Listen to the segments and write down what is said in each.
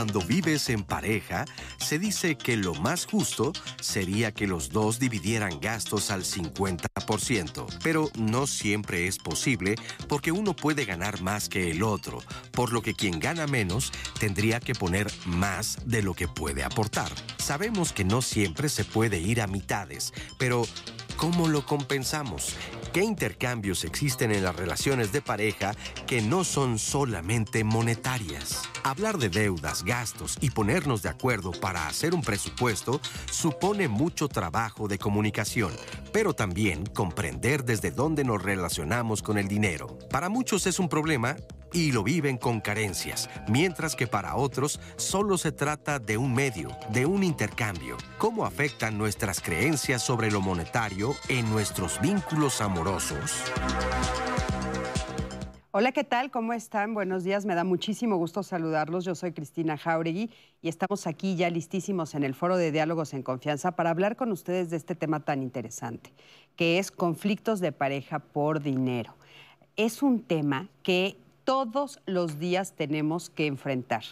Cuando vives en pareja, se dice que lo más justo sería que los dos dividieran gastos al 50%, pero no siempre es posible porque uno puede ganar más que el otro, por lo que quien gana menos tendría que poner más de lo que puede aportar. Sabemos que no siempre se puede ir a mitades, pero ¿cómo lo compensamos? ¿Qué intercambios existen en las relaciones de pareja que no son solamente monetarias? Hablar de deudas, gastos y ponernos de acuerdo para hacer un presupuesto supone mucho trabajo de comunicación, pero también comprender desde dónde nos relacionamos con el dinero. Para muchos es un problema y lo viven con carencias, mientras que para otros solo se trata de un medio, de un intercambio. ¿Cómo afectan nuestras creencias sobre lo monetario en nuestros vínculos amorosos? Hola, ¿qué tal? ¿Cómo están? Buenos días, me da muchísimo gusto saludarlos. Yo soy Cristina Jauregui y estamos aquí ya listísimos en el Foro de Diálogos en Confianza para hablar con ustedes de este tema tan interesante, que es conflictos de pareja por dinero. Es un tema que todos los días tenemos que enfrentar.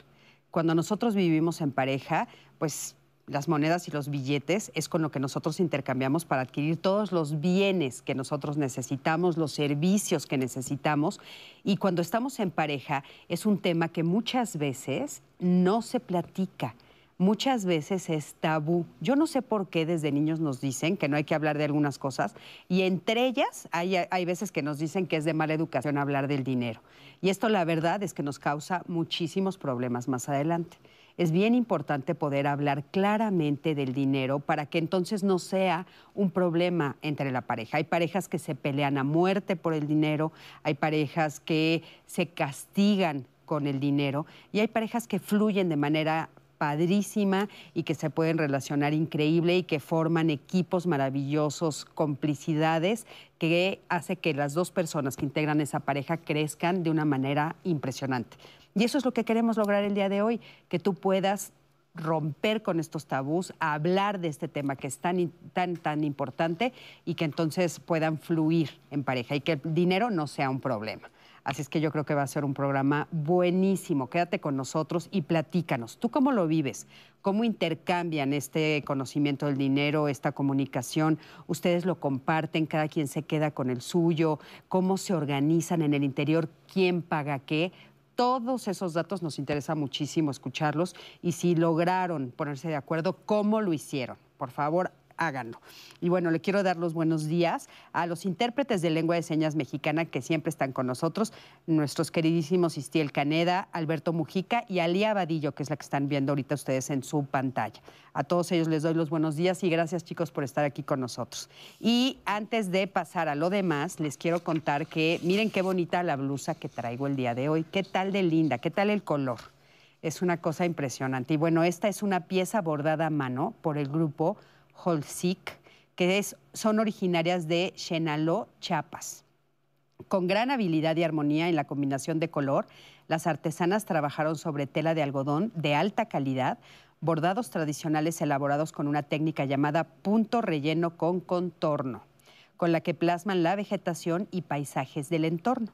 Cuando nosotros vivimos en pareja, pues las monedas y los billetes es con lo que nosotros intercambiamos para adquirir todos los bienes que nosotros necesitamos, los servicios que necesitamos. Y cuando estamos en pareja es un tema que muchas veces no se platica muchas veces es tabú. Yo no sé por qué desde niños nos dicen que no hay que hablar de algunas cosas y entre ellas hay, hay, veces que nos dicen que es de mala educación hablar del dinero. Y esto la verdad es que nos causa muchísimos problemas más adelante. Es bien importante poder hablar claramente del dinero para que entonces no sea un problema entre la pareja. Hay parejas que se pelean a muerte por el dinero, hay parejas que se castigan con el dinero y hay parejas que fluyen de manera padrísima y que se pueden relacionar increíble y que forman equipos maravillosos, complicidades que hace que las dos personas que integran esa pareja crezcan de una manera impresionante. Y eso es lo que queremos lograr el día de hoy, que tú puedas romper con estos tabús, hablar de este tema que es tan, tan, tan importante y que entonces puedan fluir en pareja y que el dinero no sea un problema. Así es que yo creo que va a ser un programa buenísimo. Quédate con nosotros y platícanos. ¿Tú cómo lo vives? ¿Cómo intercambian este conocimiento del dinero, esta comunicación? ¿Ustedes lo comparten? ¿Cada quien se queda con el suyo? ¿Cómo se organizan en el interior? ¿Quién paga qué? Todos esos datos nos interesa muchísimo escucharlos y si lograron ponerse de acuerdo, ¿cómo lo hicieron? Por favor, háganlo. Y bueno, le quiero dar los buenos días a los intérpretes de lengua de señas mexicana que siempre están con nosotros, nuestros queridísimos Istiel Caneda, Alberto Mujica y Alía Vadillo, que es la que están viendo ahorita ustedes en su pantalla. A todos ellos les doy los buenos días y gracias chicos por estar aquí con nosotros. Y antes de pasar a lo demás, les quiero contar que miren qué bonita la blusa que traigo el día de hoy, qué tal de linda, qué tal el color. Es una cosa impresionante. Y bueno, esta es una pieza bordada a mano por el grupo Holsik, que son originarias de Chenaló, Chiapas. Con gran habilidad y armonía en la combinación de color, las artesanas trabajaron sobre tela de algodón de alta calidad, bordados tradicionales elaborados con una técnica llamada punto relleno con contorno, con la que plasman la vegetación y paisajes del entorno.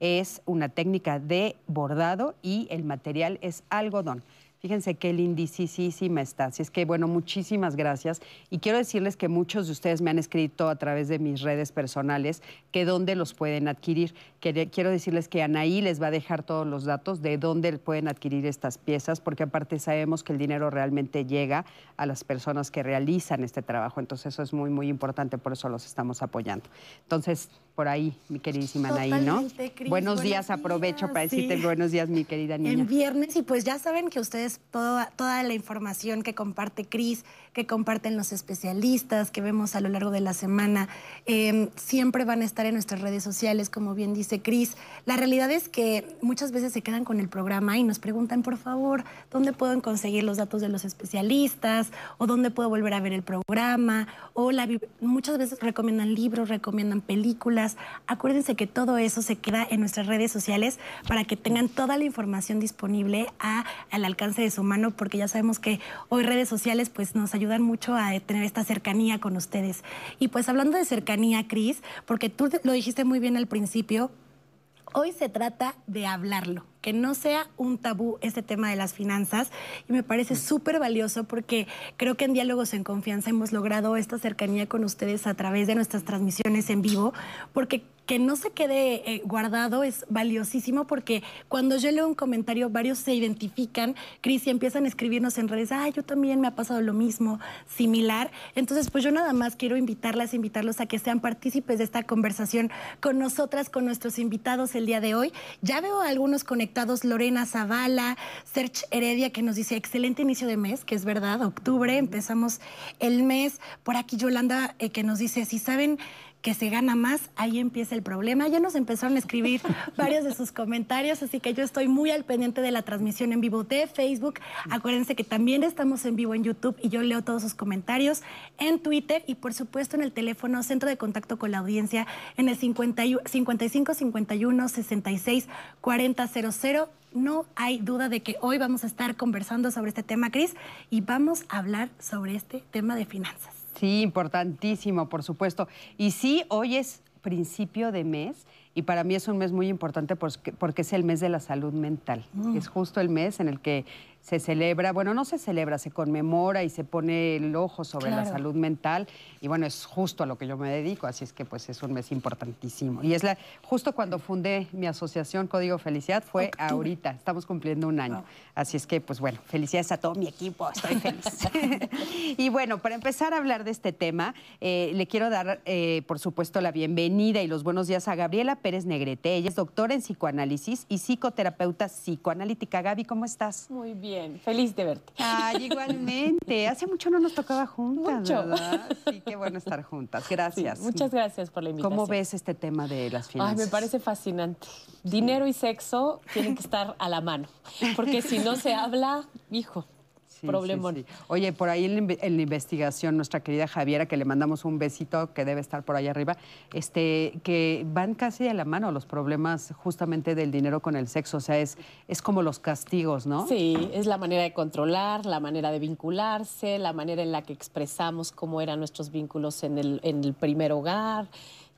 Es una técnica de bordado y el material es algodón. Fíjense qué lindísima está. Así es que, bueno, muchísimas gracias. Y quiero decirles que muchos de ustedes me han escrito a través de mis redes personales que dónde los pueden adquirir. Quiero decirles que Anaí les va a dejar todos los datos de dónde pueden adquirir estas piezas, porque aparte sabemos que el dinero realmente llega a las personas que realizan este trabajo. Entonces, eso es muy, muy importante, por eso los estamos apoyando. Entonces, por ahí, mi queridísima Anaí, ¿no? buenos, días, aprovecho para decirte buenos días, mi querida niña. En viernes, y pues ya saben que ustedes, toda, toda la información que comparte Cris, que comparten los especialistas, que vemos a lo largo de la semana, em, siempre van a estar en nuestras redes sociales, como bien dice Cris. La realidad es que muchas veces se quedan con el programa y nos preguntan, por favor, ¿dónde pueden conseguir los datos de los especialistas? ¿O dónde puedo volver a ver el programa? O la, muchas veces recomiendan libros, recomiendan películas Acuérdense que todo eso se queda en nuestras redes sociales para que tengan toda la información disponible al alcance de su mano, porque ya sabemos que hoy redes sociales pues nos ayudan mucho a tener esta cercanía con ustedes. Y pues hablando de cercanía, Cris, porque tú lo dijiste muy bien al principio, hoy se trata de hablarlo que no sea un tabú este tema de las finanzas. Y me parece súper valioso porque creo que en Diálogos en Confianza hemos logrado esta cercanía con ustedes a través de nuestras transmisiones en vivo, porque que no se quede eh, guardado es valiosísimo porque cuando yo leo un comentario, varios se identifican, Cris, y empiezan a escribirnos en redes, ah, yo también me ha pasado lo mismo, similar. Entonces, pues yo nada más quiero invitarlas, invitarlos a que sean partícipes de esta conversación con nosotras, con nuestros invitados el día de hoy. Ya veo a algunos conectados, Lorena Zavala, Serge Heredia, que nos dice, excelente inicio de mes, que es verdad, octubre, empezamos el mes. Por aquí Yolanda, eh, que nos dice, si saben que se gana más, ahí empieza el problema. Ya nos empezaron a escribir varios de sus comentarios, así que yo estoy muy al pendiente de la transmisión en vivo de Facebook. Acuérdense que también estamos en vivo en YouTube y yo leo todos sus comentarios en Twitter y por supuesto en el teléfono Centro de Contacto con la Audiencia en el 55 51 66 40 00. No hay duda de que hoy vamos a estar conversando sobre este tema, Cris, y vamos a hablar sobre este tema de finanzas. Sí, importantísimo, por supuesto. Y sí, hoy es principio de mes y para mí es un mes muy importante porque, es el mes de la salud mental. Mm. Es justo el mes en el que se celebra, bueno, no se celebra, se conmemora y se pone el ojo sobre la salud mental. Y bueno, es justo a lo que yo me dedico, así es que pues es un mes importantísimo. Y es la, justo cuando fundé mi asociación Código Felicidad, fue ahorita, estamos cumpliendo un año. Así es que pues bueno, felicidades a todo mi equipo, estoy feliz. y bueno, para empezar a hablar de este tema, eh, le quiero dar, eh, por supuesto, la bienvenida y los buenos días a Gabriela Pérez Negrete. Ella es doctora en psicoanálisis y psicoterapeuta psicoanalítica. Gaby, ¿cómo estás? Muy bien bien, feliz de verte. Ay, igualmente. Hace mucho no nos tocaba juntas, mucho. ¿verdad? Sí, qué bueno estar juntas. Gracias. muchas gracias por la invitación. ¿Cómo ves este tema de las finanzas? Ay, me parece fascinante. Dinero y sexo tienen que estar a la mano, porque si no se habla, hijo, problemón. Oye, por ahí en la, investigación, nuestra querida Javiera, que le mandamos un besito, que debe estar por ahí arriba, este, que van casi a la mano los problemas justamente del dinero con el sexo. O sea, es, es como los castigos, ¿no? Sí, es la manera de controlar, la manera de vincularse, la manera en la que expresamos cómo eran nuestros vínculos en el, en el primer hogar.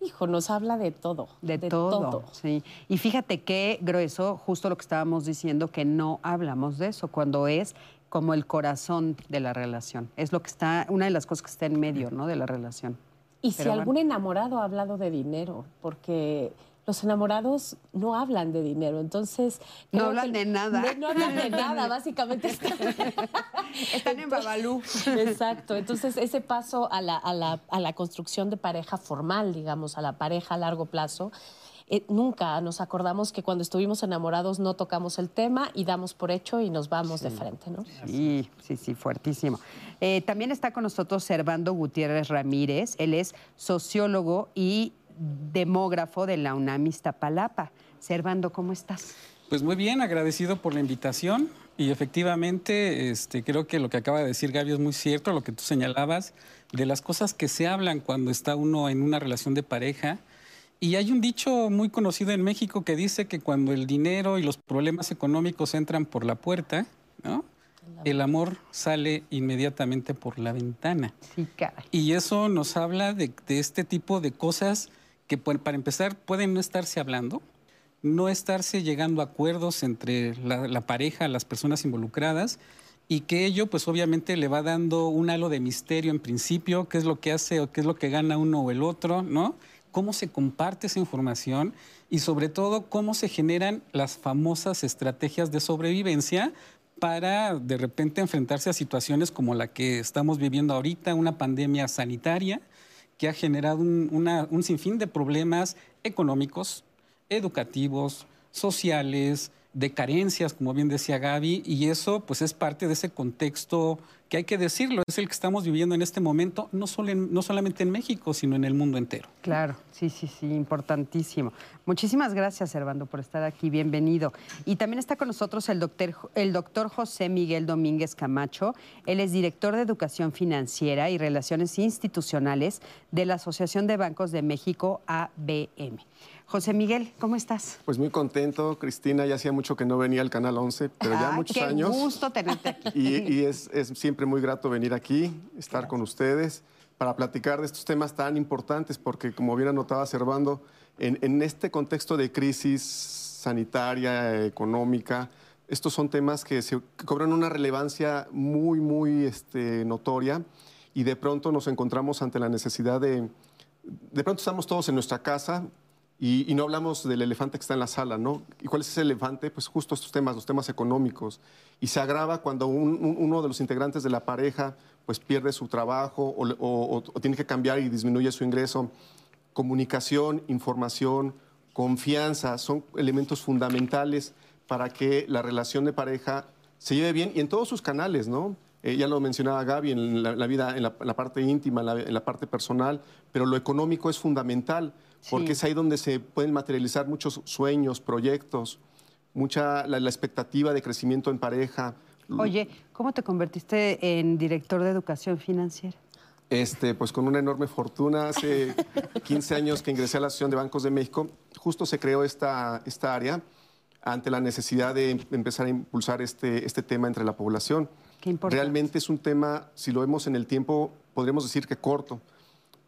Hijo, nos habla de todo. De, todo, sí. Y fíjate qué grueso, justo lo que estábamos diciendo, que no hablamos de eso, cuando es como el corazón de la relación. Es lo que está, una de las cosas que está en medio, ¿no? De la relación. Y si algún enamorado ha hablado de dinero, porque los enamorados no hablan de dinero, entonces... No hablan de nada. No, hablan de nada, básicamente. Están, en Babalú. Exacto, entonces ese paso a la, a, la, a la construcción de pareja formal, digamos, a la pareja a largo plazo, eh, nunca nos acordamos que cuando estuvimos enamorados no tocamos el tema y damos por hecho y nos vamos de frente, ¿no? Sí, sí, sí, fuertísimo. Eh, también está con nosotros Servando Gutiérrez Ramírez. Él es sociólogo y demógrafo de la UNAM Iztapalapa. Servando, ¿cómo estás? Pues muy bien, agradecido por la invitación. Y efectivamente, este, creo que lo que acaba de decir Gaby es muy cierto, lo que tú señalabas, de las cosas que se hablan cuando está uno en una relación de pareja y hay un dicho muy conocido en México que dice que cuando el dinero y los problemas económicos entran por la puerta, el amor sale inmediatamente por la ventana. Sí, Y eso nos habla de, este tipo de cosas que, para empezar, pueden no estarse hablando, no estarse llegando a acuerdos entre la, la, pareja, las personas involucradas, y que ello, pues obviamente, le va dando un halo de misterio en principio, qué es lo que hace o qué es lo que gana uno o el otro, ¿no? Cómo se comparte esa información y sobre todo cómo se generan las famosas estrategias de sobrevivencia para de repente enfrentarse a situaciones como la que estamos viviendo ahorita, una pandemia sanitaria que ha generado un, sinfín de problemas económicos, educativos, sociales, de carencias, como bien decía Gaby, y eso pues es parte de ese contexto que hay que decirlo, es el que estamos viviendo en este momento, no, solo no solamente en México, sino en el mundo entero. Claro, sí, sí, sí, importantísimo. Muchísimas gracias, Servando, por estar aquí, bienvenido. Y también está con nosotros el doctor, el doctor José Miguel Domínguez Camacho, él es director de Educación Financiera y Relaciones Institucionales de la Asociación de Bancos de México, ABM. José Miguel, ¿cómo estás? Pues muy contento, Cristina. Ya hacía mucho que no venía al Canal 11, pero ya muchos años. Qué gusto tenerte aquí. Y, es, siempre muy grato venir aquí, estar con ustedes, para platicar de estos temas tan importantes, porque como bien anotaba Servando, en, en este contexto de crisis sanitaria, económica. Estos son temas que, se, que cobran una relevancia muy, muy este, notoria y de pronto nos encontramos ante la necesidad de... De pronto estamos todos en nuestra casa y, y no hablamos del elefante que está en la sala, ¿no? ¿Y cuál es ese elefante? Pues justo estos temas, los temas económicos. Y se agrava cuando un- un- uno de los integrantes de la pareja pues pierde su trabajo o, o- o tiene que cambiar y disminuye su ingreso. Comunicación, información, confianza son elementos fundamentales para que la relación de pareja se lleve bien y en todos sus canales, ¿no? Eh, ya lo mencionaba Gaby en la, la vida, en la, en la parte íntima, en la, en la parte personal, pero lo económico es fundamental porque Sí. es ahí donde se pueden materializar muchos sueños, proyectos, mucha la, la expectativa de crecimiento en pareja. Oye, ¿cómo te convertiste en director de educación financiera? Este, pues con una enorme fortuna, hace 15 años que ingresé a la Asociación de Bancos de México, justo se creó esta, esta área ante la necesidad de em- empezar a impulsar este, este tema entre la población. Qué importante. Realmente es un tema, si lo vemos en el tiempo, podríamos decir que corto,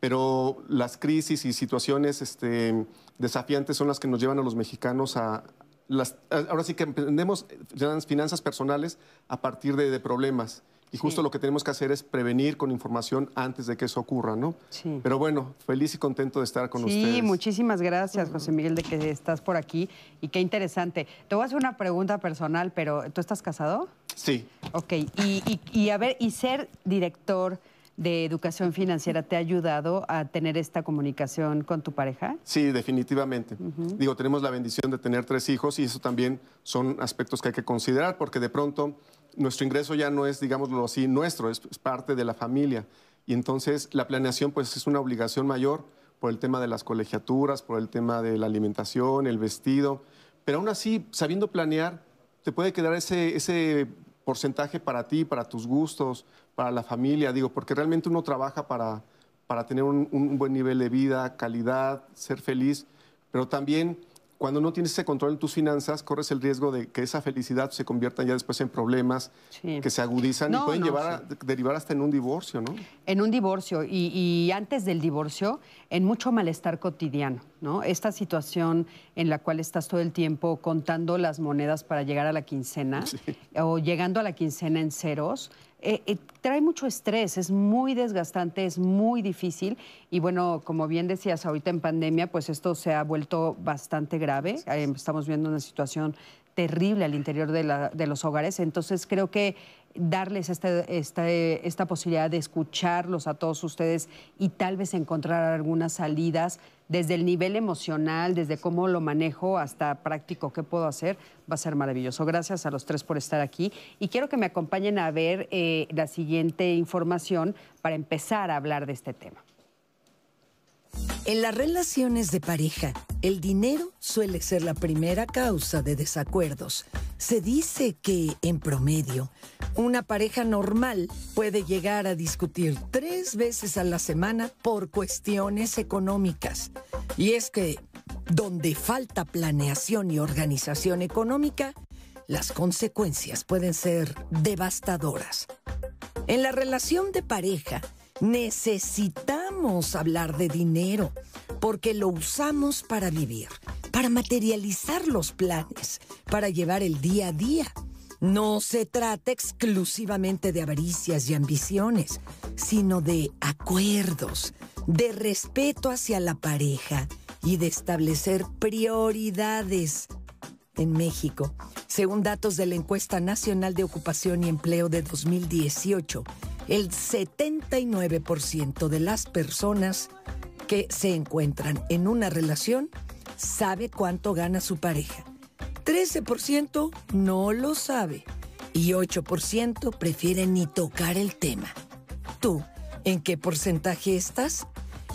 pero las crisis y situaciones este, desafiantes son las que nos llevan a los mexicanos a... Las, a- ahora sí que emprendemos las finanzas personales a partir de, de problemas. Y justo lo que tenemos que hacer es prevenir con información antes de que eso ocurra, ¿no? Sí. Pero bueno, feliz y contento de estar con sí, ustedes. muchísimas gracias, José Miguel, de que estás por aquí y qué interesante. Te voy a hacer una pregunta personal, pero ¿tú estás casado? Sí, Ok, y, y- y a ver, y ser director de educación financiera te ha ayudado a tener esta comunicación con tu pareja? Sí, definitivamente. Digo, tenemos la bendición de tener tres hijos y eso también son aspectos que hay que considerar porque de pronto nuestro ingreso ya no es, digámoslo así, nuestro, es, es parte de la familia. Y entonces la planeación pues es una obligación mayor por el tema de las colegiaturas, por el tema de la alimentación, el vestido. Pero aún así, sabiendo planear, te puede quedar ese, ese porcentaje para ti, para tus gustos, para la familia, digo, porque realmente uno trabaja para, para tener un, un buen nivel de vida, calidad, ser feliz, pero también cuando no tienes ese control en tus finanzas, corres el riesgo de que esa felicidad se convierta ya después en problemas Sí. que se agudizan No, y pueden no, llevar a- derivar hasta en un divorcio, ¿no? En un divorcio y, y antes del divorcio, en mucho malestar cotidiano, ¿no? Esta situación en la cual estás todo el tiempo contando las monedas para llegar a la quincena o llegando a la quincena en ceros, eh, eh, trae mucho estrés, es muy desgastante, es muy difícil y bueno, como bien decías ahorita en pandemia, pues esto se ha vuelto bastante grave. Eh, estamos viendo una situación terrible al interior de, la- de los hogares. Entonces creo que darles este- esta, esta posibilidad de escucharlos a todos ustedes y tal vez encontrar algunas salidas desde el nivel emocional, desde cómo lo manejo hasta práctico, qué puedo hacer, va a ser maravilloso. Gracias a los tres por estar aquí y quiero que me acompañen a ver eh, la siguiente información para empezar a hablar de este tema. En las relaciones de pareja, el dinero suele ser la primera causa de desacuerdos. Se dice que, en promedio, una pareja normal puede llegar a discutir tres veces a la semana por cuestiones económicas. Y es que, donde falta planeación y organización económica, las consecuencias pueden ser devastadoras. En la relación de pareja necesitamos hablar de dinero porque lo usamos para vivir, para materializar los planes, para llevar el día a día. No se trata exclusivamente de avaricias y ambiciones, sino de acuerdos, de respeto hacia la pareja y de establecer prioridades en México. Según datos de la encuesta nacional de ocupación y empleo de 2018, el 79% de las personas que se encuentran en una relación sabe cuánto gana su pareja. 13% no lo sabe y 8% prefiere ni tocar el tema. ¿Tú en qué porcentaje estás?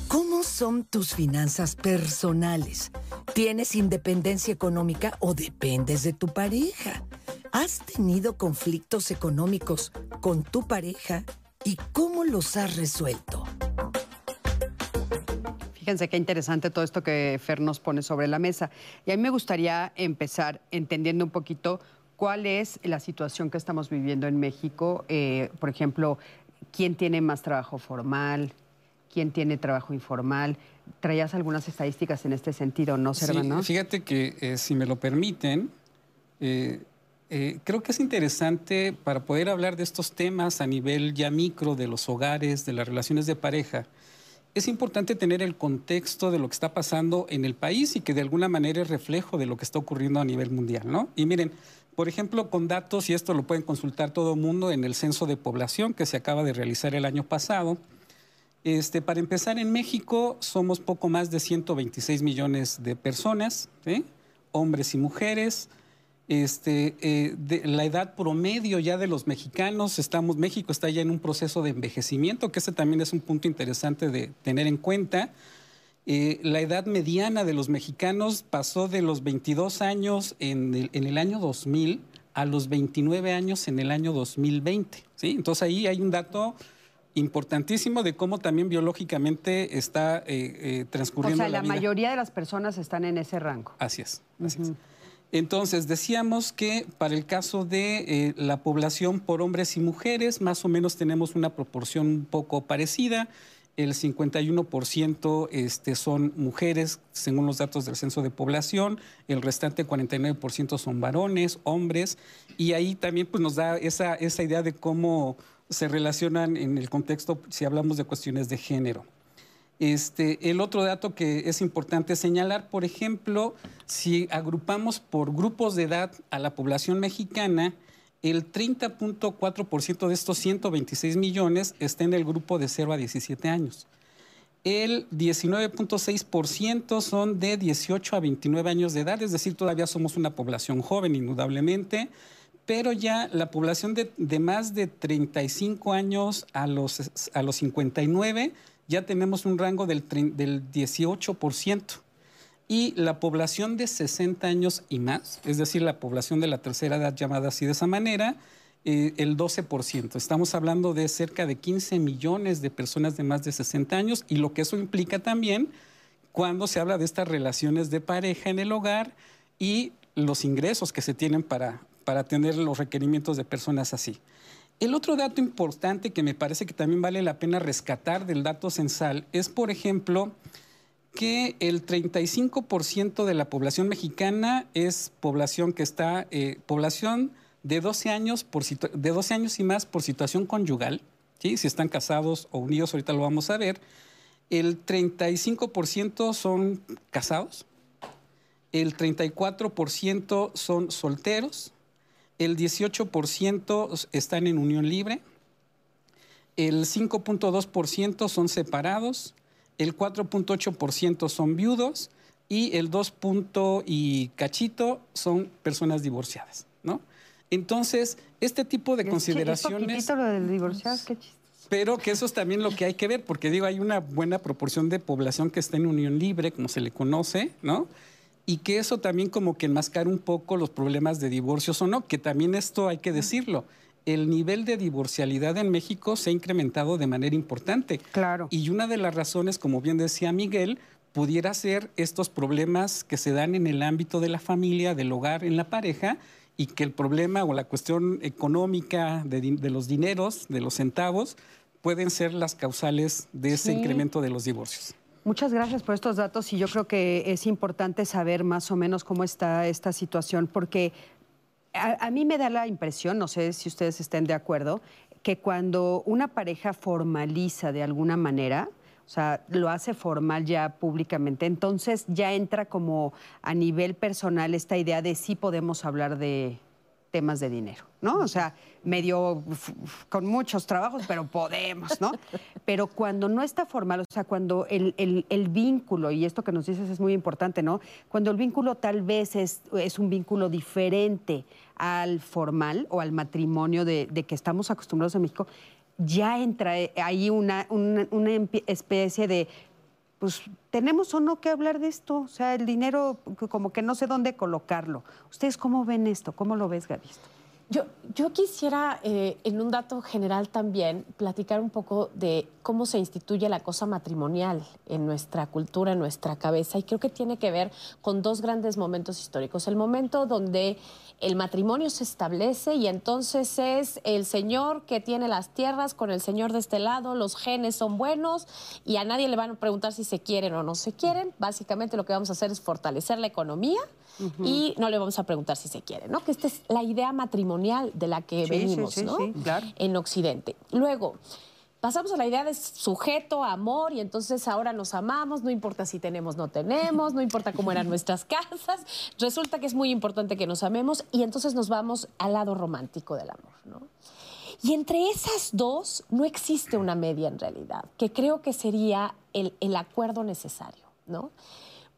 ¿Cómo son tus finanzas personales? ¿Tienes independencia económica o dependes de tu pareja? ¿Has tenido conflictos económicos con tu pareja y cómo los has resuelto? Fíjense qué interesante todo esto que Fer nos pone sobre la mesa. Y a mí me gustaría empezar entendiendo un poquito cuál es la situación que estamos viviendo en México. Eh, por ejemplo, quién tiene más trabajo formal, quién tiene trabajo informal. ¿Traías algunas estadísticas en este sentido, no, Servando? Sí, fíjate que, eh, si me lo permiten, eh, eh, creo que es interesante para poder hablar de estos temas a nivel ya micro de los hogares, de las relaciones de pareja. Es importante tener el contexto de lo que está pasando en el país y que de alguna manera es reflejo de lo que está ocurriendo a nivel mundial, ¿no? Y miren, por ejemplo, con datos, y esto lo pueden consultar todo el mundo en el censo de población que se acaba de realizar el año pasado. Este, para empezar, en México somos poco más de 126 millones de personas, hombres y mujeres. Este, eh, la edad promedio ya de los mexicanos, estamos, México está ya en un proceso de envejecimiento, que ese también es un punto interesante de tener en cuenta. Eh, la edad mediana de los mexicanos pasó de los 22 años en el, año 2000 a los 29 años en el año 2020. ¿sí? Entonces ahí hay un dato importantísimo de cómo también biológicamente está eh, eh, transcurriendo. O sea, la, mayoría de las personas están en ese rango. Así es. Así es. Entonces, decíamos que para el caso de la población por hombres y mujeres, más o menos tenemos una proporción un poco parecida el 51% este, son mujeres, según los datos del censo de población, el restante 49% son varones, hombres, y ahí también pues, nos da esa, esa idea de cómo se relacionan en el contexto si hablamos de cuestiones de género. Este, el otro dato que es importante señalar, por ejemplo, si agrupamos por grupos de edad a la población mexicana, el 30.4% de estos 126 millones está en el grupo de 0 a 17 años. El 19.6% son de 18 a 29 años de edad, es decir, todavía somos una población joven, indudablemente, pero ya la población de, más de 35 años a los, a los 59, ya tenemos un rango del, del 18% y la población de 60 años y más, es decir, la población de la tercera edad llamada así de esa manera, eh, el 12%. Estamos hablando de cerca de 15 millones de personas de más de 60 años y lo que eso implica también cuando se habla de estas relaciones de pareja en el hogar y los ingresos que se tienen para, para tener los requerimientos de personas así. El otro dato importante que me parece que también vale la pena rescatar del dato censal es, por ejemplo, que el 35% de la población mexicana es población que está, eh, población de 12 años, por de 12 años y más por situación conyugal, ¿sí? si están casados o unidos, ahorita lo vamos a ver. El 35% son casados, el 34% son solteros, el 18% están en unión libre, el 5.2% son separados, el 4.8% son viudos y el 2. y cachito son personas divorciadas, ¿no? Entonces, este tipo de consideraciones... lo divorciado, qué Pero que eso es también lo que hay que ver, porque digo, hay una buena proporción de población que está en unión libre, como se le conoce, ¿no? Y que eso también como que enmascara un poco los problemas de divorcios o no, que también esto hay que decirlo el nivel de divorcialidad en México se ha incrementado de manera importante. Claro. Y una de las razones, como bien decía Miguel, pudiera ser estos problemas que se dan en el ámbito de la familia, del hogar, en la pareja, y que el problema o la cuestión económica de, los dineros, de los centavos, pueden ser las causales de ese incremento de los divorcios. Muchas gracias por estos datos y yo creo que es importante saber más o menos cómo está esta situación porque a, mí me da la impresión, no sé si ustedes estén de acuerdo, que cuando una pareja formaliza de alguna manera, o sea, lo hace formal ya públicamente, entonces ya entra como a nivel personal esta idea de sí podemos hablar de temas de dinero, ¿no? O sea, medio con muchos trabajos, pero podemos, ¿no? Pero cuando no está formal, o sea, cuando el, el, vínculo, y esto que nos dices es muy importante, ¿no? Cuando el vínculo tal vez es, es un vínculo diferente al formal o al matrimonio de, de, que estamos acostumbrados en México, ya entra ahí una, una, una especie de pues tenemos o no que hablar de esto. O sea, el dinero como que no sé dónde colocarlo. ¿Ustedes cómo ven esto? ¿Cómo lo ves, Gavisto? Yo, yo quisiera, eh, en un dato general también, platicar un poco de cómo se instituye la cosa matrimonial en nuestra cultura, en nuestra cabeza, y creo que tiene que ver con dos grandes momentos históricos. El momento donde el matrimonio se establece y entonces es el señor que tiene las tierras con el señor de este lado, los genes son buenos y a nadie le van a preguntar si se quieren o no se quieren. Básicamente lo que vamos a hacer es fortalecer la economía y no le vamos a preguntar si se quieren, ¿no? Que esta es la idea matrimonial de la que Sí, venimos, sí, sí, ¿no? sí, claro. En Occidente. Luego, pasamos a la idea de sujeto, amor, y entonces ahora nos amamos, no importa si tenemos, no tenemos, no importa cómo eran nuestras casas. Resulta que es muy importante que nos amemos y entonces nos vamos al lado romántico del amor, ¿no? Y entre esas dos no existe una media en realidad, que creo que sería el, el acuerdo necesario, ¿no?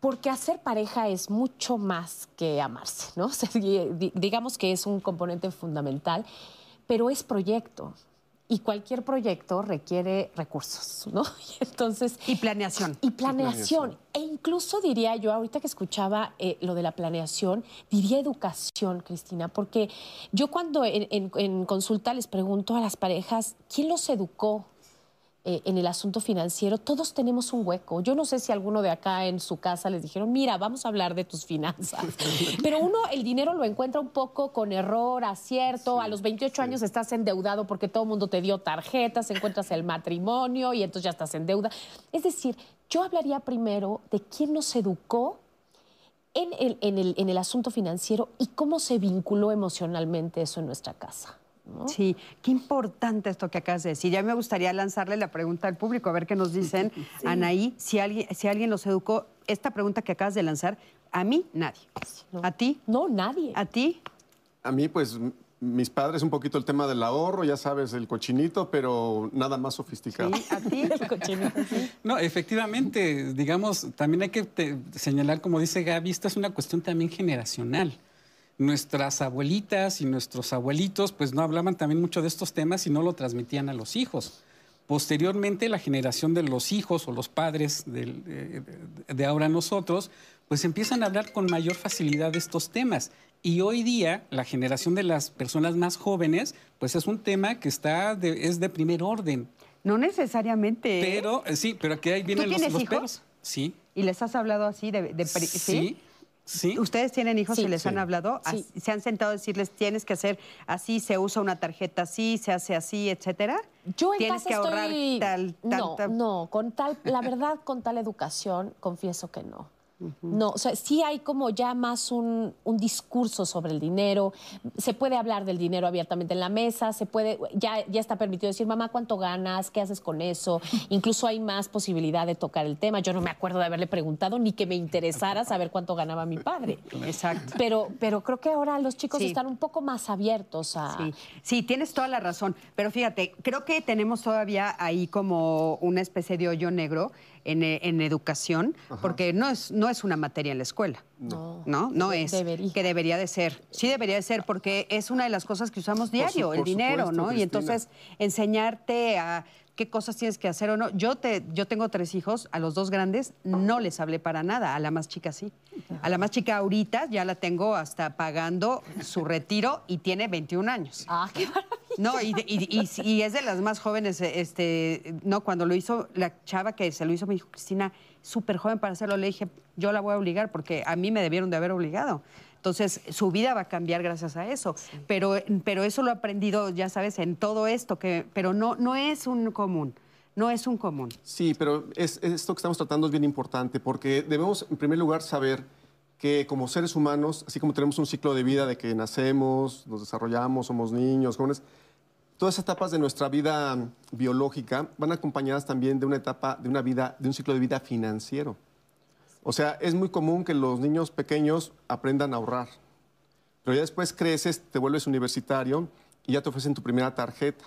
Porque hacer pareja es mucho más que amarse, ¿no? O sea, di- digamos que es un componente fundamental, pero es proyecto. Y cualquier proyecto requiere recursos, ¿no? Y entonces, Y planeación. y planeación. E incluso diría yo, ahorita que escuchaba eh, lo de la planeación, diría educación, Cristina, porque yo cuando en, en- en consulta les pregunto a las parejas, ¿quién los educó? Eh, en el asunto financiero, todos tenemos un hueco. Yo no sé si alguno de acá en su casa les dijeron, mira, vamos a hablar de tus finanzas. Pero uno el dinero lo encuentra un poco con error, acierto. a los 28 años estás endeudado porque todo el mundo te dio tarjetas, encuentras el matrimonio y entonces ya estás en deuda. Es decir, yo hablaría primero de quién nos educó en el, en el- en el asunto financiero y cómo se vinculó emocionalmente eso en nuestra casa. ¿No? Sí, qué importante esto que acabas de decir. Ya me gustaría lanzarle la pregunta al público, a ver qué nos dicen. Anaí, si alguien, si alguien los educó, esta pregunta que acabas de lanzar, a mí, nadie. No. ¿A ti? No, nadie. ¿A ti? A mí, pues, mis padres un poquito el tema del ahorro, ya sabes, el cochinito, pero nada más sofisticado. ¿Sí? ¿A ti? El cochinito, sí. No, efectivamente, digamos, también hay que te- señalar, como dice Gaby, esta es una cuestión también generacional. Nuestras abuelitas y nuestros abuelitos, pues no hablaban también mucho de estos temas y no lo transmitían a los hijos. Posteriormente, la generación de los hijos o los padres del- de, ahora nosotros, pues empiezan a hablar con mayor facilidad de estos temas. Y hoy día, la generación de las personas más jóvenes, pues es un tema que está de- es de primer orden. No necesariamente. ¿eh? Pero, eh, sí, pero aquí ahí vienen los, tienes los hijos? peros. Sí. ¿Y les has hablado así de, Sí. Sí. ¿Ustedes tienen hijos Sí. y les han hablado? ¿Se han sentado a decirles tienes que hacer así, se usa una tarjeta así, se hace así, etcétera? Yo en ¿Tienes casa que ahorrar estoy... tal, no, no, con tal, la verdad, con tal educación, confieso que no. No, o sea, sí hay como ya más un, un discurso sobre el dinero. Se puede hablar del dinero abiertamente en la mesa, se puede, ya, ya está permitido decir, mamá, ¿cuánto ganas? ¿Qué haces con eso? Incluso hay más posibilidad de tocar el tema. Yo no me acuerdo de haberle preguntado ni que me interesara saber cuánto ganaba mi padre. Exacto. Pero, pero creo que ahora los chicos Sí. están un poco más abiertos a... Sí, sí, tienes toda la razón. Pero fíjate, creo que tenemos todavía ahí como una especie de hoyo negro en, eh, en educación, porque no es, no es una materia en la escuela. No. No, no es. debería. Que debería de ser. Sí debería de ser, porque es una de las cosas que usamos diario, por el dinero, supuesto, ¿no? Y entonces enseñarte a qué cosas tienes que hacer o no. Yo, te, yo tengo tres hijos, a los dos grandes no les hablé para nada, a la más chica sí. A la más chica ahorita ya la tengo hasta pagando su retiro y tiene 21 años. Ah, qué maravilla. No, y, de- y- y- y es de las más jóvenes, este, no, cuando lo hizo la chava que se lo hizo, me dijo, Cristina, súper joven para hacerlo, le dije, yo la voy a obligar porque a mí me debieron de haber obligado. Entonces, su vida va a cambiar gracias a eso. Pero, pero eso lo he aprendido, ya sabes, en todo esto, que, pero no, no es un común, no es un común. Sí, pero es- esto que estamos tratando es bien importante porque debemos, en primer lugar, saber que como seres humanos, así como tenemos un ciclo de vida de que nacemos, nos desarrollamos, somos niños, jóvenes, todas esas etapas de nuestra vida biológica van acompañadas también de una etapa, de una vida, de un ciclo de vida financiero. O sea, es muy común que los niños pequeños aprendan a ahorrar, pero ya después creces, te vuelves universitario y ya te ofrecen tu primera tarjeta.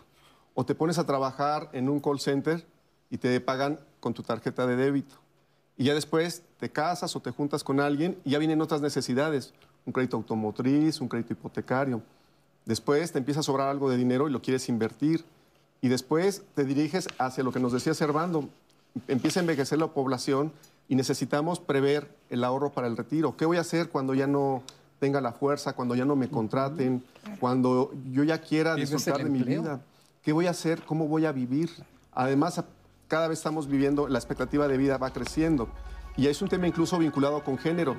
O te pones a trabajar en un call center y te pagan con tu tarjeta de débito. Y ya después te casas o te juntas con alguien y ya vienen otras necesidades, un crédito automotriz, un crédito hipotecario. Después te empieza a sobrar algo de dinero y lo quieres invertir. Y después te diriges hacia lo que nos decía Servando. Empieza a envejecer la población y necesitamos prever el ahorro para el retiro. ¿Qué voy a hacer cuando ya no tenga la fuerza, cuando ya no me contraten, cuando yo ya quiera disfrutar de mi vida. ¿Qué voy a hacer? ¿Cómo voy a vivir? Además, cada vez estamos viviendo, la expectativa de vida va creciendo. Y es un tema incluso vinculado con género.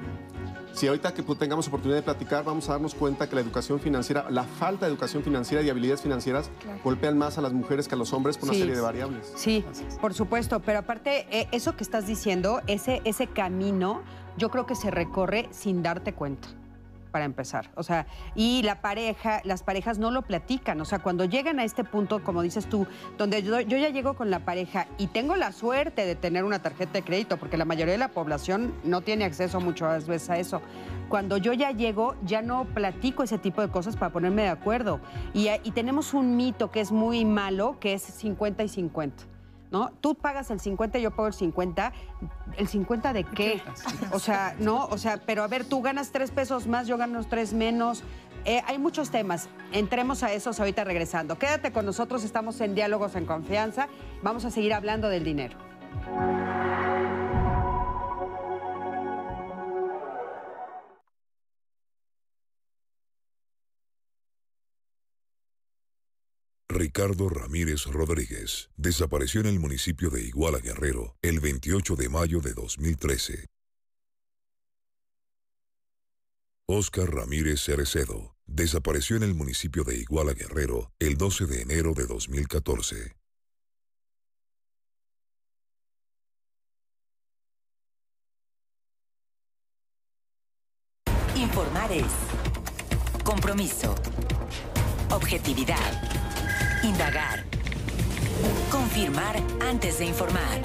Si ahorita que tengamos oportunidad de platicar, vamos a darnos cuenta que la educación financiera, la falta de educación financiera y habilidades financieras golpean más a las mujeres que a los hombres por una serie de variables. Sí, por supuesto, pero aparte, eh, eso que estás diciendo, ese, ese camino, yo creo que se recorre sin darte cuenta, para empezar. O sea, y la pareja, las parejas no lo platican. O sea, cuando llegan a este punto, como dices tú, donde yo, ya llego con la pareja y tengo la suerte de tener una tarjeta de crédito, porque la mayoría de la población no tiene acceso muchas veces a eso. Cuando yo ya llego, ya no platico ese tipo de cosas para ponerme de acuerdo. Y, y tenemos un mito que es muy malo, que es 50 y 50. ¿No? Tú pagas el 50, yo pago el 50. ¿El 50 de qué? O sea, no, o sea, pero a ver, tú ganas tres pesos más, yo gano tres menos. Eh, hay muchos temas. Entremos a esos ahorita regresando. Quédate con nosotros, estamos en Diálogos en Confianza. Vamos a seguir hablando del dinero. Ricardo Ramírez Rodríguez desapareció en el municipio de Iguala Guerrero el 28 de mayo de 2013. Oscar Ramírez Cerecedo desapareció en el municipio de Iguala Guerrero el 12 de enero de 2014. Informar es compromiso, objetividad, indagar, confirmar antes de informar,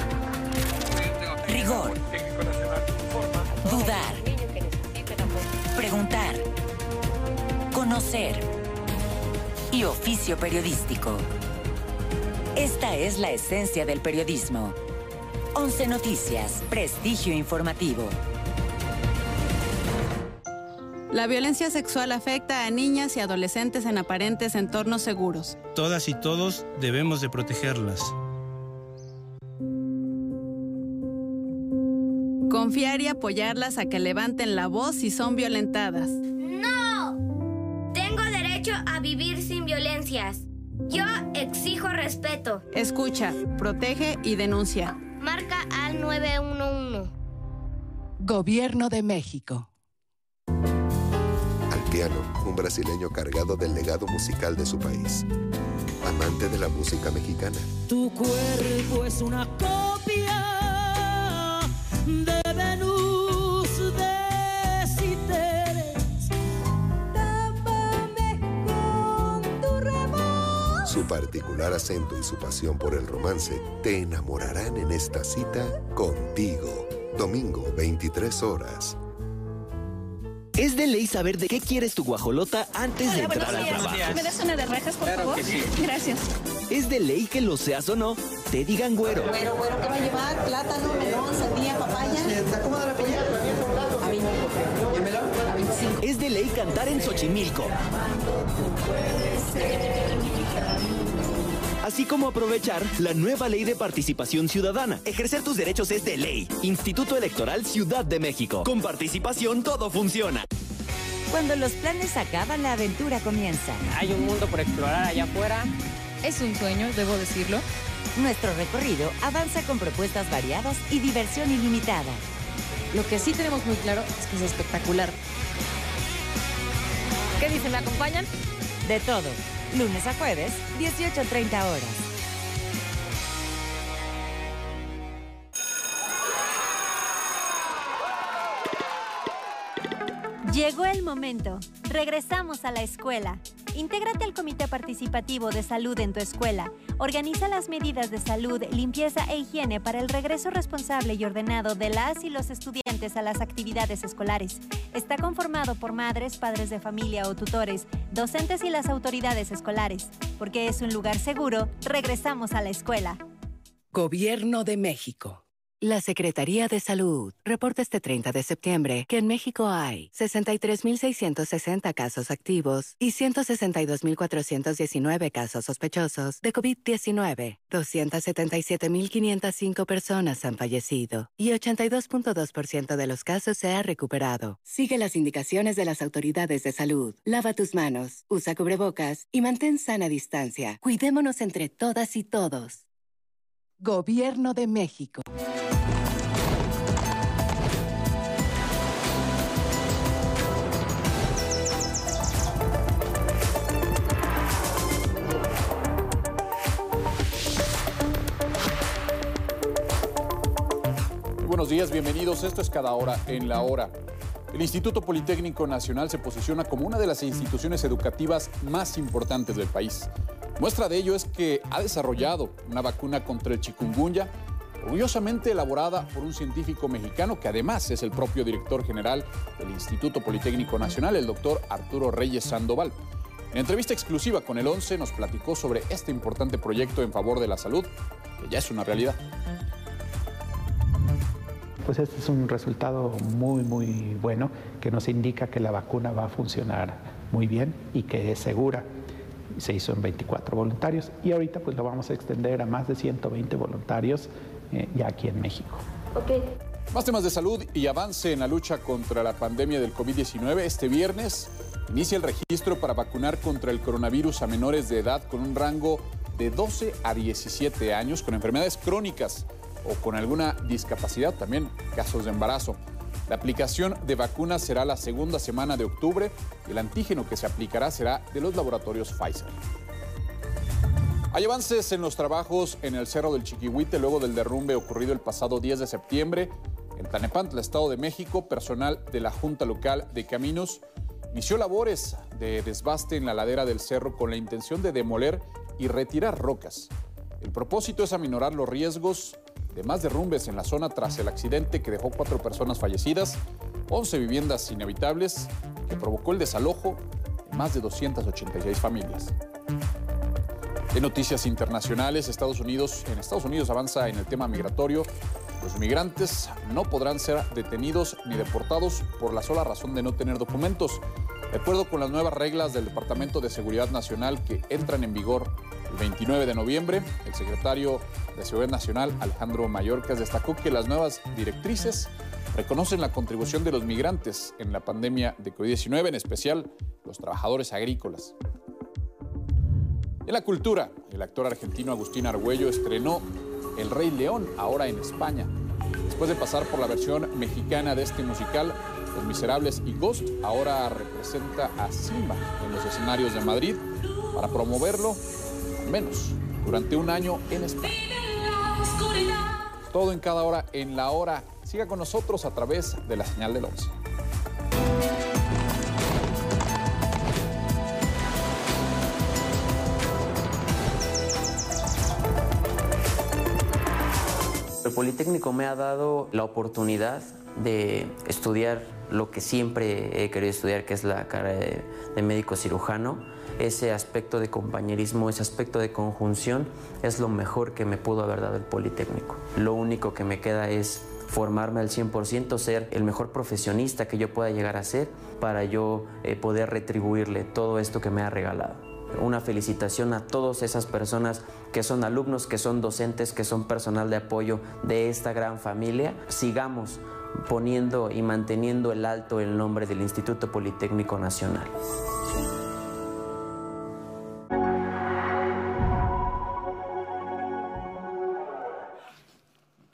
rigor, dudar, preguntar, conocer y oficio periodístico. Esta es la esencia del periodismo. 11 Noticias, prestigio informativo. La violencia sexual afecta a niñas y adolescentes en aparentes entornos seguros. Todas y todos debemos de protegerlas. Confiar y apoyarlas a que levanten la voz si son violentadas. ¡No! Tengo derecho a vivir sin violencias. Yo exijo respeto. Escucha, protege y denuncia. Marca al 911. Gobierno de México. Piano, un brasileño cargado del legado musical de su país. Amante de la música mexicana. Tu cuerpo es una copia de Venus de Citeres. Tápame con tu remo. Su particular acento y su pasión por el romance te enamorarán en esta cita contigo. Domingo, 23 horas. Es de ley saber de qué quieres tu guajolota antes de entrar al trabajo. ¿Me das una de rajas, por favor? Gracias. Es de ley que lo seas o no, te digan güero. Güero, güero, ¿qué va a llevar? Plátano, melón, sandía, papaya. ¿Se acomoda la piña? A mí. ¿Y el melón? A 25. Es de ley cantar en Xochimilco. Así como aprovechar la nueva ley de participación ciudadana. Ejercer tus derechos es de ley. Instituto Electoral Ciudad de México. Con participación todo funciona. Cuando los planes acaban, la aventura comienza. Hay un mundo por explorar allá afuera. Es un sueño, debo decirlo. Nuestro recorrido avanza con propuestas variadas y diversión ilimitada. Lo que sí tenemos muy claro es que es espectacular. ¿Qué dicen? ¿Me acompañan? De todo. Lunes a jueves, 18.30 horas. Llegó el momento. Regresamos a la escuela. Intégrate al Comité Participativo de Salud en tu escuela. Organiza las medidas de salud, limpieza e higiene para el regreso responsable y ordenado de las y los estudiantes a las actividades escolares. Está conformado por madres, padres de familia o tutores, docentes y las autoridades escolares. Porque es un lugar seguro, regresamos a la escuela. Gobierno de México. La Secretaría de Salud reporta este 30 de septiembre que en México hay 63.660 casos activos y 162.419 casos sospechosos de COVID-19. 277.505 personas han fallecido y 82.2% de los casos se ha recuperado. Sigue las indicaciones de las autoridades de salud. Lava tus manos, usa cubrebocas y mantén sana distancia. Cuidémonos entre todas y todos. Gobierno de México. Buenos días, bienvenidos. Esto es Cada Hora en la Hora. El Instituto Politécnico Nacional se posiciona como una de las instituciones educativas más importantes del país. Muestra de ello es que ha desarrollado una vacuna contra el chikungunya, orgullosamente elaborada por un científico mexicano que además es el propio director general del Instituto Politécnico Nacional, el doctor Arturo Reyes Sandoval. En entrevista exclusiva con el 11 nos platicó sobre este importante proyecto en favor de la salud, que ya es una realidad. Pues este es un resultado muy, muy bueno que nos indica que la vacuna va a funcionar muy bien y que es segura. Se hizo en 24 voluntarios y ahorita pues lo vamos a extender a más de 120 voluntarios eh, ya aquí en México. Más temas de salud y avance en la lucha contra la pandemia del COVID-19. Este viernes inicia el registro para vacunar contra el coronavirus a menores de edad con un rango de 12 a 17 años con enfermedades crónicas o con alguna discapacidad, también casos de embarazo. La aplicación de vacunas será la segunda semana de octubre y el antígeno que se aplicará será de los laboratorios Pfizer. Hay avances en los trabajos en el Cerro del Chiquihuite luego del derrumbe ocurrido el pasado 10 de septiembre. En Tlanepantla, Estado de México, personal de la Junta Local de Caminos inició labores de desbaste en la ladera del cerro con la intención de demoler y retirar rocas. El propósito es aminorar los riesgos de más derrumbes en la zona tras el accidente que dejó cuatro personas fallecidas, 11 viviendas inhabitables, que provocó el desalojo de más de 286 familias. En noticias internacionales, Estados Unidos, en Estados Unidos avanza en el tema migratorio. Los migrantes no podrán ser detenidos ni deportados por la sola razón de no tener documentos. De acuerdo con las nuevas reglas del Departamento de Seguridad Nacional que entran en vigor el 29 de noviembre, el secretario de Seguridad Nacional, Alejandro Mayorkas, destacó que las nuevas directrices reconocen la contribución de los migrantes en la pandemia de COVID-19, en especial los trabajadores agrícolas. En la cultura, el actor argentino Agustín Argüello estrenó El Rey León, ahora en España. Después de pasar por la versión mexicana de este musical, Los Miserables y Ghost, ahora representa a Simba en los escenarios de Madrid para promoverlo, menos durante un año en España. Todo en cada hora, en la hora. Siga con nosotros a través de la señal del 11. El Politécnico me ha dado la oportunidad de estudiar lo que siempre he querido estudiar, que es la carrera de, de médico cirujano. Ese aspecto de compañerismo, ese aspecto de conjunción es lo mejor que me pudo haber dado el Politécnico. Lo único que me queda es formarme al 100%, ser el mejor profesionista que yo pueda llegar a ser para yo eh, poder retribuirle todo esto que me ha regalado. Una felicitación a todas esas personas que son alumnos, que son docentes, que son personal de apoyo de esta gran familia. Sigamos poniendo y manteniendo el alto el nombre del Instituto Politécnico Nacional.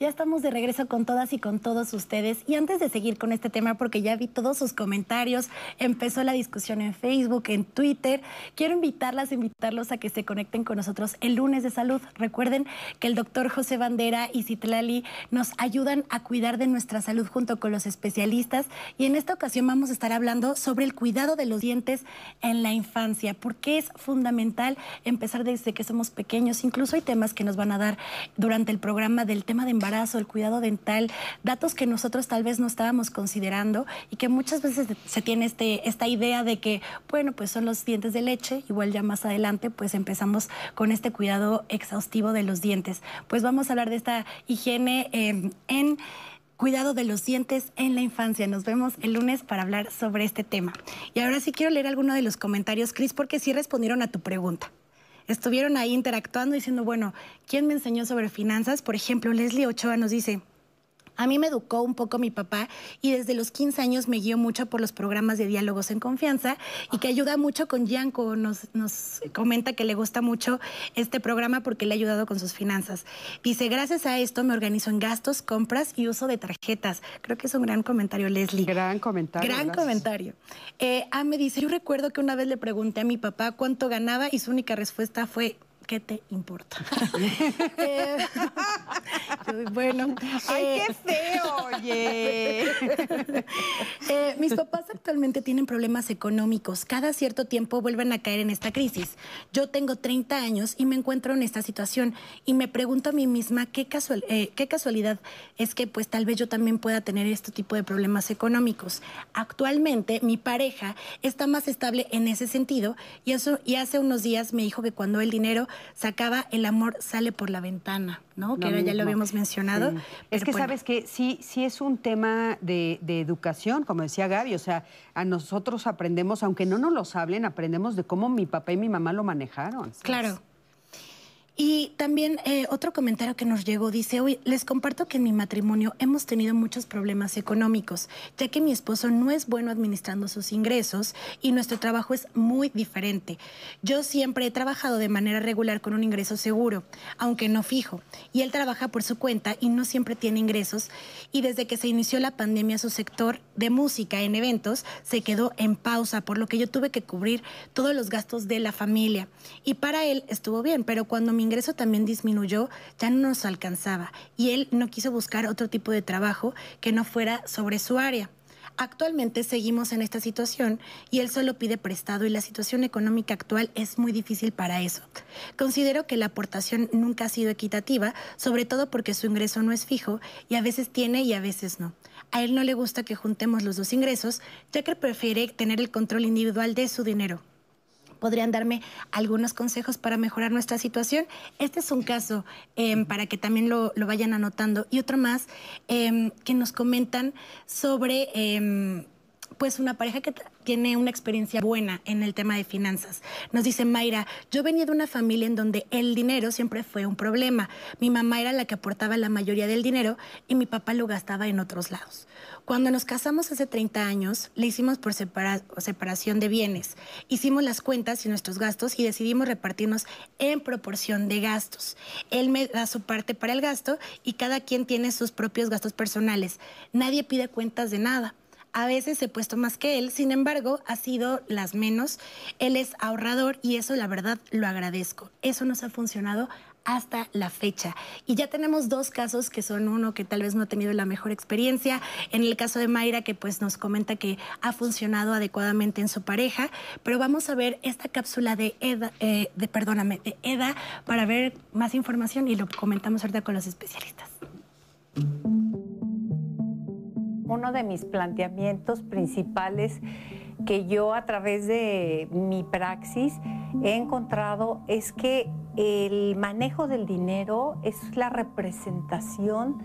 Ya estamos de regreso con todas y con todos ustedes. Y antes de seguir con este tema, porque ya vi todos sus comentarios, empezó la discusión en Facebook, en Twitter, quiero invitarlas, invitarlos a que se conecten con nosotros el lunes de salud. Recuerden que el doctor José Bandera y Citlali nos ayudan a cuidar de nuestra salud junto con los especialistas. Y en esta ocasión vamos a estar hablando sobre el cuidado de los dientes en la infancia, porque es fundamental empezar desde que somos pequeños. Incluso hay temas que nos van a dar durante el programa del tema de embarazo embarazo, el cuidado dental, datos que nosotros tal vez no estábamos considerando y que muchas veces se tiene este, esta idea de que, bueno, pues son los dientes de leche, igual ya más adelante pues empezamos con este cuidado exhaustivo de los dientes. Pues vamos a hablar de esta higiene eh, en cuidado de los dientes en la infancia. Nos vemos el lunes para hablar sobre este tema. Y ahora sí quiero leer alguno de los comentarios, Cris, porque sí respondieron a tu pregunta. Estuvieron ahí interactuando diciendo, bueno, ¿quién me enseñó sobre finanzas? Por ejemplo, Leslie Ochoa nos dice, a mí me educó un poco mi papá y desde los 15 años me guió mucho por los programas de diálogos en confianza y que ayuda mucho con Yanko. Nos, nos comenta que le gusta mucho este programa porque le ha ayudado con sus finanzas. Dice, gracias a esto me organizo en gastos, compras y uso de tarjetas. Creo que es un gran comentario, Leslie. Gran comentario. Gran gracias. comentario. Eh, ah, me dice, yo recuerdo que una vez le pregunté a mi papá cuánto ganaba y su única respuesta fue, ¿qué te importa? Eh, bueno. ¡Ay, eh, qué feo, oye! Eh, mis papás actualmente tienen problemas económicos. Cada cierto tiempo vuelven a caer en esta crisis. Yo tengo 30 años y me encuentro en esta situación y me pregunto a mí misma qué, casual- eh, qué casualidad es que pues tal vez yo también pueda tener este tipo de problemas económicos. Actualmente mi pareja está más estable en ese sentido y, eso, y hace unos días me dijo que cuando el dinero se acaba, el amor sale por la ventana, ¿no? que era- ya lo habíamos mencionado. Sí. Es que bueno. sabes que sí, sí es un tema de, de educación, como decía Gaby. O sea, a nosotros aprendemos, aunque no nos los hablen, aprendemos de cómo mi papá y mi mamá lo manejaron. Claro. Y también eh, otro comentario que nos llegó dice, hoy les comparto que en mi matrimonio hemos tenido muchos problemas económicos, ya que mi esposo no es bueno administrando sus ingresos y nuestro trabajo es muy diferente. Yo siempre he trabajado de manera regular con un ingreso seguro, aunque no fijo, y él trabaja por su cuenta y no siempre tiene ingresos. Y desde que se inició la pandemia, su sector de música en eventos se quedó en pausa, por lo que yo tuve que cubrir todos los gastos de la familia. Y para él estuvo bien, pero cuando mi ingreso también disminuyó, ya no nos alcanzaba. Y él no quiso buscar otro tipo de trabajo que no fuera sobre su área. Actualmente seguimos en esta situación y él solo pide prestado y la situación económica actual es muy difícil para eso. Considero que la aportación nunca ha sido equitativa, sobre todo porque su ingreso no es fijo y a veces tiene y a veces no. A él no le gusta que juntemos los dos ingresos, ya que prefiere tener el control individual de su dinero. ¿Podrían darme algunos consejos para mejorar nuestra situación? Este es un caso em, para que también lo, lo vayan anotando. Y otro más em, que nos comentan sobre em, pues una pareja que tiene una experiencia buena en el tema de finanzas. Nos dice Mayra, yo venía de una familia en donde el dinero siempre fue un problema. Mi mamá era la que aportaba la mayoría del dinero y mi papá lo gastaba en otros lados. Cuando nos casamos hace 30 años, le hicimos por separa- separación de bienes. Hicimos las cuentas y nuestros gastos y decidimos repartirnos en proporción de gastos. Él me da su parte para el gasto y cada quien tiene sus propios gastos personales. Nadie pide cuentas de nada. A veces he puesto más que él, sin embargo, ha sido las menos. Él es ahorrador y eso la verdad lo agradezco. Eso nos ha funcionado hasta la fecha. Y ya tenemos dos casos que son uno que tal vez no ha tenido la mejor experiencia. En el caso de Mayra, que pues nos comenta que ha funcionado adecuadamente en su pareja. Pero vamos a ver esta cápsula de Eda, eh, de, perdóname, de Eda para ver más información y lo comentamos ahorita con los especialistas. Uno de mis planteamientos principales que yo a través de mi praxis he encontrado es que el manejo del dinero es la representación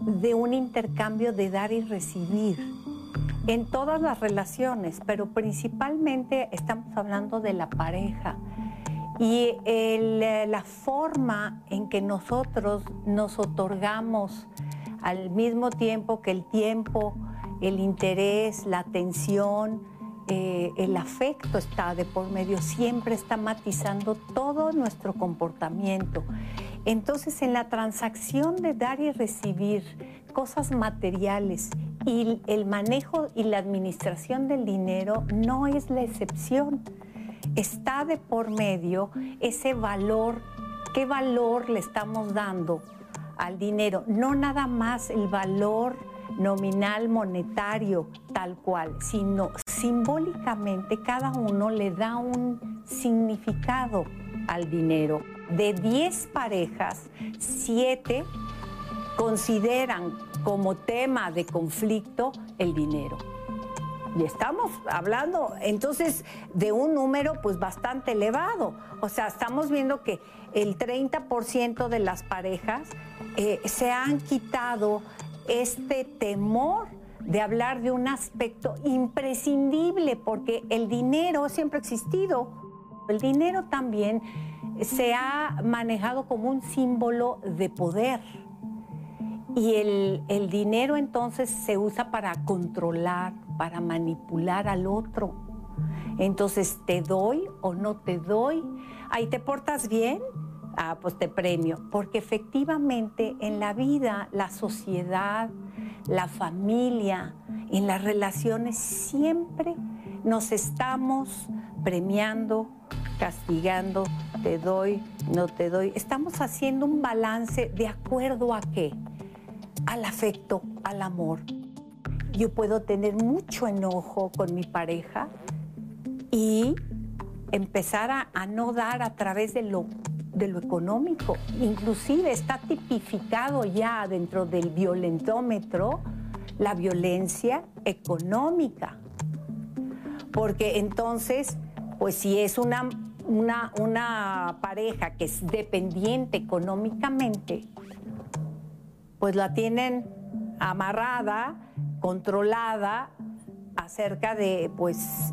de un intercambio de dar y recibir en todas las relaciones, pero principalmente estamos hablando de la pareja. Y la forma en que nosotros nos otorgamos al mismo tiempo que el tiempo, el interés, la atención, eh, el afecto está de por medio, siempre está matizando todo nuestro comportamiento. Entonces, en la transacción de dar y recibir cosas materiales y el manejo y la administración del dinero no es la excepción. Está de por medio ese valor, qué valor le estamos dando al dinero, no nada más el valor nominal monetario tal cual, sino simbólicamente cada uno le da un significado al dinero. De 10 parejas, 7 consideran como tema de conflicto el dinero. Y estamos hablando entonces de un número pues bastante elevado. O sea, estamos viendo que el 30% de las parejas eh, se han quitado este temor de hablar de un aspecto imprescindible, porque el dinero siempre ha existido. El dinero también se ha manejado como un símbolo de poder. Y el, el dinero entonces se usa para controlar, para manipular al otro. Entonces, ¿te doy o no te doy? Ahí te portas bien, ah, pues te premio. Porque efectivamente en la vida, la sociedad, la familia, en las relaciones, siempre nos estamos premiando, castigando, te doy, no te doy. Estamos haciendo un balance de acuerdo a qué? Al afecto, al amor. Yo puedo tener mucho enojo con mi pareja y empezar a, no dar a través de lo, de lo económico. Inclusive está tipificado ya dentro del violentómetro la violencia económica. Porque entonces, pues si es una, una, pareja que es dependiente económicamente, pues la tienen amarrada, controlada acerca de pues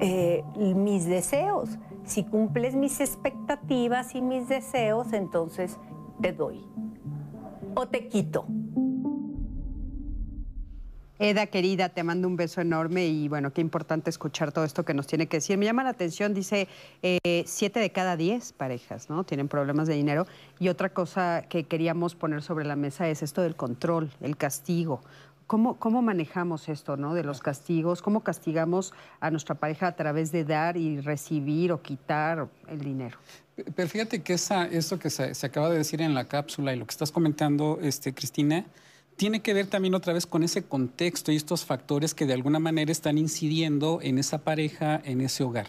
eh, mis deseos. Si cumples mis expectativas y mis deseos, entonces te doy o te quito. Eda, querida, te mando un beso enorme y bueno, qué importante escuchar todo esto que nos tiene que decir. Me llama la atención, dice, eh, siete de cada diez parejas, ¿no? Tienen problemas de dinero. Y otra cosa que queríamos poner sobre la mesa es esto del control, el castigo. ¿Cómo, cómo manejamos esto, ¿no? De los castigos, cómo castigamos a nuestra pareja a través de dar y recibir o quitar el dinero. Pero fíjate que esa, eso que se, se acaba de decir en la cápsula y lo que estás comentando, este, Cristina, tiene que ver también otra vez con ese contexto y estos factores que de alguna manera están incidiendo en esa pareja, en ese hogar.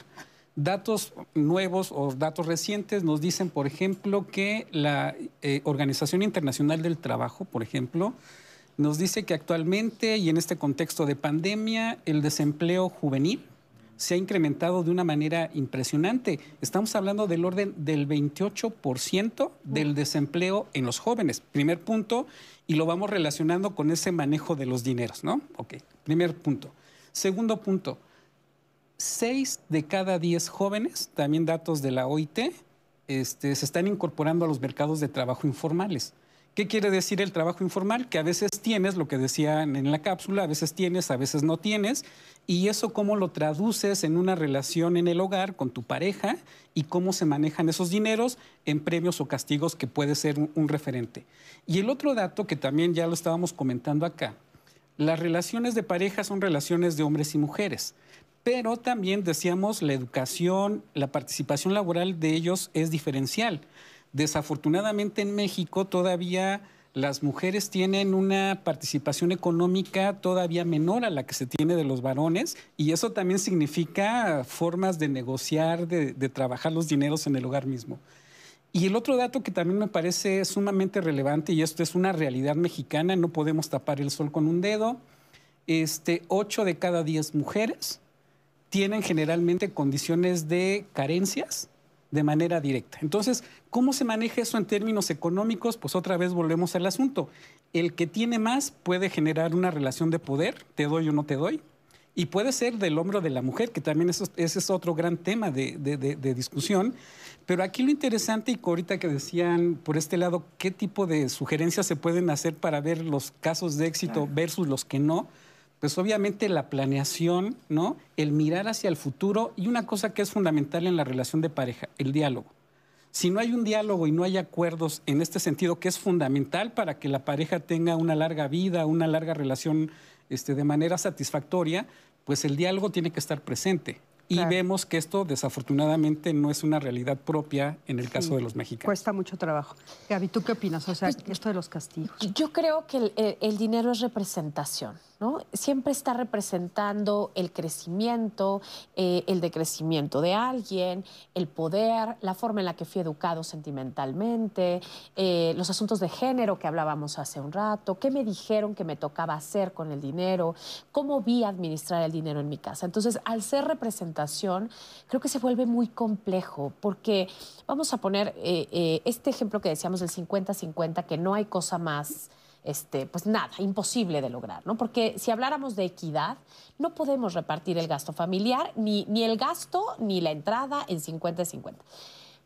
Datos nuevos o datos recientes nos dicen, por ejemplo, que la eh, Organización Internacional del Trabajo, por ejemplo, nos dice que actualmente y en este contexto de pandemia, el desempleo juvenil se ha incrementado de una manera impresionante. Estamos hablando del orden del 28% del desempleo en los jóvenes. Primer punto, y lo vamos relacionando con ese manejo de los dineros, ¿no? Ok, primer punto. Segundo punto, seis de cada diez jóvenes, también datos de la OIT, este, se están incorporando a los mercados de trabajo informales. ¿Qué quiere decir el trabajo informal? Que a veces tienes, lo que decían en la cápsula, a veces tienes, a veces no tienes, y eso cómo lo traduces en una relación en el hogar con tu pareja y cómo se manejan esos dineros en premios o castigos que puede ser un, referente. Y el otro dato que también ya lo estábamos comentando acá, las relaciones de pareja son relaciones de hombres y mujeres, pero también decíamos la educación, la participación laboral de ellos es diferencial. Desafortunadamente en México todavía las mujeres tienen una participación económica todavía menor a la que se tiene de los varones y eso también significa formas de negociar, de, trabajar los dineros en el hogar mismo. Y el otro dato que también me parece sumamente relevante, y esto es una realidad mexicana, no podemos tapar el sol con un dedo, este, 8 de cada 10 mujeres tienen generalmente condiciones de carencias de manera directa. Entonces, ¿cómo se maneja eso en términos económicos? Pues otra vez volvemos al asunto. El que tiene más puede generar una relación de poder, te doy o no te doy, y puede ser del hombro de la mujer, que también eso, ese es otro gran tema de, de, de, de, discusión. Pero aquí lo interesante, y ahorita que decían por este lado, qué tipo de sugerencias se pueden hacer para ver los casos de éxito claro. versus los que no, pues obviamente la planeación, ¿no? El mirar hacia el futuro y una cosa que es fundamental en la relación de pareja, el diálogo. Si no hay un diálogo y no hay acuerdos en este sentido, que es fundamental para que la pareja tenga una larga vida, una larga relación este, de manera satisfactoria, pues el diálogo tiene que estar presente. Y claro. vemos que esto desafortunadamente no es una realidad propia en el caso sí. de los mexicanos. Cuesta mucho trabajo. Gaby, ¿tú qué opinas? O sea, pues, esto de los castigos. Yo creo que el, el, el dinero es representación. Siempre está representando el crecimiento, eh, el decrecimiento de alguien, el poder, la forma en la que fui educado sentimentalmente, eh, los asuntos de género que hablábamos hace un rato, qué me dijeron que me tocaba hacer con el dinero, cómo vi administrar el dinero en mi casa. Entonces, al ser representación, creo que se vuelve muy complejo, porque vamos a poner eh, este ejemplo que decíamos del 50-50, que no hay cosa más este, pues nada, imposible de lograr, ¿no? Porque si habláramos de equidad, no podemos repartir el gasto familiar, ni, ni el gasto, ni la entrada en 50 y 50.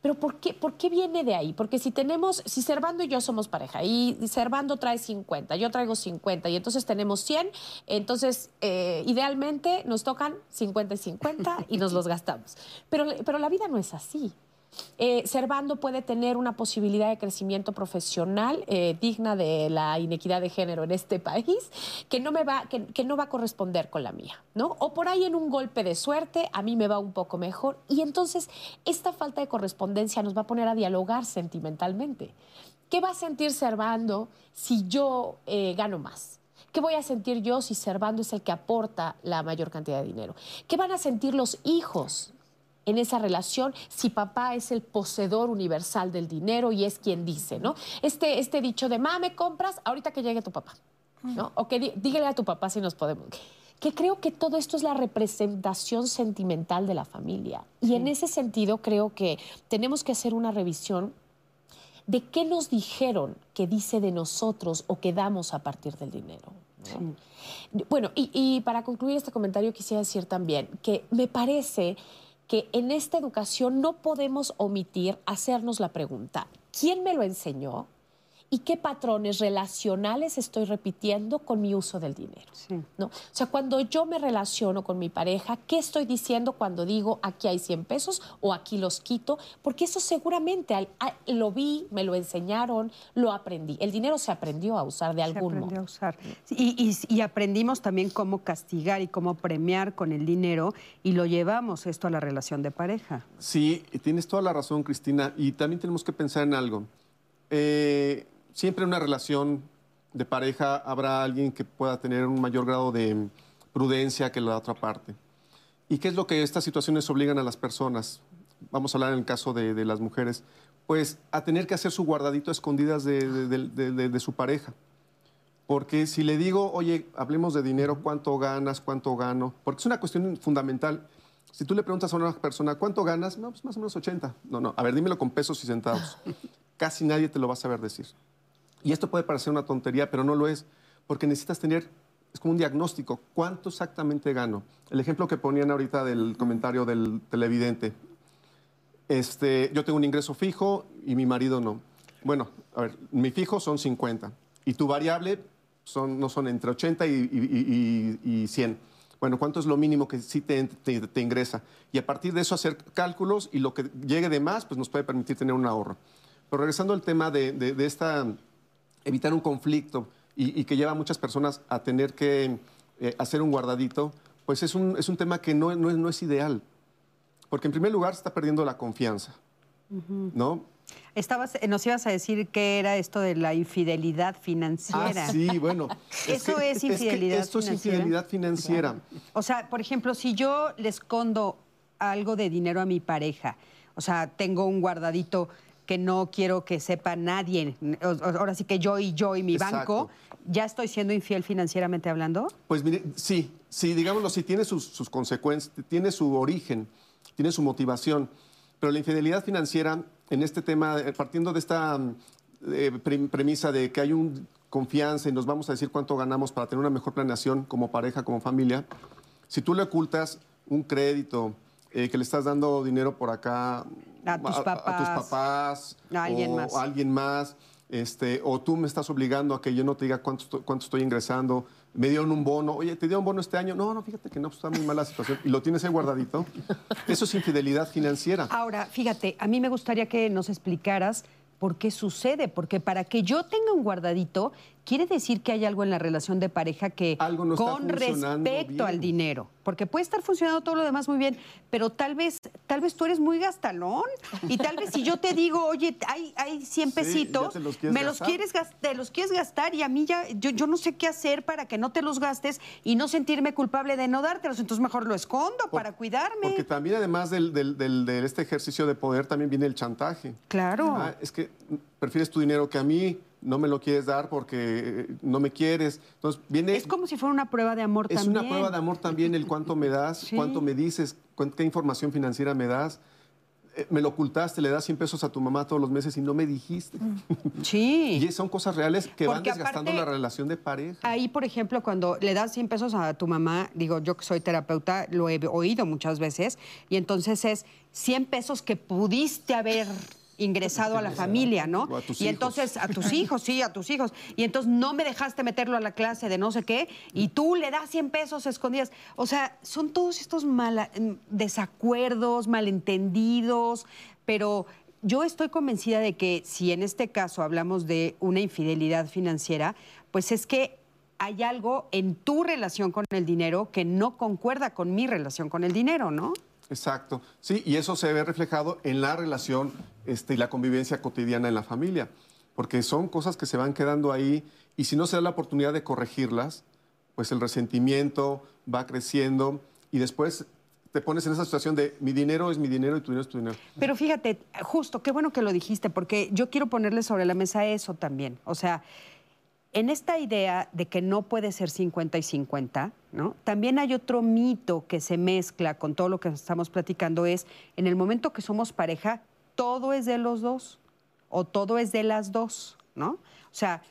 Pero ¿por qué, ¿por qué viene de ahí? Porque si tenemos, si Servando y yo somos pareja y Servando trae 50, yo traigo 50 y entonces tenemos 100, entonces eh, idealmente nos tocan 50 y 50 y nos los gastamos. Pero, pero la vida no es así. Eh, Servando puede tener una posibilidad de crecimiento profesional eh, digna de la inequidad de género en este país que no, me va, que, no va a corresponder con la mía, ¿no? O por ahí en un golpe de suerte a mí me va un poco mejor y entonces esta falta de correspondencia nos va a poner a dialogar sentimentalmente. ¿Qué va a sentir Servando si yo eh, gano más? ¿Qué voy a sentir yo si Servando es el que aporta la mayor cantidad de dinero? ¿Qué van a sentir los hijos en esa relación si papá es el poseedor universal del dinero y es quien dice, ¿no? Este, este dicho de, ma, me compras ahorita que llegue tu papá, ¿no? O que dígale a tu papá si nos podemos. Que creo que todo esto es la representación sentimental de la familia. Y en ese sentido creo que tenemos que hacer una revisión de qué nos dijeron que dice de nosotros o que damos a partir del dinero. ¿no? Bueno, y, y para concluir este comentario quisiera decir también que me parece que en esta educación no podemos omitir hacernos la pregunta, ¿quién me lo enseñó? ¿Y qué patrones relacionales estoy repitiendo con mi uso del dinero? ¿no? O sea, cuando yo me relaciono con mi pareja, ¿qué estoy diciendo cuando digo aquí hay 100 pesos o aquí los quito? Porque eso seguramente al- lo vi, me lo enseñaron, lo aprendí. El dinero se aprendió a usar de Se algún aprendió modo. a usar. Y, y- y aprendimos también cómo castigar y cómo premiar con el dinero y lo llevamos esto a la relación de pareja. Sí, tienes toda la razón, Cristina. Y también tenemos que pensar en algo. Eh, siempre en una relación de pareja habrá alguien que pueda tener un mayor grado de prudencia que la otra parte. ¿Y qué es lo que estas situaciones obligan a las personas? Vamos a hablar en el caso de, de las mujeres. Pues a tener que hacer su guardadito a escondidas de, de- de- de- de- de su pareja. Porque si le digo, oye, hablemos de dinero, ¿cuánto ganas? ¿Cuánto gano? Porque es una cuestión fundamental. Si tú le preguntas a una persona, ¿cuánto ganas? No, pues más o menos 80. No, no, a ver, dímelo con pesos y centavos. Casi nadie te lo va a saber decir. Y esto puede parecer una tontería, pero no lo es, porque necesitas tener, es como un diagnóstico, ¿cuánto exactamente gano? El ejemplo que ponían ahorita del comentario del televidente, este, yo tengo un ingreso fijo y mi marido no. Bueno, a ver, mi fijo son 50 y tu variable son, no son entre 80 y, y- y- y 100. Bueno, ¿cuánto es lo mínimo que sí te, te- ingresa? Y a partir de eso hacer cálculos y lo que llegue de más, pues nos puede permitir tener un ahorro. Pero regresando al tema de- de esta, evitar un conflicto y, y que lleva a muchas personas a tener que eh, hacer un guardadito, pues es un, es un tema que no, no es- no es ideal. Porque en primer lugar se está perdiendo la confianza, ¿no? Estabas, eh, nos ibas a decir qué era esto de la infidelidad financiera. Ah, sí, bueno. Eso que- es que infidelidad esto es financiera. infidelidad financiera. O sea, por ejemplo, si yo le escondo algo de dinero a mi pareja, o sea, tengo un guardadito que no quiero que sepa nadie, ahora sí que yo y yo y mi Exacto. banco, ¿ya estoy siendo infiel financieramente hablando? Pues mire, sí, sí, digámoslo, sí, tiene sus, sus consecuencias, tiene su origen, tiene su motivación. Pero la infidelidad financiera, en este tema, partiendo de esta eh, pre- premisa de que hay un confianza y nos vamos a decir cuánto ganamos para tener una mejor planeación como pareja, como familia, si tú le ocultas un crédito, eh, que le estás dando dinero por acá A tus tus papás. A alguien o más. a alguien más, este, o tú me estás obligando a que yo no te diga cuánto, estoy- cuánto estoy ingresando, me dieron un bono, oye, ¿te dieron bono este año? No, no, fíjate que no, pues, está muy mala la situación, y lo tienes ahí guardadito. Eso es infidelidad financiera. Ahora, fíjate, a mí me gustaría que nos explicaras por qué sucede, porque para que yo tenga un guardadito, quiere decir que hay algo en la relación de pareja que no con respecto bien. al dinero, porque puede estar funcionando todo lo demás muy bien, pero tal vez tal vez tú eres muy gastalón y tal vez si yo te digo, oye, hay, hay 100 Sí, pesitos, los me los gastar. quieres gas- te los quieres gastar y a mí ya, yo, yo no sé qué hacer para que no te los gastes y no sentirme culpable de no dártelos, entonces mejor lo escondo para cuidarme. Porque también además del, del- del- de este ejercicio de poder también viene el chantaje. Claro. Ah, es que prefieres tu dinero que a mí, no me lo quieres dar porque eh, no me quieres. Entonces viene... Es como si fuera una prueba de amor Es también. una prueba de amor también el cuánto me das, Sí. cuánto me dices, qué información financiera me das. Eh, me lo ocultaste, le das 100 pesos a tu mamá todos los meses y no me dijiste. Sí. Y son cosas reales que van Porque desgastando aparte- la relación de pareja. Ahí, por ejemplo, cuando le das 100 pesos a tu mamá, digo, yo que soy terapeuta, lo he oído muchas veces, y entonces es 100 pesos que pudiste haber ingresado a la familia, ¿no? O a tus y hijos. entonces a tus hijos, sí, a tus hijos. Y entonces no me dejaste meterlo a la clase de no sé qué, y tú le das 100 pesos escondidas. O sea, son todos estos mala- mm, desacuerdos, malentendidos, pero yo estoy convencida de que si en este caso hablamos de una infidelidad financiera, pues es que hay algo en tu relación con el dinero que no concuerda con mi relación con el dinero, ¿no? Exacto. Sí, y eso se ve reflejado en la relación este, y la convivencia cotidiana en la familia. Porque son cosas que se van quedando ahí y si no se da la oportunidad de corregirlas, pues el resentimiento va creciendo y después te pones en esa situación de mi dinero es mi dinero y tu dinero es tu dinero. Pero fíjate, justo, qué bueno que lo dijiste, porque yo quiero ponerle sobre la mesa eso también. O sea, en esta idea de que no puede ser 50 y 50, ¿no? También hay otro mito que se mezcla con todo lo que estamos platicando, es en el momento que somos pareja, todo es de los dos o todo es de las dos, ¿no? O sea,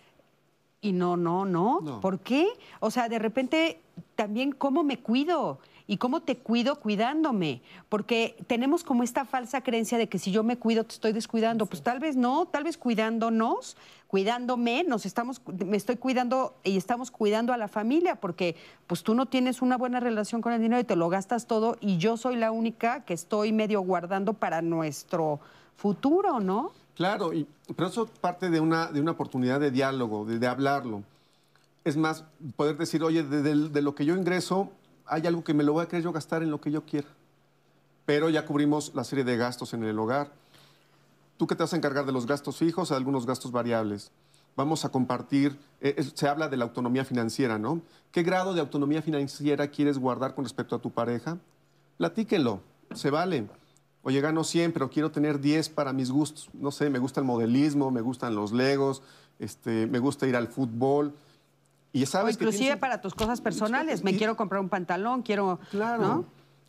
y no, no, no, ¿Por qué? O sea, de repente también cómo me cuido y cómo te cuido cuidándome, porque tenemos como esta falsa creencia de que si yo me cuido te estoy descuidando, pues tal vez no, tal vez cuidándonos, cuidándome, nos estamos me estoy cuidando y estamos cuidando a la familia porque pues tú no tienes una buena relación con el dinero y te lo gastas todo y yo soy la única que estoy medio guardando para nuestro futuro, ¿no? Claro, y, pero eso parte de una, de una oportunidad de diálogo, de, de hablarlo. Es más, poder decir, oye, de, de- de lo que yo ingreso, hay algo que me lo voy a querer yo gastar en lo que yo quiera. Pero ya cubrimos la serie de gastos en el hogar. Tú que te vas a encargar de los gastos fijos, algunos gastos variables. Vamos a compartir, eh, se habla de la autonomía financiera, ¿no? ¿Qué grado de autonomía financiera quieres guardar con respecto a tu pareja? Platíquenlo, se vale. Oye, gano 100, pero quiero tener 10 para mis gustos. No sé, me gusta el modelismo, me gustan los legos, este, me gusta ir al fútbol. Y O sabes que inclusive tienes un- para tus cosas personales, me quiero comprar un pantalón, quiero, Claro. ¿no?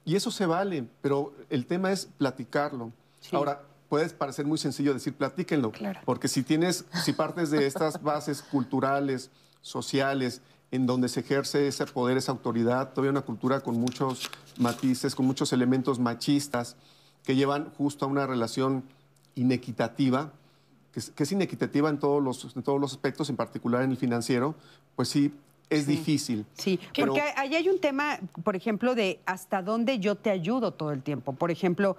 Y eso se vale, pero el tema es platicarlo. Ahora, puedes parecer muy sencillo decir platíquenlo, porque si tienes, si partes de estas bases culturales, sociales, en donde se ejerce ese poder, esa autoridad, todavía una cultura con muchos matices, con muchos elementos machistas que llevan justo a una relación inequitativa, que es, que es inequitativa en todos, los, en todos los aspectos, en particular en el financiero, pues sí, es difícil. Sí, Pero- porque ahí hay un tema, por ejemplo, de hasta dónde yo te ayudo todo el tiempo. Por ejemplo,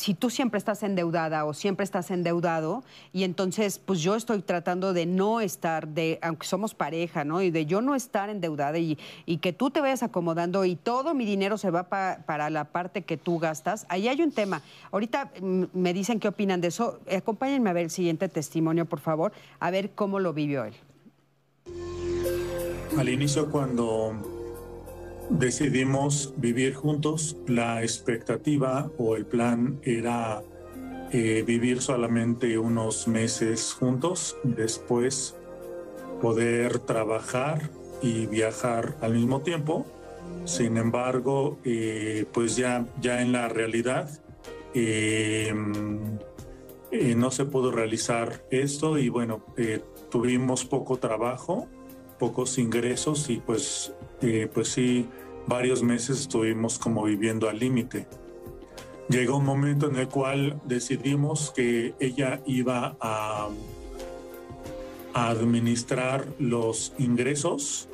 si tú siempre estás endeudada o siempre estás endeudado y entonces pues yo estoy tratando de no estar, de aunque somos pareja, ¿no? Y de yo no estar endeudada y, y que tú te vayas acomodando y todo mi dinero se va pa- para la parte que tú gastas, ahí hay un tema. Ahorita mm, me dicen qué opinan de eso. Acompáñenme a ver el siguiente testimonio, por favor, a ver cómo lo vivió él. Al inicio cuando decidimos vivir juntos, la expectativa o el plan era eh, vivir solamente unos meses juntos, después poder trabajar y viajar al mismo tiempo. Sin embargo, eh, pues ya, ya en la realidad eh, eh, no se pudo realizar esto y bueno, tuvimos poco trabajo, pocos ingresos y pues, pues sí, varios meses estuvimos como viviendo al límite. Llegó un momento en el cual decidimos que ella iba a, administrar los ingresos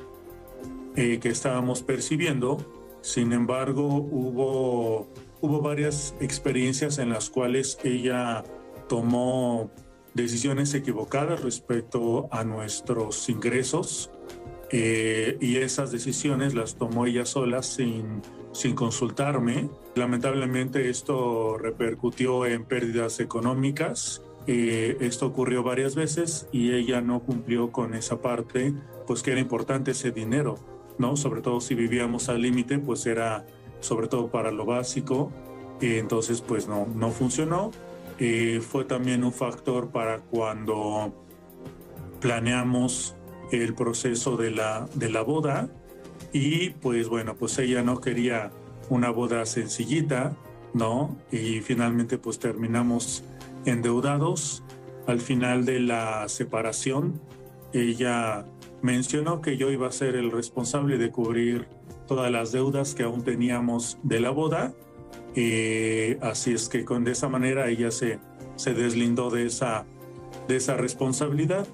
eh, que estábamos percibiendo. Sin embargo, hubo, hubo varias experiencias en las cuales ella tomó decisiones equivocadas respecto a nuestros ingresos eh, y esas decisiones las tomó ella sola sin, sin consultarme. Lamentablemente esto repercutió en pérdidas económicas. Eh, esto ocurrió varias veces y ella no cumplió con esa parte, pues que era importante ese dinero, ¿no? Sobre todo si vivíamos al límite, pues era sobre todo para lo básico. Eh, entonces, pues no, no funcionó. Eh, fue también un factor para cuando planeamos el proceso de la, de la boda y pues bueno, pues ella no quería una boda sencillita, ¿no? Y finalmente pues terminamos endeudados. Al final de la separación, ella mencionó que yo iba a ser el responsable de cubrir todas las deudas que aún teníamos de la boda. Eh, así es que con de esa manera ella se, se deslindó de esa, de esa responsabilidad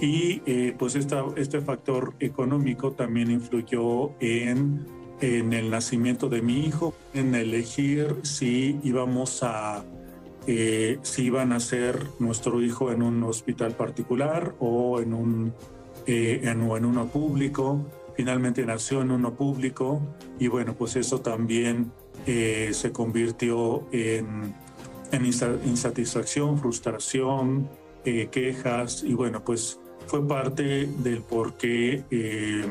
y eh, pues esta, este factor económico también influyó en, en el nacimiento de mi hijo, en elegir si íbamos a, eh, si iban a ser nuestro hijo en un hospital particular o en, un, eh, en, uno público. Finalmente nació en uno público y bueno, pues eso también se convirtió en, en insatisfacción, frustración, quejas y bueno, pues fue parte del por qué eh,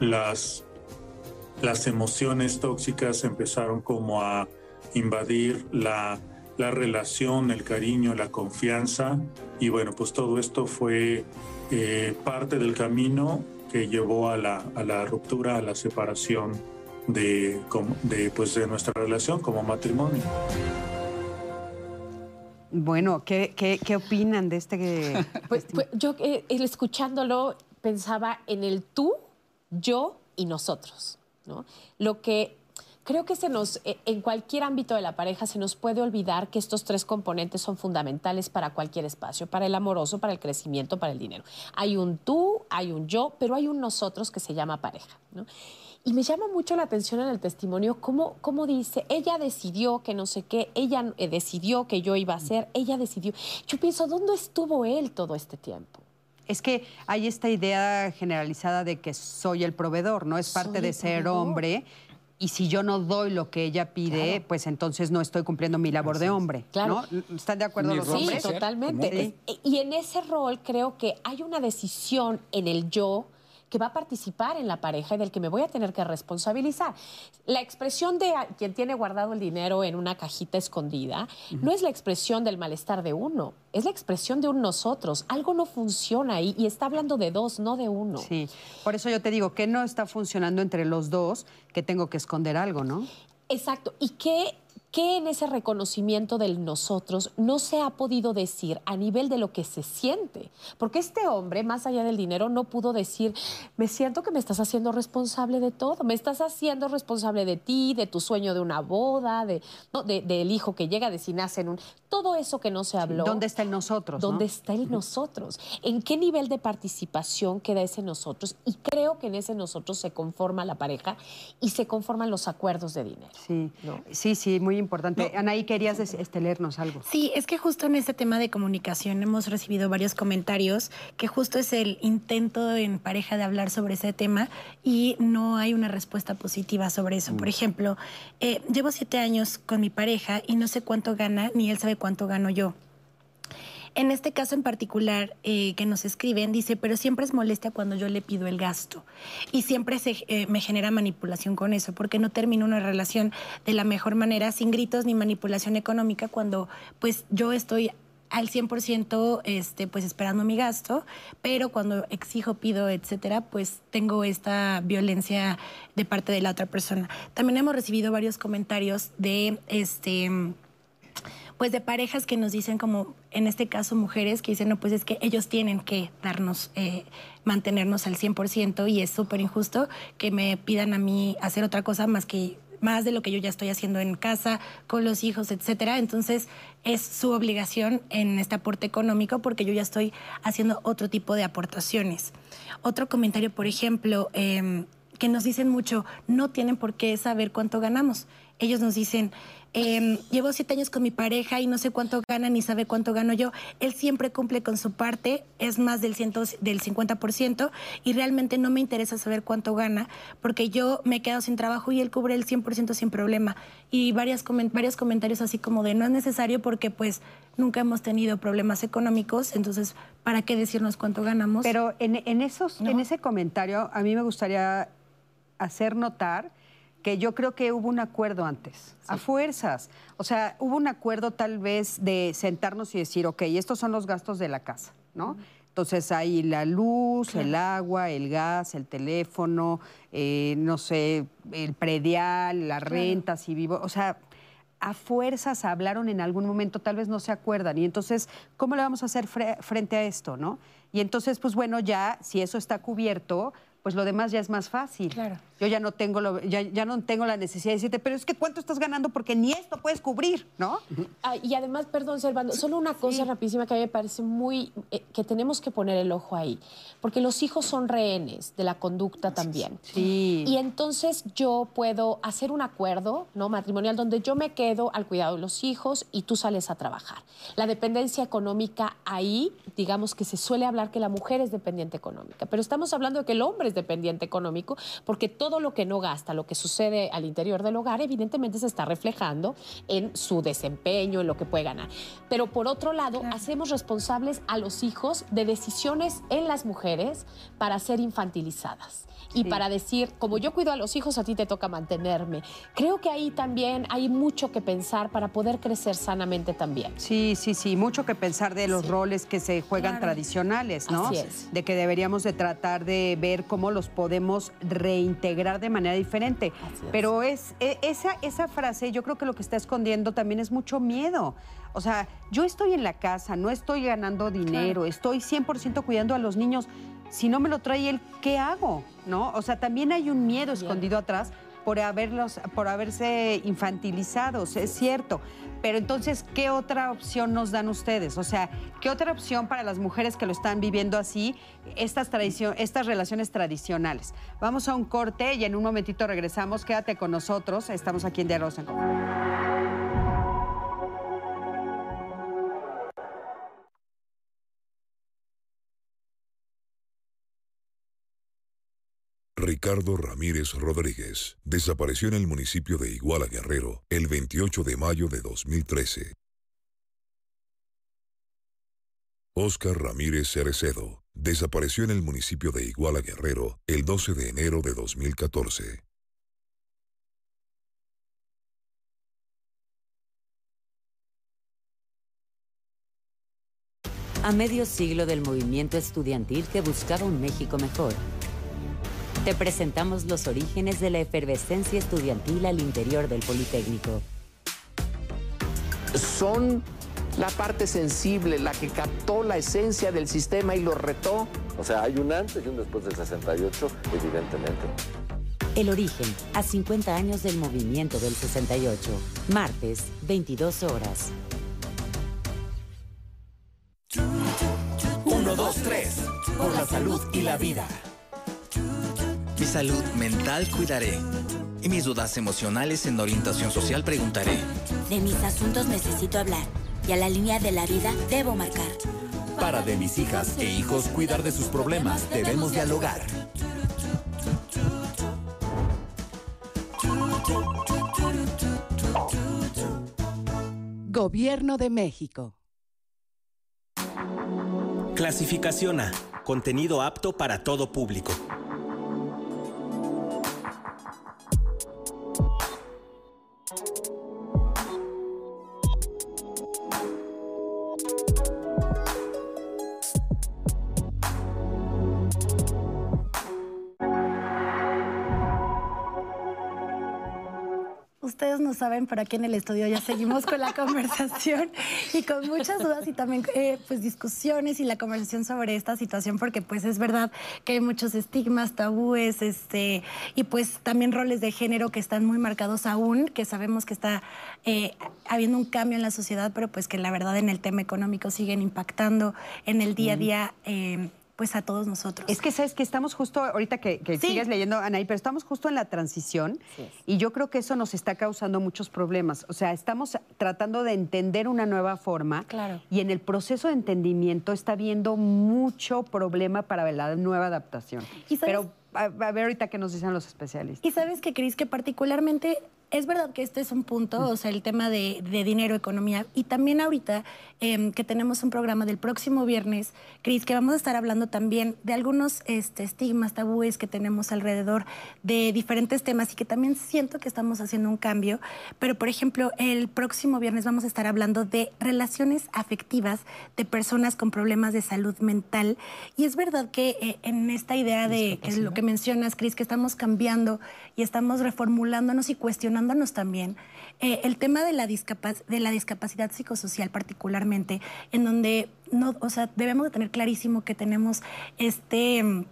las, las emociones tóxicas empezaron como a invadir la, la relación, el cariño, la confianza. Y bueno, pues todo esto fue eh, parte del camino que llevó a la, a la ruptura, a la separación de, de, pues de nuestra relación como matrimonio. Bueno, ¿qué, qué, qué opinan de este? Pues, pues, yo eh, escuchándolo pensaba en el tú, yo y nosotros, ¿no? Lo que creo que se nos, eh, en cualquier ámbito de la pareja se nos puede olvidar que estos tres componentes son fundamentales para cualquier espacio, para el amoroso, para el crecimiento, para el dinero. Hay un tú, hay un yo, pero hay un nosotros que se llama pareja, ¿no? Y me llama mucho la atención en el testimonio cómo, cómo dice, ella decidió que no sé qué, ella eh, decidió que yo iba a ser, ella decidió. Yo pienso, ¿dónde estuvo él todo este tiempo? Es que hay esta idea generalizada de que soy el proveedor, ¿no? Es parte de ser hombre. Y si yo no doy lo que ella pide, pues entonces no estoy cumpliendo mi labor de hombre. Claro. ¿no? ¿Están de acuerdo los hombres? Sí, totalmente. Y en ese rol creo que hay una decisión en el yo que va a participar en la pareja y del que me voy a tener que responsabilizar. La expresión de quien tiene guardado el dinero en una cajita escondida no es la expresión del malestar de uno, es la expresión de un nosotros. Algo no funciona ahí y está hablando de dos, no de uno. Sí, por eso yo te digo que no está funcionando entre los dos, que tengo que esconder algo, ¿no? Exacto. ¿Y qué ¿Qué en ese reconocimiento del nosotros no se ha podido decir a nivel de lo que se siente? Porque este hombre, más allá del dinero, no pudo decir, me siento que me estás haciendo responsable de todo, me estás haciendo responsable de ti, de tu sueño de una boda, de, ¿no? de- del hijo que llega, de si nace en un... Todo eso que no se habló. ¿Dónde está el nosotros? ¿Dónde no? está el nosotros? ¿En qué nivel de participación queda ese nosotros? Y creo que en ese nosotros se conforma la pareja y se conforman los acuerdos de dinero. Sí, sí, sí, muy importante. Anaí, querías des- este, leernos algo. Sí, es que justo en este tema de comunicación hemos recibido varios comentarios que justo es el intento en pareja de hablar sobre ese tema y no hay una respuesta positiva sobre eso. Por ejemplo, eh, llevo siete años con mi pareja y no sé cuánto gana ni él sabe cuánto gano yo. En este caso en particular eh, que nos escriben, dice, pero siempre es molestia cuando yo le pido el gasto. Y siempre se, eh, me genera manipulación con eso, porque no termino una relación de la mejor manera, sin gritos ni manipulación económica, cuando pues yo estoy al 100% este, pues esperando mi gasto, pero cuando exijo, pido, etcétera, pues tengo esta violencia de parte de la otra persona. También hemos recibido varios comentarios de este pues de parejas que nos dicen como, en este caso mujeres, que dicen, no, pues es que ellos tienen que darnos, eh, mantenernos al 100% y es súper injusto que me pidan a mí hacer otra cosa más que más de lo que yo ya estoy haciendo en casa, con los hijos, etcétera. Entonces, es su obligación en este aporte económico porque yo ya estoy haciendo otro tipo de aportaciones. Otro comentario, por ejemplo, em, que nos dicen mucho, no tienen por qué saber cuánto ganamos. Ellos nos dicen, em, llevo siete años con mi pareja y no sé cuánto gana ni sabe cuánto gano yo. Él siempre cumple con su parte, es más del, ciento, del 50% y realmente no me interesa saber cuánto gana porque yo me he quedado sin trabajo y él cubre el 100% sin problema. Y varias comen- varios comentarios así como de no es necesario porque pues nunca hemos tenido problemas económicos, entonces ¿para qué decirnos cuánto ganamos? Pero en, en esos, en ese comentario, a mí me gustaría hacer notar que yo creo que hubo un acuerdo antes, a fuerzas. O sea, hubo un acuerdo tal vez de sentarnos y decir, ok, estos son los gastos de la casa, ¿no? Entonces hay la luz, el agua, el gas, el teléfono, eh, no sé, el predial, la renta, si vivo. O sea, a fuerzas hablaron en algún momento, tal vez no se acuerdan. Y entonces, ¿cómo le vamos a hacer fre- frente a esto, no? Y entonces, pues bueno, ya, si eso está cubierto, pues lo demás ya es más fácil. Yo ya no tengo lo- ya, ya no tengo la necesidad de decirte, pero es que cuánto estás ganando porque ni esto puedes cubrir, ¿no? Ah, y además, perdón, Servando, solo una cosa rapidísima que a mí me parece muy, eh, que tenemos que poner el ojo ahí, porque los hijos son rehenes de la conducta también. Sí. Y entonces yo puedo hacer un acuerdo, ¿no? Matrimonial, donde yo me quedo al cuidado de los hijos y tú sales a trabajar. La dependencia económica ahí, digamos que se suele hablar que la mujer es dependiente económica, pero estamos hablando de que el hombre es dependiente económico, porque todo lo que no gasta, lo que sucede al interior del hogar, evidentemente se está reflejando en su desempeño, en lo que puede ganar. Pero por otro lado, hacemos responsables a los hijos de decisiones en las mujeres para ser infantilizadas. Y para decir, como yo cuido a los hijos, a ti te toca mantenerme. Creo que ahí también hay mucho que pensar para poder crecer sanamente también. Sí, sí, sí, mucho que pensar de los roles que se juegan Claro. tradicionales, ¿no? Así es. De que deberíamos de tratar de ver cómo los podemos reintegrar de manera diferente. Pero es e- esa, esa frase, yo creo que lo que está escondiendo también es mucho miedo. O sea, yo estoy en la casa, no estoy ganando dinero, estoy 100% cuidando a los niños. Si no me lo trae él, ¿qué hago? ¿No? O sea, también hay un miedo escondido atrás por haberlos, por haberse infantilizados, es cierto. Pero entonces, ¿qué otra opción nos dan ustedes? O sea, ¿qué otra opción para las mujeres que lo están viviendo así, estas, estas relaciones tradicionales? Vamos a un corte y en un momentito regresamos. Quédate con nosotros. Estamos aquí en Diálogos en. Ricardo Ramírez Rodríguez desapareció en el municipio de Iguala Guerrero el 28 de mayo de 2013. Oscar Ramírez Cerecedo desapareció en el municipio de Iguala Guerrero el 12 de enero de 2014. A medio siglo del movimiento estudiantil que buscaba un México mejor. Te presentamos los orígenes de la efervescencia estudiantil al interior del Politécnico. son la parte sensible, la que captó la esencia del sistema y lo retó. O sea, hay un antes y un después del 68, evidentemente. El origen, a 50 años del movimiento del 68. Martes, 22 horas. 1, 2, 3. Por la salud y la vida. Mi salud mental cuidaré. Y mis dudas emocionales en orientación social preguntaré. De mis asuntos necesito hablar y a la línea de la vida debo marcar. Para de mis hijas e hijos cuidar de sus problemas debemos dialogar. Gobierno de México. Clasificación A. Contenido apto para todo público. No saben, pero aquí en el estudio ya seguimos con la conversación y con muchas dudas y también eh, pues discusiones y la conversación sobre esta situación porque pues es verdad que hay muchos estigmas, tabúes, este y pues también roles de género que están muy marcados aún, que sabemos que está eh, habiendo un cambio en la sociedad, pero pues que la verdad en el tema económico siguen impactando en el día a día. eh, pues a todos nosotros. Es que sabes que estamos justo, ahorita que, que sigues leyendo, Anaí, pero estamos justo en la transición y yo creo que eso nos está causando muchos problemas. O sea, estamos tratando de entender una nueva forma Claro. y en el proceso de entendimiento está habiendo mucho problema para la nueva adaptación. ¿Y sabes- Pero a, a ver ahorita qué nos dicen los especialistas. Y sabes que, Cris, que particularmente es verdad que este es un punto, o sea, el tema de, de dinero, economía, y también ahorita em, que tenemos un programa del próximo viernes, Cris, que vamos a estar hablando también de algunos este, estigmas, tabúes que tenemos alrededor de diferentes temas y que también siento que estamos haciendo un cambio. Pero, por ejemplo, el próximo viernes vamos a estar hablando de relaciones afectivas de personas con problemas de salud mental. Y es verdad que eh, en esta idea de que es lo que mencionas, Cris, que estamos cambiando y estamos reformulándonos y cuestionándonos también, eh, el tema de la, de la discapacidad psicosocial particularmente, en donde no, o sea, debemos de tener clarísimo que tenemos este...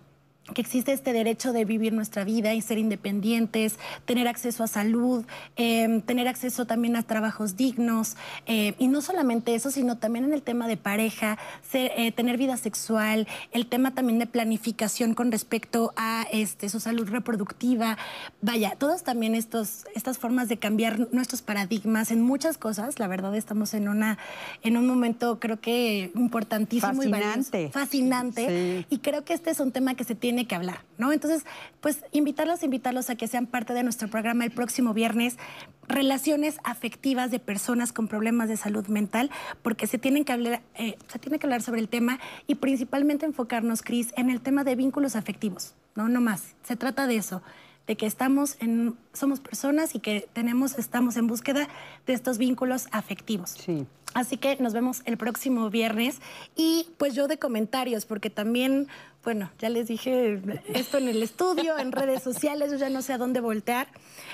que existe este derecho de vivir nuestra vida y ser independientes, tener acceso a salud, eh, tener acceso también a trabajos dignos, eh, y no solamente eso, sino también en el tema de pareja, ser- eh, tener vida sexual, el tema también de planificación con respecto a este, su salud reproductiva. Vaya, todas también estos, estas formas de cambiar nuestros paradigmas en muchas cosas. La verdad, estamos en, una, en un momento creo que importantísimo y valioso. Fascinante. fascinante. Y creo que este es un tema que se tiene que hablar, ¿no? Entonces, pues invitarlos, invitarlos a que sean parte de nuestro programa el próximo viernes, relaciones afectivas de personas con problemas de salud mental, porque se tienen que hablar, eh, se tiene que hablar sobre el tema y principalmente enfocarnos, Cris, en el tema de vínculos afectivos, ¿no? No más. Se trata de eso de que estamos en, somos personas y que tenemos, estamos en búsqueda de estos vínculos afectivos. Sí. Así que nos vemos el próximo viernes. Y pues yo de comentarios, porque también, bueno, ya les dije esto en el estudio, en redes sociales, yo ya no sé a dónde voltear.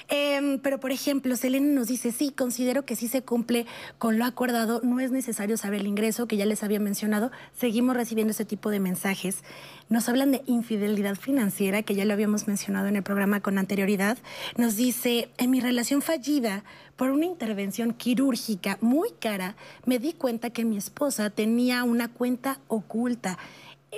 Em, pero, por ejemplo, Selene nos dice, sí, considero que sí se cumple con lo acordado, no es necesario saber el ingreso, que ya les había mencionado, seguimos recibiendo ese tipo de mensajes. Nos hablan de infidelidad financiera, que ya lo habíamos mencionado en el programa con anterioridad. Nos dice, en mi relación fallida, por una intervención quirúrgica muy cara, me di cuenta que mi esposa tenía una cuenta oculta.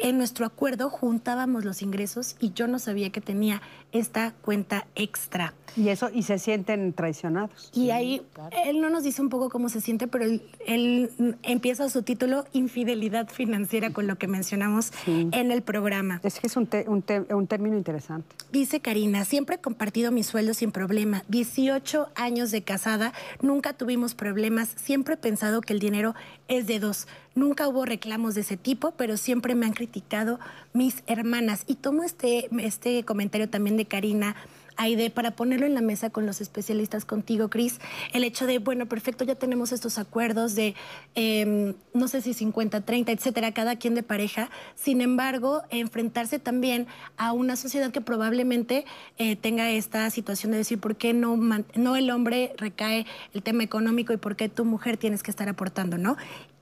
En nuestro acuerdo juntábamos los ingresos y yo no sabía que tenía esta cuenta extra. Y eso, y se sienten traicionados. Y ahí él no nos dice un poco cómo se siente, pero él, él empieza su título Infidelidad financiera con lo que mencionamos en el programa. Es que es un, te- un te- un término interesante. Dice Karina, siempre he compartido mi sueldo sin problema. 18 años de casada, nunca tuvimos problemas. Siempre he pensado que el dinero es de dos. Nunca hubo reclamos de ese tipo, pero siempre me han criticado mis hermanas. Y tomo este, este comentario también de Karina. Aide, para ponerlo en la mesa con los especialistas contigo, Cris, el hecho de, bueno, perfecto, ya tenemos estos acuerdos de, eh, no sé si 50, 30, etcétera, cada quien de pareja. Sin embargo, enfrentarse también a una sociedad que probablemente eh, tenga esta situación de decir, ¿por qué no, no el hombre recae el tema económico y por qué tu mujer tienes que estar aportando, ¿no?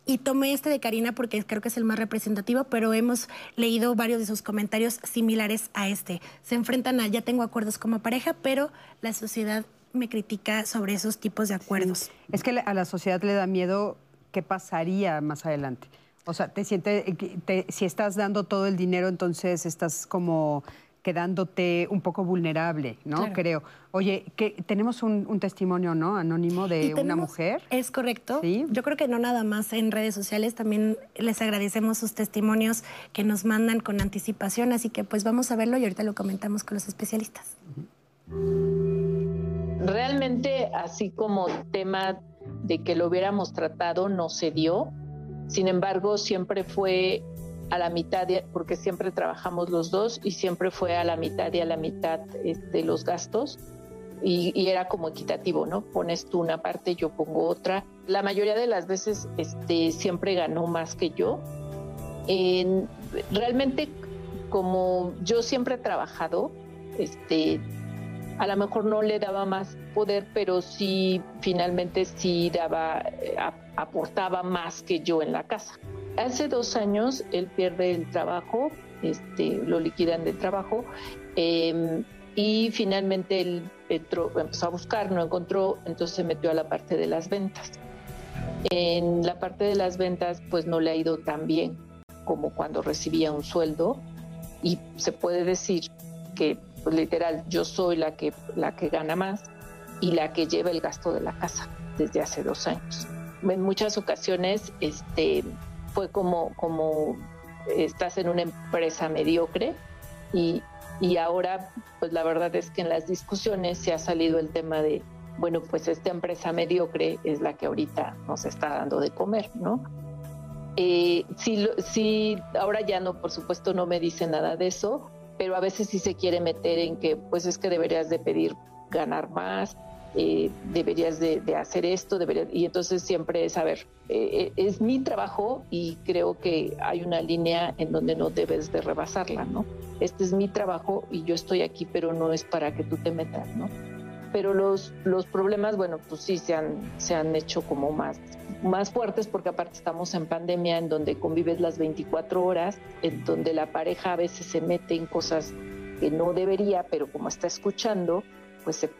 Y tomé este de Karina porque creo que es el más representativo, pero hemos leído varios de sus comentarios similares a este. Se enfrentan a, ya tengo acuerdos como pareja, pero la sociedad me critica sobre esos tipos de acuerdos. Es que a la sociedad le da miedo qué pasaría más adelante. O sea, te sientes, te- si estás dando todo el dinero, entonces estás como quedándote un poco vulnerable, ¿no? Claro. Creo. Oye, que tenemos un, un testimonio, ¿no? Anónimo de una mujer. Es correcto. Yo creo que no nada más en redes sociales, también les agradecemos sus testimonios que nos mandan con anticipación, así que pues vamos a verlo y ahorita lo comentamos con los especialistas. Realmente, así como tema de que lo hubiéramos tratado, no se dio. Sin embargo, siempre fue a la mitad, de- porque siempre trabajamos los dos y siempre fue a la mitad y a la mitad este, los gastos. Y, y era como equitativo, ¿no? Pones tú una parte, yo pongo otra. La mayoría de las veces este, siempre ganó más que yo. En- realmente, como yo siempre he trabajado, este, a lo mejor no le daba más poder, pero sí, finalmente sí daba, eh, ap- aportaba más que yo en la casa. Hace dos años él pierde el trabajo, este, lo liquidan del trabajo, eh, y finalmente él entró- empezó a buscar, no encontró, entonces se metió a la parte de las ventas. En la parte de las ventas, pues no le ha ido tan bien. como cuando recibía un sueldo y se puede decir que pues, literal yo soy la que, la que gana más y la que lleva el gasto de la casa desde hace dos años. En muchas ocasiones este, fue como, como estás en una empresa mediocre y, y ahora pues la verdad es que en las discusiones se ha salido el tema de, bueno, pues esta empresa mediocre es la que ahorita nos está dando de comer, ¿no? Eh, sí, ahora ya no, por supuesto, no me dice nada de eso, pero a veces sí se quiere meter en que, pues es que deberías de pedir ganar más, eh, deberías de, hacer esto, deberías, y entonces siempre es, a ver, eh, es mi trabajo y creo que hay una línea en donde no debes de rebasarla, ¿no? Este es mi trabajo y yo estoy aquí, pero no es para que tú te metas, ¿no? Pero los, los problemas, bueno, pues sí se han, se han hecho como más más fuertes porque aparte estamos en pandemia en donde convives las 24 horas, en donde la pareja a veces se mete en cosas que no debería, pero como está escuchando, pues se,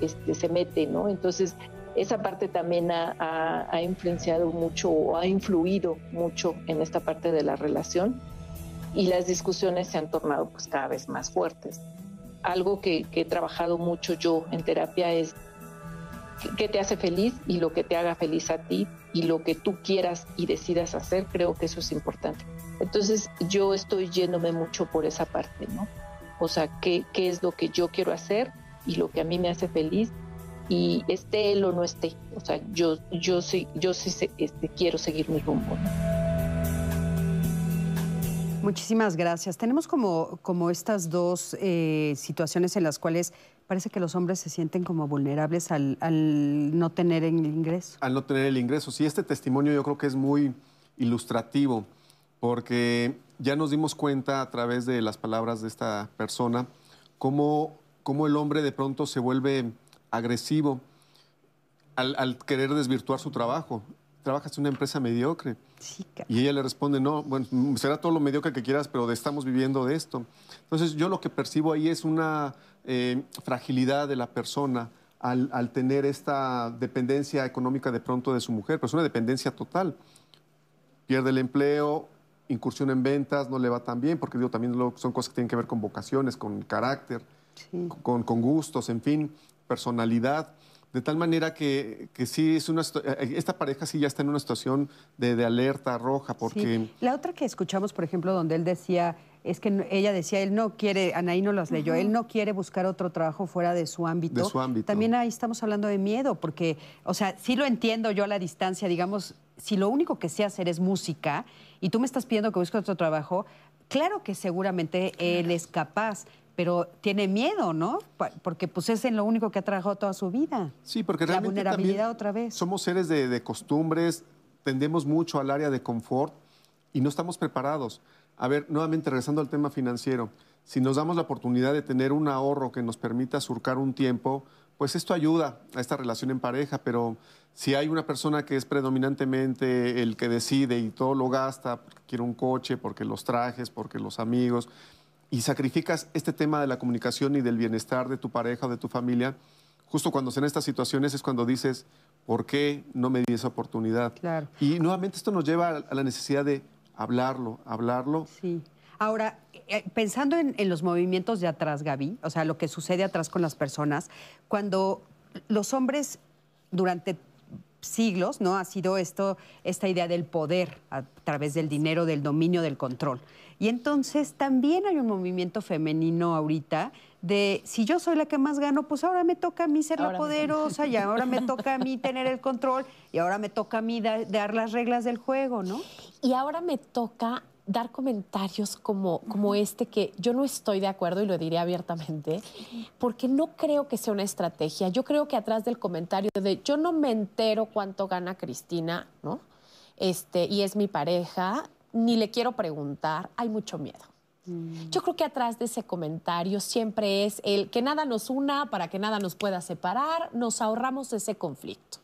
este, se mete, ¿no? Entonces, esa parte también ha, ha, influenciado mucho o ha influido mucho en esta parte de la relación y las discusiones se han tornado pues cada vez más fuertes. Algo que, que he trabajado mucho yo en terapia es qué te hace feliz y lo que te haga feliz a ti y lo que tú quieras y decidas hacer, creo que eso es importante. Entonces yo estoy yéndome mucho por esa parte, ¿no? O sea, qué, qué es lo que yo quiero hacer y lo que a mí me hace feliz y esté él o no esté. O sea, yo, yo sí, yo sí este, quiero seguir mi rumbo. Muchísimas gracias. Tenemos como, como estas dos eh, situaciones en las cuales parece que los hombres se sienten como vulnerables al, no tener el ingreso. Al no tener el ingreso. Sí, este testimonio yo creo que es muy ilustrativo, porque ya nos dimos cuenta a través de las palabras de esta persona cómo, cómo el hombre de pronto se vuelve agresivo al, al querer desvirtuar su trabajo. Trabajas en una empresa mediocre. Y ella le responde, no, bueno, será todo lo mediocre que quieras, pero estamos viviendo de esto. Entonces yo lo que percibo ahí es una eh, fragilidad de la persona al, tener esta dependencia económica de pronto de su mujer, pero es una dependencia total. Pierde el empleo, incursión en ventas, no le va tan bien, porque digo, también son cosas que tienen que ver con vocaciones, con carácter, con, con, gustos, en fin, personalidad. De tal manera que, que sí es una eh, esta pareja sí ya está en una situación de, de alerta roja, porque... La otra que escuchamos, por ejemplo, donde él decía es que ella decía, él no quiere, Anaí no las leyó, él no quiere buscar otro trabajo fuera de su ámbito. De su ámbito. También ahí estamos hablando de miedo, porque, o sea, sí lo entiendo yo a la distancia, digamos, si lo único que sé hacer es música y tú me estás pidiendo que busque otro trabajo, claro que seguramente él es capaz, pero tiene miedo, ¿no? Porque pues es en lo único que ha trabajado toda su vida. Sí, porque la realmente vulnerabilidad otra vez. Somos seres de, de costumbres, tendemos mucho al área de confort y no estamos preparados. A ver, nuevamente regresando al tema financiero, si nos damos la oportunidad de tener un ahorro que nos permita surcar un tiempo, pues esto ayuda a esta relación en pareja, pero si hay una persona que es predominantemente el que decide y todo lo gasta, porque quiere un coche, porque los trajes, porque los amigos, y sacrificas este tema de la comunicación y del bienestar de tu pareja o de tu familia, justo cuando se en estas situaciones es cuando dices, ¿por qué no me di esa oportunidad? Claro. Y nuevamente esto nos lleva a la necesidad de hablarlo, hablarlo. Sí. Ahora, eh, pensando en, los movimientos de atrás, Gaby, o sea, lo que sucede atrás con las personas, cuando los hombres durante siglos, ¿no? Ha sido esto, esta idea del poder a través del dinero, del dominio, del control. Y entonces también hay un movimiento femenino ahorita de si yo soy la que más gano, pues ahora me toca a mí ser la poderosa y ahora me toca a mí tener el control y ahora me toca a mí dar las reglas del juego, ¿no? Y ahora me toca dar comentarios como, como este que yo no estoy de acuerdo y lo diré abiertamente, porque no creo que sea una estrategia. Yo creo que atrás del comentario de yo no me entero cuánto gana Cristina, ¿no? Este, y es mi pareja, ni le quiero preguntar, hay mucho miedo. Mm. Yo creo que atrás de ese comentario siempre es el que nada nos una para que nada nos pueda separar, nos ahorramos ese conflicto.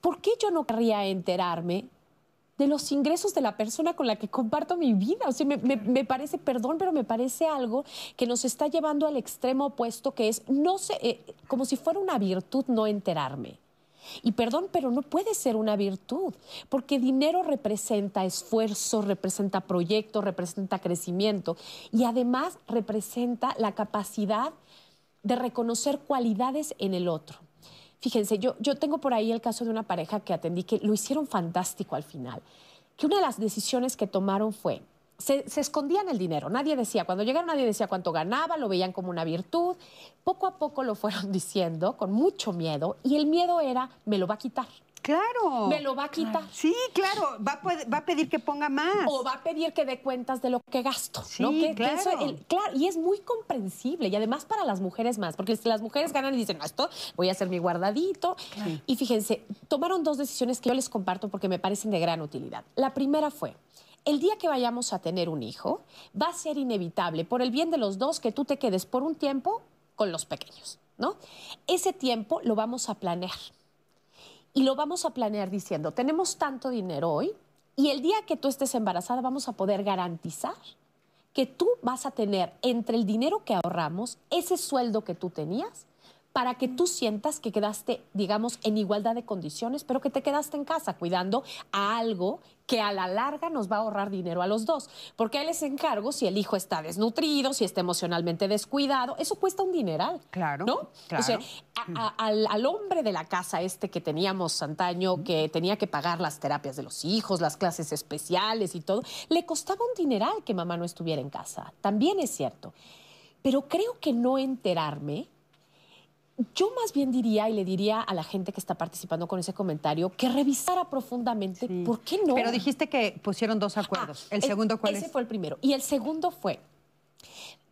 ¿Por qué yo no querría enterarme de los ingresos de la persona con la que comparto mi vida. O sea, me, parece, perdón, pero me parece algo que nos está llevando al extremo opuesto, que es, no sé, eh, como si fuera una virtud no enterarme. Y perdón, pero no puede ser una virtud, porque dinero representa esfuerzo, representa proyecto, representa crecimiento y además representa la capacidad de reconocer cualidades en el otro. Fíjense, yo, yo tengo por ahí el caso de una pareja que atendí que lo hicieron fantástico al final, que una de las decisiones que tomaron fue, se, se, escondían el dinero, nadie decía, cuando llegaron nadie decía cuánto ganaba, lo veían como una virtud, poco a poco lo fueron diciendo con mucho miedo y el miedo era, me lo va a quitar. Claro. Me lo va a quitar. Sí, claro. Va a, va a, pedir que ponga más. O va a pedir que dé cuentas de lo que gasto. Sí, ¿no? que, claro. Que eso, el, claro. Y es muy comprensible. Y además para las mujeres más. Porque si las mujeres ganan y dicen, no, esto voy a hacer mi guardadito. Claro. Y fíjense, tomaron dos decisiones que yo les comparto porque me parecen de gran utilidad. La primera fue, el día que vayamos a tener un hijo, va a ser inevitable, por el bien de los dos, que tú te quedes por un tiempo con los pequeños, ¿no? Ese tiempo lo vamos a planear. Y lo vamos a planear diciendo, tenemos tanto dinero hoy y el día que tú estés embarazada vamos a poder garantizar que tú vas a tener entre el dinero que ahorramos, ese sueldo que tú tenías, para que tú sientas que quedaste, digamos, en igualdad de condiciones, pero que te quedaste en casa cuidando a algo que a la larga nos va a ahorrar dinero a los dos. Porque ahí les encargo si el hijo está desnutrido, si está emocionalmente descuidado, eso cuesta un dineral. Claro. ¿No? Claro. O sea, a, a, al, al, hombre de la casa este que teníamos antaño, que tenía que pagar las terapias de los hijos, las clases especiales y todo, le costaba un dineral que mamá no estuviera en casa. También es cierto. Pero creo que no enterarme yo más bien diría y le diría a la gente que está participando con ese comentario que revisara profundamente sí. por qué no. Pero dijiste que pusieron dos acuerdos. Ah, ¿El segundo cuál ese es? fue el primero. Y el segundo fue,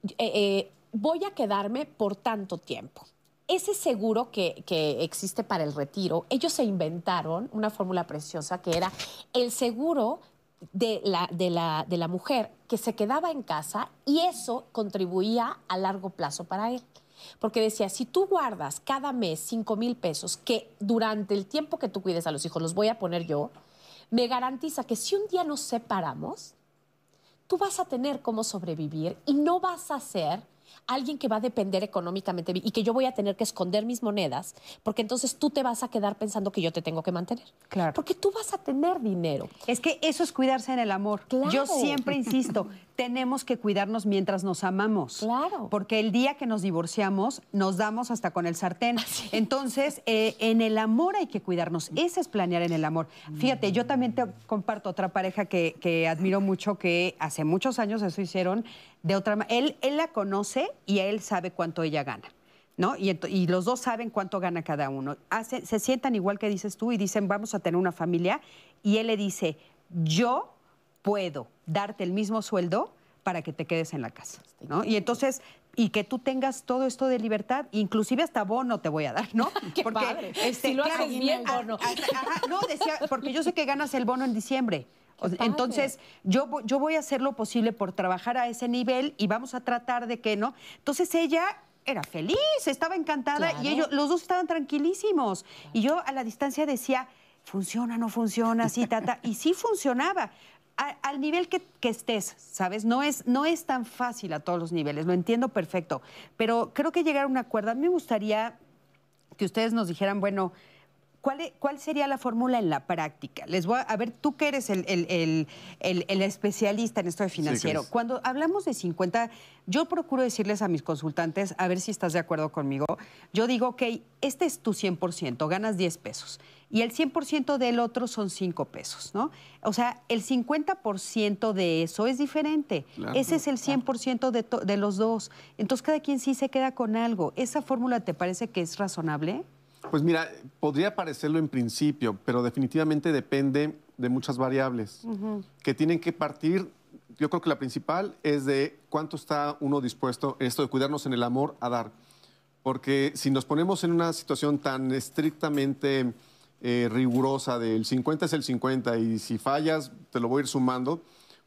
eh, eh, voy a quedarme por tanto tiempo. Ese seguro que, que, existe para el retiro, ellos se inventaron una fórmula preciosa que era el seguro de la, de, la, de la mujer que se quedaba en casa y eso contribuía a largo plazo para él. Porque decía, si tú guardas cada mes 5 mil pesos, que durante el tiempo que tú cuides a los hijos los voy a poner yo, me garantiza que si un día nos separamos, tú vas a tener cómo sobrevivir y no vas a ser alguien que va a depender económicamente y que yo voy a tener que esconder mis monedas, porque entonces tú te vas a quedar pensando que yo te tengo que mantener. Claro. Porque tú vas a tener dinero. Es que eso es cuidarse en el amor. Claro. Yo siempre insisto, tenemos que cuidarnos mientras nos amamos. Claro. Porque el día que nos divorciamos, nos damos hasta con el sartén. Entonces, eh, en el amor hay que cuidarnos. Ese es planear en el amor. Fíjate, yo también te comparto otra pareja que, que admiro mucho, que hace muchos años eso hicieron de otra manera. Él, él la conoce y él sabe cuánto ella gana. ¿No? Y, y, los dos saben cuánto gana cada uno. Hace, se sientan igual que dices tú y dicen, vamos a tener una familia. Y él le dice, yo puedo darte el mismo sueldo para que te quedes en la casa. ¿no? Y entonces, y que tú tengas todo esto de libertad, inclusive hasta bono te voy a dar, ¿no? Qué porque padre. Este, si lo claro, haces bien, bono. Ajá, no, decía, porque yo sé que ganas el bono en diciembre. Entonces, yo, yo voy a hacer lo posible por trabajar a ese nivel y vamos a tratar de que, ¿no? Entonces ella era feliz, estaba encantada Claro. y ellos, los dos estaban tranquilísimos. Y yo a la distancia decía, funciona, no funciona, sí, tata. Y sí funcionaba. A- al nivel que, que estés, ¿sabes? No es, no es tan fácil a todos los niveles, lo entiendo perfecto. Pero creo que llegar a un acuerdo, a mí me gustaría que ustedes nos dijeran, bueno, ¿Cuál, e- cuál sería la fórmula en la práctica? Les voy a, a ver, tú que eres el, el- el- el- el especialista en esto de financiero. Cuando hablamos de 50, yo procuro decirles a mis consultantes, a ver si estás de acuerdo conmigo. Yo digo, ok, este es tu 100%, ganas 10 pesos. Y el 100% del otro son 5 pesos, ¿no? O sea, el 50% de eso es diferente. Claro. Ese es el 100% de, de los dos. Entonces, cada quien sí se queda con algo. ¿Esa fórmula te parece que es razonable? Pues mira, podría parecerlo en principio, pero definitivamente depende de muchas variables que tienen que partir. Yo creo que la principal es de cuánto está uno dispuesto, esto de cuidarnos en el amor, a dar. Porque si nos ponemos en una situación tan estrictamente eh, rigurosa del 50 es el 50 y si fallas te lo voy a ir sumando,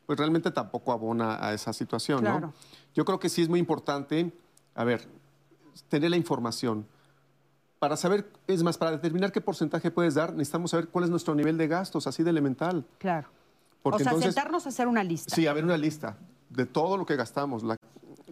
pues realmente tampoco abona a esa situación, Claro. ¿no? Yo creo que sí es muy importante, a ver, tener la información. Para saber, es más, para determinar qué porcentaje puedes dar, necesitamos saber cuál es nuestro nivel de gastos, así de elemental. Claro. Porque o sea, entonces, sentarnos a hacer una lista. Sí, a ver una lista de todo lo que gastamos, la,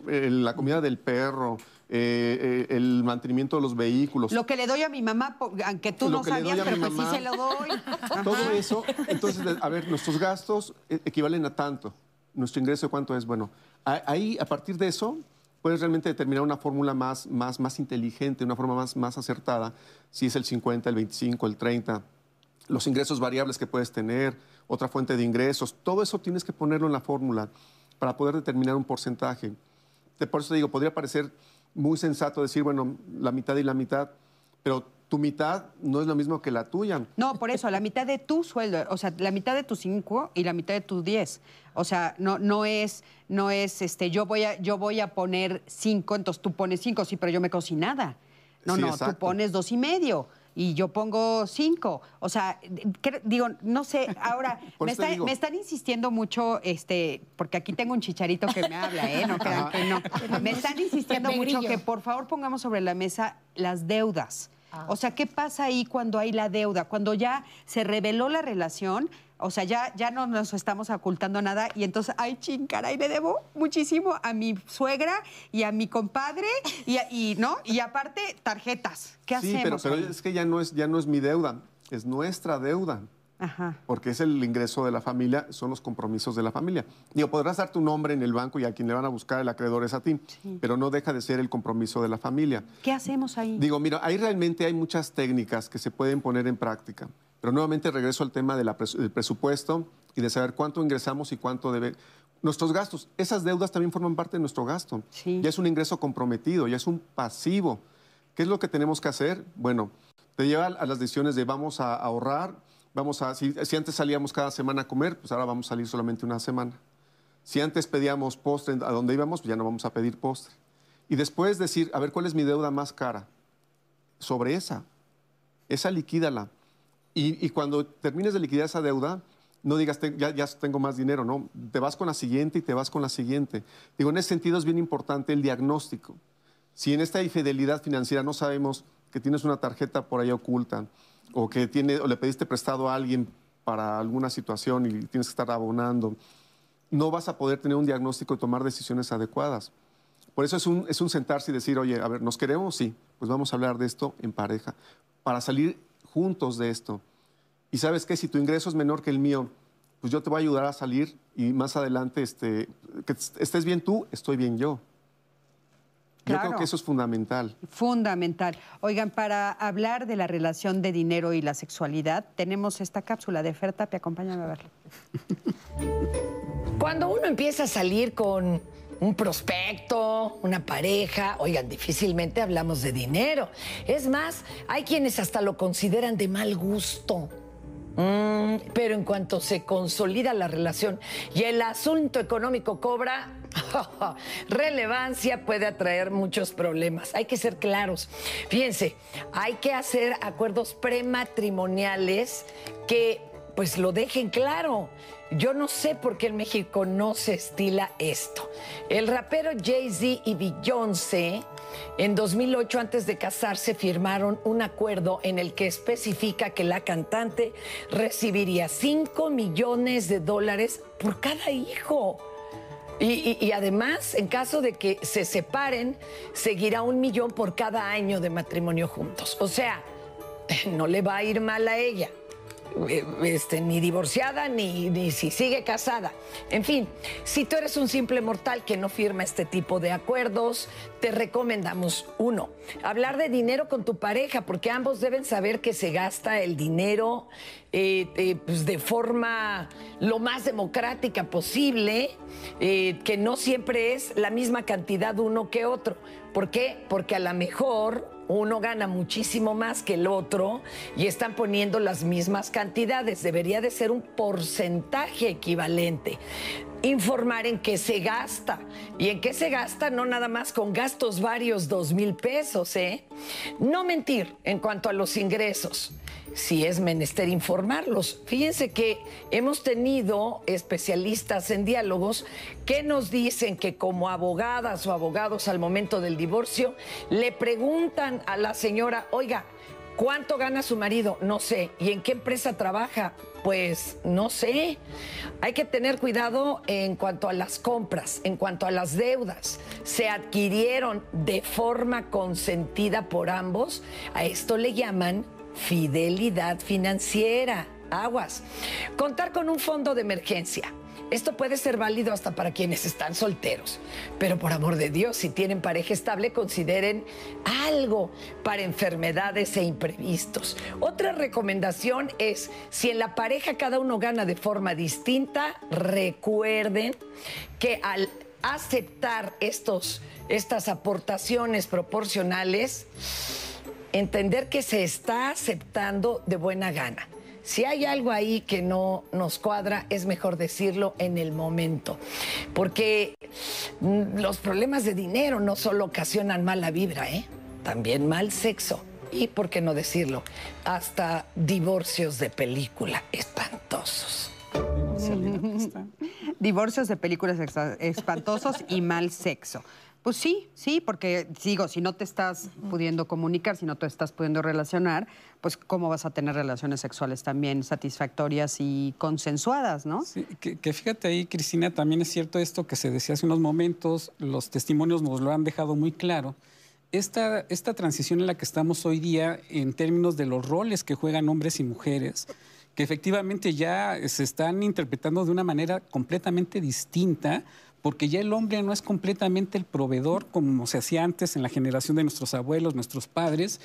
eh, la comida del perro, eh, eh, el mantenimiento de los vehículos. Lo que le doy a mi mamá, aunque tú Lo no sabías, pero pues sí mamá. se lo doy. Todo eso, entonces, a ver, nuestros gastos eh, equivalen a tanto. Nuestro ingreso, ¿cuánto es? Bueno, ahí, a partir de eso, puedes realmente determinar una fórmula más, más, más inteligente, una forma más, más acertada, si es el 50, el 25, el 30, los ingresos variables que puedes tener, otra fuente de ingresos, todo eso tienes que ponerlo en la fórmula para poder determinar un porcentaje. Por eso te digo, podría parecer muy sensato decir, bueno, la mitad y la mitad, pero tu mitad no es lo mismo que la tuya. No, por eso, la mitad de tu sueldo, o sea, la mitad de tus cinco y la mitad de tus diez. O sea, no, no es, no es, este, yo voy a, yo voy a poner cinco, entonces tú pones cinco, sí, pero yo me quedo sin nada. No, Sí, no, tú exacto. pones dos y medio y yo pongo cinco. O sea, digo, no sé, ahora me, está- me están insistiendo mucho, este, porque aquí tengo un chicharito que me habla, ¿eh? No crean que no. Me están insistiendo mucho que por favor pongamos sobre la mesa las deudas. O sea, ¿qué pasa ahí cuando hay la deuda? Cuando ya se reveló la relación, o sea, ya, ya no nos estamos ocultando nada y entonces, ay, chin, caray, le debo muchísimo a mi suegra y a mi compadre y, a- y, ¿no? Y aparte, tarjetas. ¿Qué sí, hacemos? pero, pero ahí? es que ya no es, ya no es mi deuda, es nuestra deuda. Ajá. porque es el ingreso de la familia, son los compromisos de la familia. Digo, podrás dar tu nombre en el banco y a quien le van a buscar el acreedor es a ti, pero no deja de ser el compromiso de la familia. ¿Qué hacemos ahí? Digo, mira, ahí realmente hay muchas técnicas que se pueden poner en práctica, pero nuevamente regreso al tema de la pres- del presupuesto y de saber cuánto ingresamos y cuánto debe. Nuestros gastos, esas deudas también forman parte de nuestro gasto. Ya es un ingreso comprometido, ya es un pasivo. ¿Qué es lo que tenemos que hacer? Bueno, te lleva a las decisiones de vamos a ahorrar, vamos a, si, antes salíamos cada semana a comer, pues ahora vamos a salir solamente una semana. Si antes pedíamos postre a donde íbamos, pues ya no vamos a pedir postre. Y después decir, a ver, ¿cuál es mi deuda más cara? Sobre esa. Esa liquídala. Y, y cuando termines de liquidar esa deuda, no digas, "Te- ya, ya tengo más dinero, no. Te vas con la siguiente y te vas con la siguiente. Digo, en ese sentido es bien importante el diagnóstico. Si en esta infidelidad financiera no sabemos que tienes una tarjeta por ahí oculta o que tiene, o le pediste prestado a alguien para alguna situación y tienes que estar abonando, no vas a poder tener un diagnóstico y tomar decisiones adecuadas. Por eso es un, es un sentarse y decir, oye, a ver, ¿nos queremos? Sí, pues vamos a hablar de esto en pareja, para salir juntos de esto. Y sabes qué, si tu ingreso es menor que el mío, pues yo te voy a ayudar a salir y más adelante, este, que estés bien tú, estoy bien yo. Yo creo que eso es fundamental. Fundamental. Oigan, para hablar de la relación de dinero y la sexualidad, tenemos esta cápsula de Fer Tapia. Acompáñame a verla. Cuando uno empieza a salir con un prospecto, una pareja, oigan, difícilmente hablamos de dinero. Es más, hay quienes hasta lo consideran de mal gusto. Mm, pero en cuanto se consolida la relación y el asunto económico cobra relevancia, puede atraer muchos problemas. Hay que ser claros. Fíjense, hay que hacer acuerdos prematrimoniales que pues lo dejen claro. Yo no sé por qué en México no se estila esto. El rapero Jay-Z y Beyoncé en 2008, antes de casarse, firmaron un acuerdo en el que especifica que la cantante recibiría 5 millones de dólares por cada hijo. Y, además, en caso de que se separen, seguirá un millón por cada año de matrimonio juntos. O sea, no le va a ir mal a ella. Eh, Este, ni divorciada ni, si sigue casada. En fin, si tú eres un simple mortal que no firma este tipo de acuerdos, te recomendamos uno, hablar de dinero con tu pareja, porque ambos deben saber que se gasta el dinero eh, eh, pues, de forma lo más democrática posible, que no siempre es la misma cantidad uno que otro. ¿Por qué? Porque a lo mejor uno gana muchísimo más que el otro y están poniendo las mismas cantidades. Debería de ser un porcentaje equivalente. Informar en qué se gasta. Y en qué se gasta no nada más con gastos varios, dos mil pesos, ¿eh? No mentir en cuanto a los ingresos. Si es menester informarlos. Fíjense que hemos tenido especialistas en diálogos que nos dicen que como abogadas o abogados al momento del divorcio le preguntan a la señora, oiga, ¿Cuánto gana su marido? No sé. ¿Y en qué empresa trabaja? Pues no sé. Hay que tener cuidado en cuanto a las compras, en cuanto a las deudas. Se adquirieron de forma consentida por ambos. A esto le llaman fidelidad financiera. Aguas. Contar con un fondo de emergencia. Esto puede ser válido hasta para quienes están solteros. Pero por amor de Dios, si tienen pareja estable, consideren algo para enfermedades e imprevistos. Otra recomendación es, si en la pareja cada uno gana de forma distinta, recuerden que al aceptar estos, estas aportaciones proporcionales, entender que se está aceptando de buena gana. Si hay algo ahí que no nos cuadra, es mejor decirlo en el momento. Porque mm, los problemas de dinero no solo ocasionan mala vibra, ¿eh? también mal sexo. Y, ¿por qué no decirlo? Hasta divorcios de película espantosos. Divorcios de películas espantosos y mal sexo. Pues sí, sí, porque digo, si no te estás pudiendo comunicar, si no te estás pudiendo relacionar, pues cómo vas a tener relaciones sexuales también satisfactorias y consensuadas, ¿no? Sí, que, fíjate ahí, Cristina, también es cierto esto que se decía hace unos momentos, los testimonios nos lo han dejado muy claro. Esta, esta transición en la que estamos hoy día en términos de los roles que juegan hombres y mujeres, que efectivamente ya se están interpretando de una manera completamente distinta, porque ya el hombre no es completamente el proveedor como se hacía antes en la generación de nuestros abuelos, nuestros padres,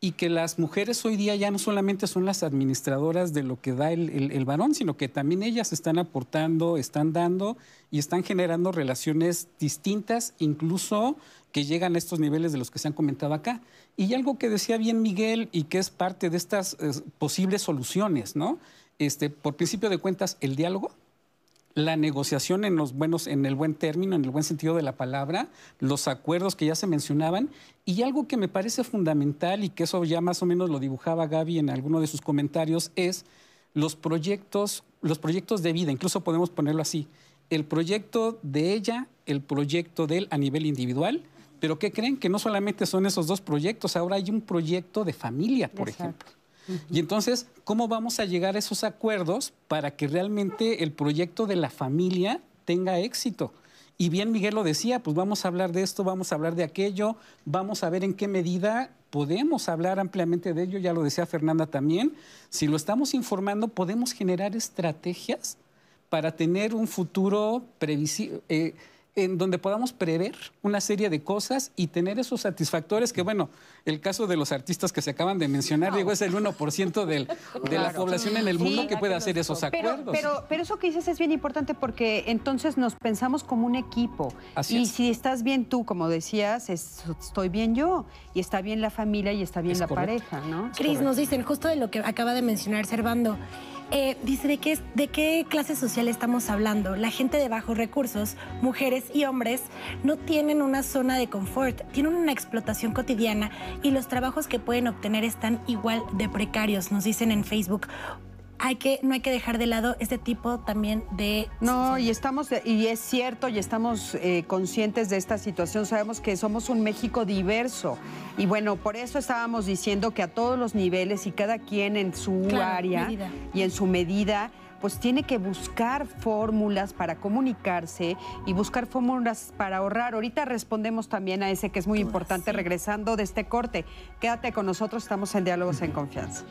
y que las mujeres hoy día ya no solamente son las administradoras de lo que da el, varón, sino que también ellas están aportando, están dando y están generando relaciones distintas, incluso que llegan a estos niveles de los que se han comentado acá. Y algo que decía bien Miguel y que es parte de estas eh, posibles soluciones, ¿no? Este, por principio de cuentas, el diálogo la negociación en los buenos, en el buen término, en el buen sentido de la palabra, los acuerdos que ya se mencionaban, y algo que me parece fundamental y que eso ya más o menos lo dibujaba Gaby en alguno de sus comentarios, es los proyectos, los proyectos de vida, incluso podemos ponerlo así, el proyecto de ella, el proyecto de él a nivel individual, pero ¿qué creen? Que no solamente son esos dos proyectos, ahora hay un proyecto de familia, por ejemplo. Y entonces, ¿cómo vamos a llegar a esos acuerdos para que realmente el proyecto de la familia tenga éxito? Y bien Miguel lo decía, pues vamos a hablar de esto, vamos a hablar de aquello, vamos a ver en qué medida podemos hablar ampliamente de ello, ya lo decía Fernanda también. Si lo estamos informando, podemos generar estrategias para tener un futuro previsible. Eh, en donde podamos prever una serie de cosas y tener esos satisfactores que, bueno, el caso de los artistas que se acaban de mencionar, digo, es el 1% del, de la población en el mundo que puede hacer esos acuerdos. Pero, pero, eso que dices es bien importante porque entonces nos pensamos como un equipo. y si estás bien tú, como decías, estoy bien yo, y está bien la familia y está bien la pareja, ¿no? Cris, nos dicen justo de lo que acaba de mencionar Servando. Eh, dice, ¿de qué, ¿de qué clase social estamos hablando? La gente de bajos recursos, mujeres y hombres, no tienen una zona de confort, tienen una explotación cotidiana y los trabajos que pueden obtener están igual de precarios, nos dicen en Facebook hay que, no hay que dejar de lado este tipo también de... No, y estamos, y es cierto, y estamos eh, conscientes de esta situación, sabemos que somos un México diverso. Y bueno, por eso estábamos diciendo que a todos los niveles y cada quien en su área y en su medida pues tiene que buscar fórmulas para comunicarse y buscar fórmulas para ahorrar. Ahorita respondemos también a ese que es muy importante regresando de este corte. Quédate con nosotros, estamos en Diálogos en Confianza.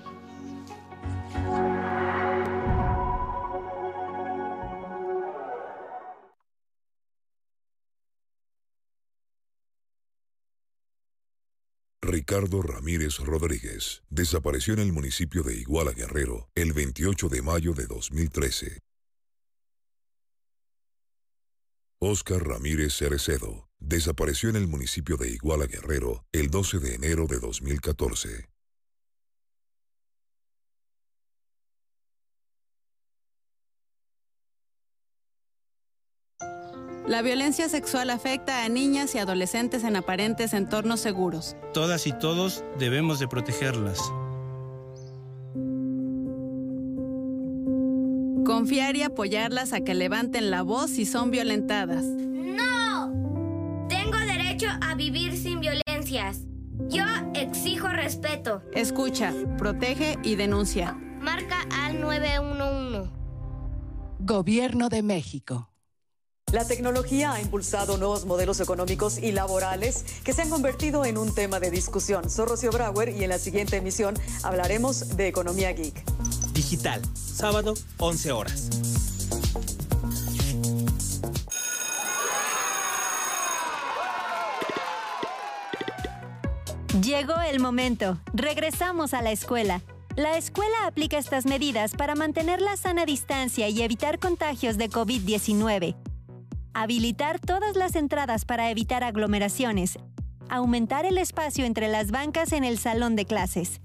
Ricardo Ramírez Rodríguez desapareció en el municipio de Iguala Guerrero el 28 de mayo de 2013. Oscar Ramírez Cerecedo desapareció en el municipio de Iguala Guerrero el 12 de enero de 2014. La violencia sexual afecta a niñas y adolescentes en aparentes entornos seguros. Todas y todos debemos de protegerlas. Confiar y apoyarlas a que levanten la voz si son violentadas. ¡No! Tengo derecho a vivir sin violencias. Yo exijo respeto. Escucha, protege y denuncia. Marca al 911. Gobierno de México. La tecnología ha impulsado nuevos modelos económicos y laborales que se han convertido en un tema de discusión. Soy Rocío Brauer y en la siguiente emisión hablaremos de economía geek. Digital, sábado, 11 horas. Llegó el momento. Regresamos a la escuela. La escuela aplica estas medidas para mantener la sana distancia y evitar contagios de COVID-19. Habilitar todas las entradas para evitar aglomeraciones. Aumentar el espacio entre las bancas en el salón de clases.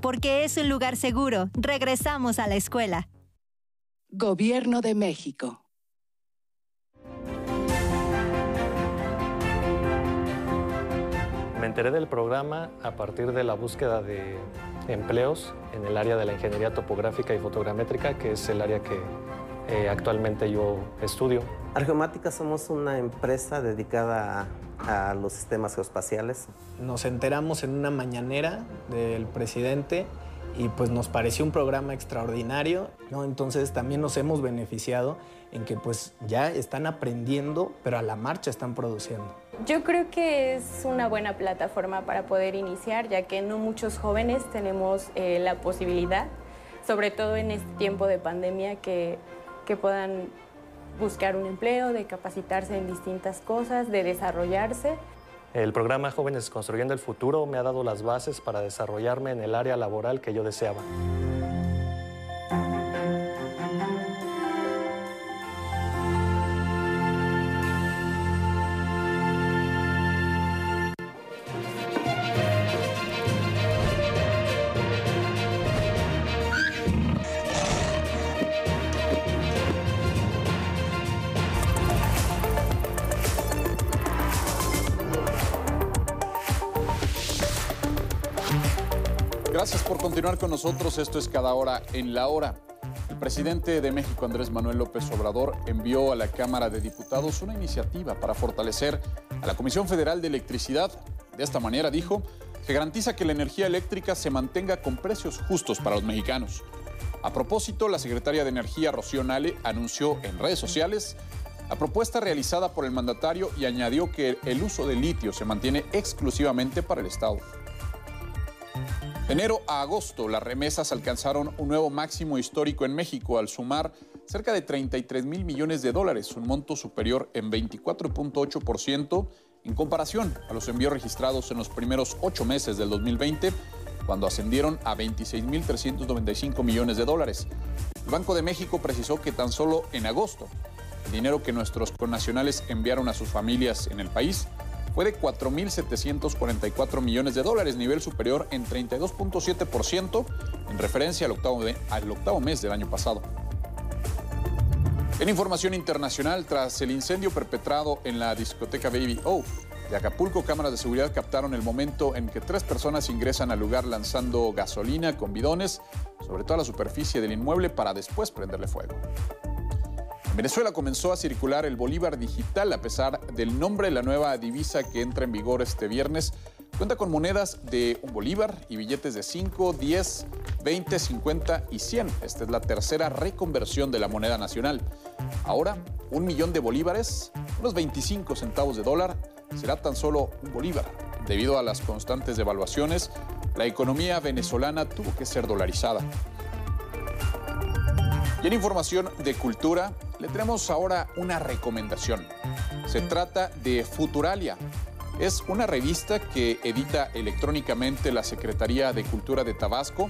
Porque es un lugar seguro, regresamos a la escuela. Gobierno de México. Me enteré del programa a partir de la búsqueda de empleos en el área de la ingeniería topográfica y fotogramétrica, que es el área que eh, actualmente yo estudio. Argeomática somos una empresa dedicada a, a los sistemas geoespaciales. Nos enteramos en una mañanera del presidente y pues nos pareció un programa extraordinario, ¿no? Entonces también nos hemos beneficiado en que pues ya están aprendiendo, pero a la marcha están produciendo. Yo creo que es una buena plataforma para poder iniciar, ya que no muchos jóvenes tenemos eh, la posibilidad, sobre todo en este tiempo de pandemia, que, que puedan buscar un empleo, de capacitarse en distintas cosas, de desarrollarse. El programa Jóvenes Construyendo el Futuro me ha dado las bases para desarrollarme en el área laboral que yo deseaba. Continuar con nosotros. Esto es Cada Hora en la Hora. El presidente de México, Andrés Manuel López Obrador, envió a la Cámara de Diputados una iniciativa para fortalecer a la Comisión Federal de Electricidad. De esta manera, dijo, se garantiza que la energía eléctrica se mantenga con precios justos para los mexicanos. A propósito, la secretaria de Energía, Rocío Nale, anunció en redes sociales la propuesta realizada por el mandatario y añadió que el uso de litio se mantiene exclusivamente para el Estado. De enero a agosto, las remesas alcanzaron un nuevo máximo histórico en México al sumar cerca de 33 mil millones de dólares, un monto superior en 24.8% en comparación a los envíos registrados en los primeros ocho meses del 2020, cuando ascendieron a 26.395 millones de dólares. El Banco de México precisó que tan solo en agosto, el dinero que nuestros connacionales enviaron a sus familias en el país fue de 4.744 millones de dólares, nivel superior en 32.7% en referencia al octavo, al octavo mes del año pasado. En información internacional, tras el incendio perpetrado en la discoteca Baby O de Acapulco, cámaras de seguridad captaron el momento en que tres personas ingresan al lugar lanzando gasolina con bidones sobre toda la superficie del inmueble para después prenderle fuego. En Venezuela comenzó a circular el Bolívar digital a pesar del nombre de la nueva divisa que entra en vigor este viernes. Cuenta con monedas de un bolívar y billetes de 5, 10, 20, 50 y 100. Esta es la tercera reconversión de la moneda nacional. Ahora, un millón de bolívares, unos 25 centavos de dólar, será tan solo un bolívar. Debido a las constantes devaluaciones, la economía venezolana tuvo que ser dolarizada. Y en información de cultura, le tenemos ahora una recomendación. Se trata de Futuralia. Es una revista que edita electrónicamente la Secretaría de Cultura de Tabasco,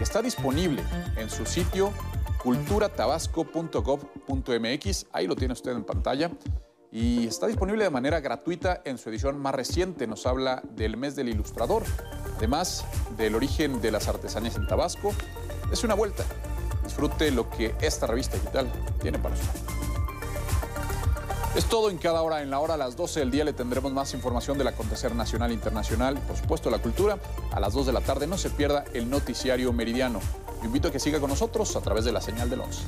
está disponible en su sitio culturatabasco.gov.mx. Ahí lo tiene usted en pantalla. Y está disponible de manera gratuita en su edición más reciente. Nos habla del mes del ilustrador, además del origen de las artesanías en Tabasco. Es una vuelta disfrute lo que esta revista digital tiene para usted. Es todo en cada hora. En la hora a las 12 del día le tendremos más información del acontecer nacional e internacional por supuesto la cultura. A las 2 de la tarde no se pierda el noticiario meridiano. Lo invito a que siga con nosotros a través de la señal del 11.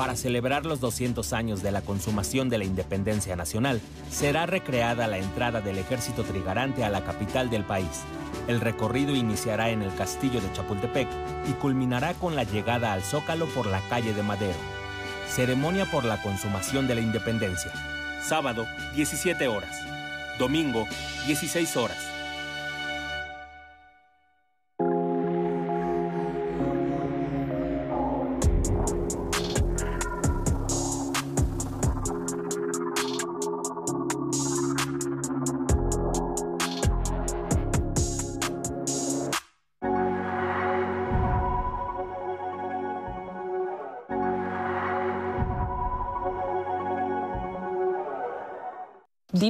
Para celebrar los 200 años de la consumación de la independencia nacional, será recreada la entrada del ejército trigarante a la capital del país. El recorrido iniciará en el castillo de Chapultepec y culminará con la llegada al Zócalo por la calle de Madero. Ceremonia por la consumación de la independencia. Sábado, 17 horas. Domingo, 16 horas.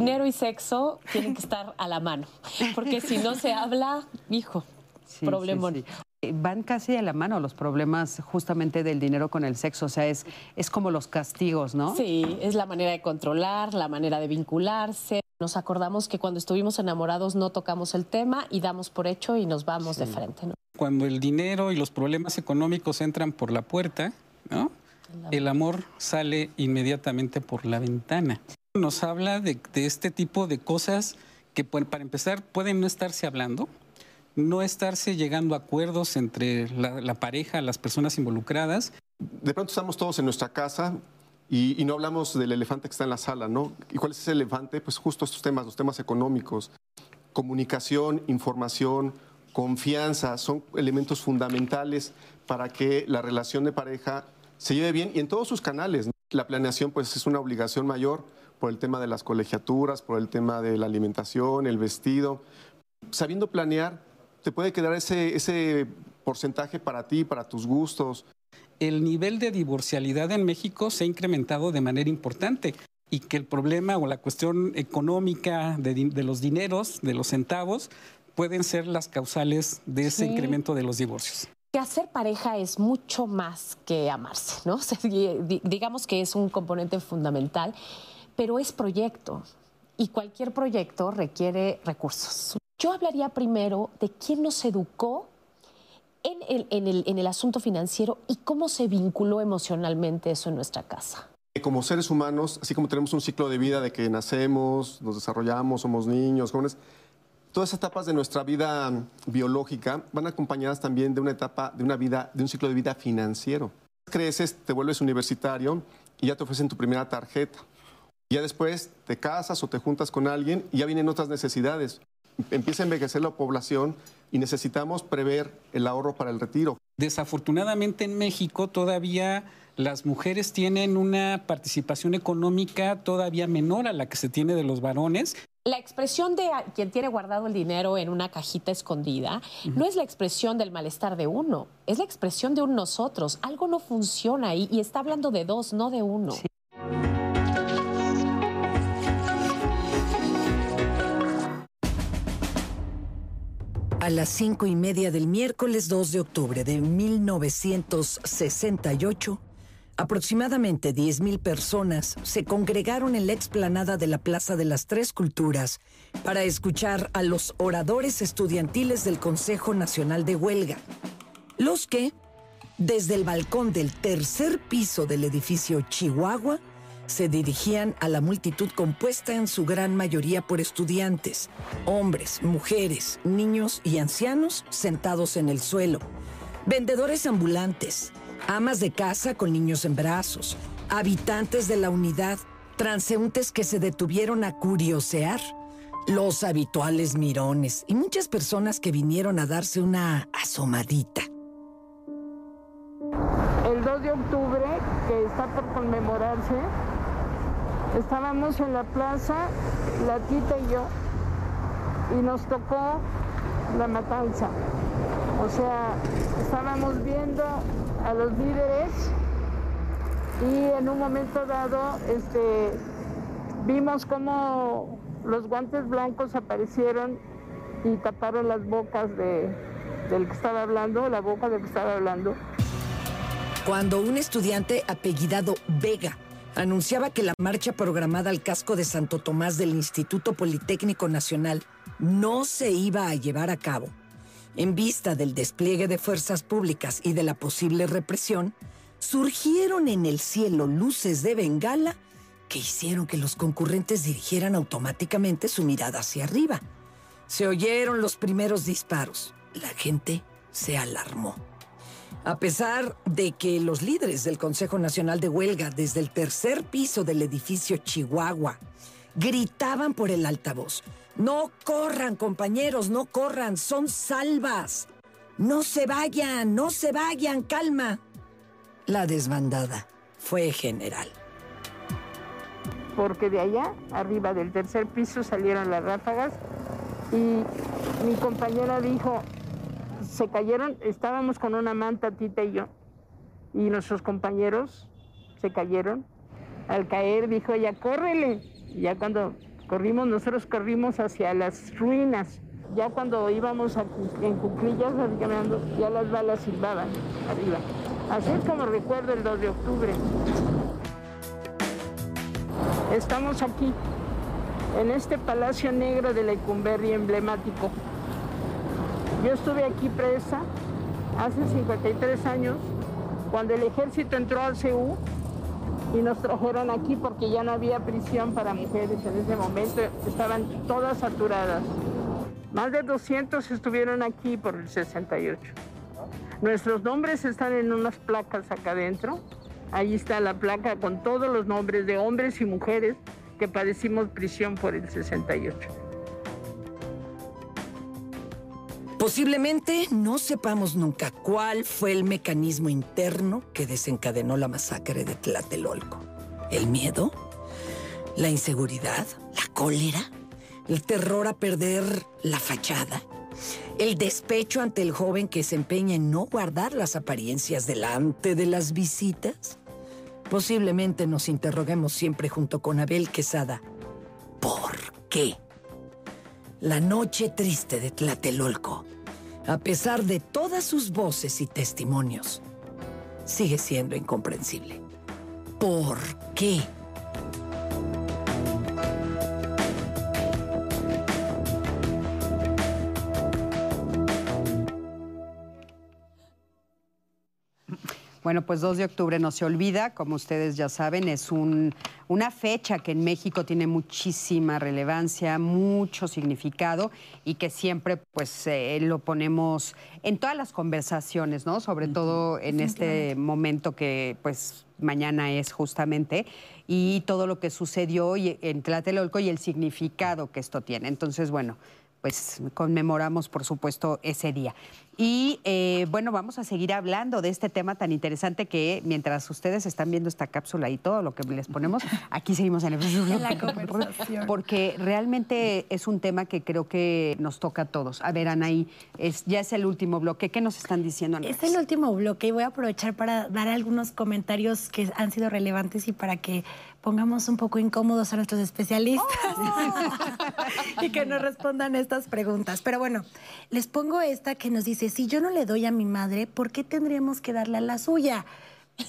Dinero y sexo tienen que estar a la mano, porque si no se habla, hijo, Sí, problemón. sí, sí. Van casi a la mano los problemas justamente del dinero con el sexo, o sea, es, es como los castigos, ¿no? Sí, es la manera de controlar, la manera de vincularse. Nos acordamos que cuando estuvimos enamorados no tocamos el tema y damos por hecho y nos vamos de frente. ¿no? Cuando el dinero y los problemas económicos entran por la puerta, ¿no? el amor sale inmediatamente por la ventana. Nos habla de, este tipo de cosas que, pues, para empezar, pueden no estarse hablando, no estarse llegando a acuerdos entre la, pareja, las personas involucradas. De pronto estamos todos en nuestra casa y, no hablamos del elefante que está en la sala, ¿no? ¿Y cuál es ese elefante? Pues justo estos temas, los temas económicos. Comunicación, información, confianza, son elementos fundamentales para que la relación de pareja se lleve bien y en todos sus canales. La planeación pues es una obligación mayor por el tema de las colegiaturas, por el tema de la alimentación, el vestido. Sabiendo planear, te puede quedar ese, ese porcentaje para ti, para tus gustos. El nivel de divorcialidad en México se ha incrementado de manera importante y que el problema o la cuestión económica de, de los dineros, de los centavos, pueden ser las causales de ese Sí. incremento de los divorcios. Que hacer pareja es mucho más que amarse, ¿no? O sea, di- digamos que es un componente fundamental, pero es proyecto y cualquier proyecto requiere recursos. Yo hablaría primero de quién nos educó en el, en el- en el asunto financiero y cómo se vinculó emocionalmente eso en nuestra casa. Como seres humanos, así como tenemos un ciclo de vida de que nacemos, nos desarrollamos, somos niños, jóvenes, todas esas etapas de nuestra vida biológica van acompañadas también de una etapa, de una vida, de un ciclo de vida financiero. Creces, te vuelves universitario y ya te ofrecen tu primera tarjeta. Ya después te casas o te juntas con alguien y ya vienen otras necesidades. Empieza a envejecer la población y necesitamos prever el ahorro para el retiro. Desafortunadamente en México todavía las mujeres tienen una participación económica todavía menor a la que se tiene de los varones. La expresión de quien tiene guardado el dinero en una cajita escondida no es la expresión del malestar de uno, es la expresión de un nosotros. Algo no funciona ahí y está hablando de dos, no de uno. A las cinco y media del miércoles 2 de octubre de 1968, aproximadamente 10.000 personas se congregaron en la explanada de la Plaza de las Tres Culturas para escuchar a los oradores estudiantiles del Consejo Nacional de Huelga, los que, desde el balcón del tercer piso del edificio Chihuahua, se dirigían a la multitud compuesta en su gran mayoría por estudiantes, hombres, mujeres, niños y ancianos sentados en el suelo, vendedores ambulantes, amas de casa con niños en brazos, habitantes de la unidad, transeúntes que se detuvieron a curiosear, los habituales mirones y muchas personas que vinieron a darse una asomadita. el 2 de octubre, que está por conmemorarse, estábamos en la plaza, la tita y yo, y nos tocó la matanza. O sea, estábamos viendo a los líderes y en un momento dado este, vimos cómo los guantes blancos aparecieron y taparon las bocas de, del que estaba hablando, la boca del que estaba hablando. Cuando un estudiante apellidado Vega anunciaba que la marcha programada al casco de Santo Tomás del Instituto Politécnico Nacional no se iba a llevar a cabo, en vista del despliegue de fuerzas públicas y de la posible represión, surgieron en el cielo luces de bengala que hicieron que los concurrentes dirigieran automáticamente su mirada hacia arriba. Se oyeron los primeros disparos. La gente se alarmó. A pesar de que los líderes del Consejo Nacional de Huelga desde el tercer piso del edificio Chihuahua gritaban por el altavoz, no corran compañeros, no corran, son salvas. No se vayan, no se vayan, calma. La desbandada fue general. Porque de allá, arriba del tercer piso, salieron las ráfagas y mi compañera dijo, se cayeron, estábamos con una manta, Tita y yo, y nuestros compañeros se cayeron. Al caer dijo ella, córrele. Ya cuando corrimos, nosotros corrimos hacia las ruinas. Ya cuando íbamos a, en cuclillas ya las balas silbaban arriba. Así es como recuerdo el 2 de octubre. Estamos aquí, en este Palacio Negro de Lecumberri emblemático. Yo estuve aquí presa hace 53 años, cuando el ejército entró al CEU y nos trajeron aquí porque ya no había prisión para mujeres en ese momento, estaban todas saturadas. Más de 200 estuvieron aquí por el 68. Nuestros nombres están en unas placas acá adentro. Ahí está la placa con todos los nombres de hombres y mujeres que padecimos prisión por el 68. Posiblemente no sepamos nunca cuál fue el mecanismo interno que desencadenó la masacre de Tlatelolco. ¿El miedo? ¿La inseguridad? ¿La cólera? ¿El terror a perder la fachada? ¿El despecho ante el joven que se empeña en no guardar las apariencias delante de las visitas? Posiblemente nos interroguemos siempre junto con Abel Quesada. ¿Por qué? La noche triste de Tlatelolco, a pesar de todas sus voces y testimonios, sigue siendo incomprensible. ¿Por qué? Bueno, pues 2 de octubre no se olvida, como ustedes ya saben, es un, una fecha que en México tiene muchísima relevancia, mucho significado y que siempre pues eh, lo ponemos en todas las conversaciones, ¿no? Sobre todo en este momento que pues mañana es justamente y todo lo que sucedió hoy en Tlatelolco y el significado que esto tiene. Entonces, bueno, pues conmemoramos, por supuesto, ese día. Y eh, bueno, vamos a seguir hablando de este tema tan interesante que mientras ustedes están viendo esta cápsula y todo lo que les ponemos, aquí seguimos en, el... en la conversación. Porque realmente es un tema que creo que nos toca a todos. A ver, Anaí, es, ya es el último bloque. ¿Qué nos están diciendo? Es el último bloque y voy a aprovechar para dar algunos comentarios que han sido relevantes y para que pongamos un poco incómodos a nuestros especialistas y que nos respondan estas preguntas. Pero bueno, les pongo esta que nos dice, si yo no le doy a mi madre, ¿por qué tendríamos que darle a la suya?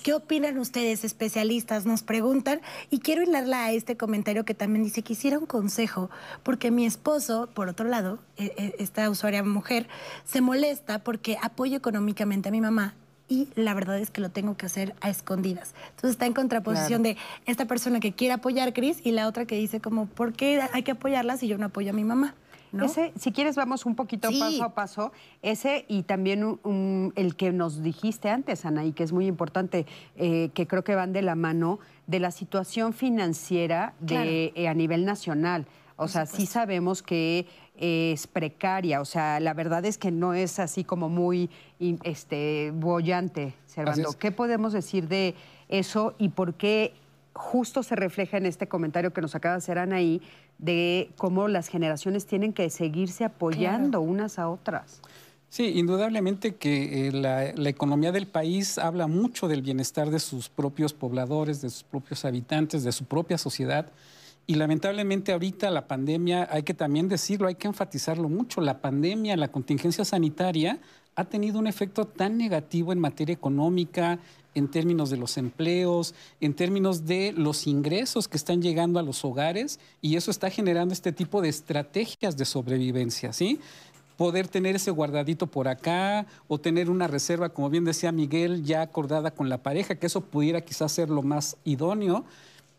¿Qué opinan ustedes, especialistas? Nos preguntan. Y quiero hilarla a este comentario que también dice, quisiera un consejo, porque mi esposo, por otro lado, e- e- esta usuaria mujer, se molesta porque apoyo económicamente a mi mamá y la verdad es que lo tengo que hacer a escondidas. Entonces está en contraposición Claro. de esta persona que quiere apoyar a Cris y la otra que dice como, ¿por qué hay que apoyarla si yo no apoyo a mi mamá? ¿No? Ese, si quieres, vamos un poquito Sí. paso a paso. Ese y también un- un- el que nos dijiste antes, Anaí, que es muy importante, eh, que creo que van de la mano de la situación financiera de, eh, a nivel nacional. O sea, sí sabemos que es precaria, o sea, la verdad es que no es así como muy este, bollante, Servando. ¿Qué podemos decir de eso y por qué justo se refleja en este comentario que nos acaba de hacer Anaí de cómo las generaciones tienen que seguirse apoyando unas a otras? Sí, indudablemente que eh, la, la economía del país habla mucho del bienestar de sus propios pobladores, de sus propios habitantes, de su propia sociedad. Y lamentablemente ahorita la pandemia, hay que también decirlo, hay que enfatizarlo mucho, la pandemia, la contingencia sanitaria ha tenido un efecto tan negativo en materia económica, en términos de los empleos, en términos de los ingresos que están llegando a los hogares y eso está generando este tipo de estrategias de sobrevivencia, ¿sí? poder tener ese guardadito por acá o tener una reserva, como bien decía Miguel, ya acordada con la pareja, que eso pudiera quizás ser lo más idóneo,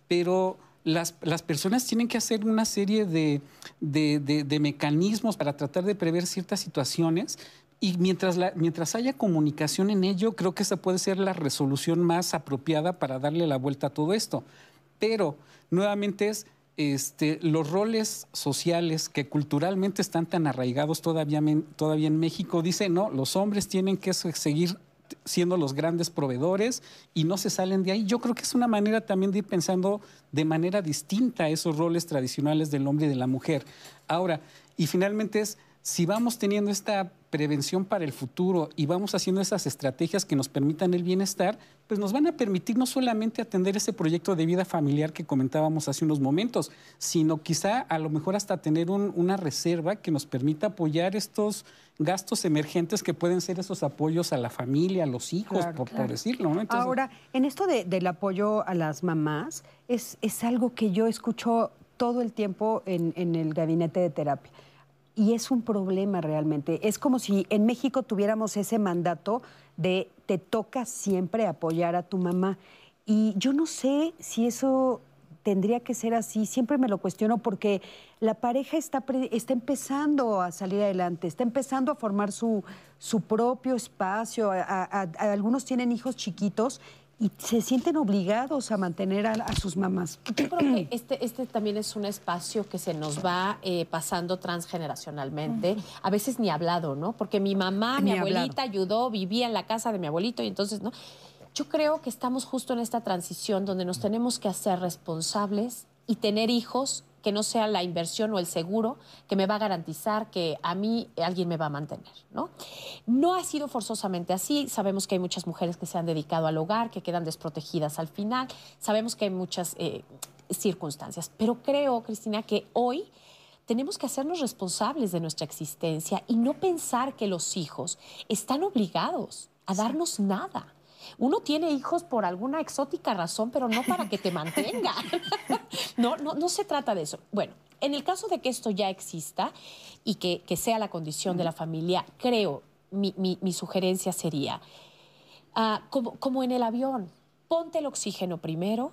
pero las, las personas tienen que hacer una serie de, de- de- mecanismos para tratar de prever ciertas situaciones. Y mientras, mientras haya comunicación en ello, creo que esa puede ser la resolución más apropiada para darle la vuelta a todo esto. Pero, nuevamente, es este, los roles sociales que culturalmente están tan arraigados todavía, todavía en México, dicen, no, los hombres tienen que se- seguir siendo los grandes proveedores y no se salen de ahí. Yo creo que es una manera también de ir pensando de manera distinta esos roles tradicionales del hombre y de la mujer. Ahora, y finalmente es, si vamos teniendo esta prevención para el futuro y vamos haciendo esas estrategias que nos permitan el bienestar, pues nos van a permitir no solamente atender ese proyecto de vida familiar que comentábamos hace unos momentos, sino quizá a lo mejor hasta tener un- una reserva que nos permita apoyar estos gastos emergentes que pueden ser esos apoyos a la familia, a los hijos, Claro, por, decirlo. ¿no? Entonces- Ahora, en esto de- del apoyo a las mamás, es, es algo que yo escucho todo el tiempo en, en el gabinete de terapia. Y es un problema realmente. Es como si en México tuviéramos ese mandato de te toca siempre apoyar a tu mamá. Y yo no sé si eso tendría que ser así. Siempre me lo cuestiono porque la pareja está, está empezando a salir adelante, está empezando a formar su, su propio espacio. Algunos tienen hijos chiquitos y se sienten obligados a mantener a, a sus mamás. Yo creo que este, este también es un espacio que se nos va eh, pasando transgeneracionalmente, a veces ni hablado, ¿no? Porque mi mamá, mi Ni hablado. abuelita ayudó, vivía en la casa de mi abuelito y entonces, ¿no? Yo creo que estamos justo en esta transición donde nos tenemos que hacer responsables y tener hijos que no sea la inversión o el seguro que me va a garantizar que a mí alguien me va a mantener, ¿no? No ha sido forzosamente así. Sabemos que hay muchas mujeres que se han dedicado al hogar, que quedan desprotegidas al final. Sabemos que hay muchas eh, circunstancias. Pero creo, Cristina, que hoy tenemos que hacernos responsables de nuestra existencia y no pensar que los hijos están obligados a darnos nada. Uno tiene hijos por alguna exótica razón, pero no para que te mantengan. no, no, no se trata de eso. Bueno, en el caso de que esto ya exista y que, que sea la condición de la familia, creo, mi, mi- mi sugerencia sería, ah, como, como en el avión, ponte el oxígeno primero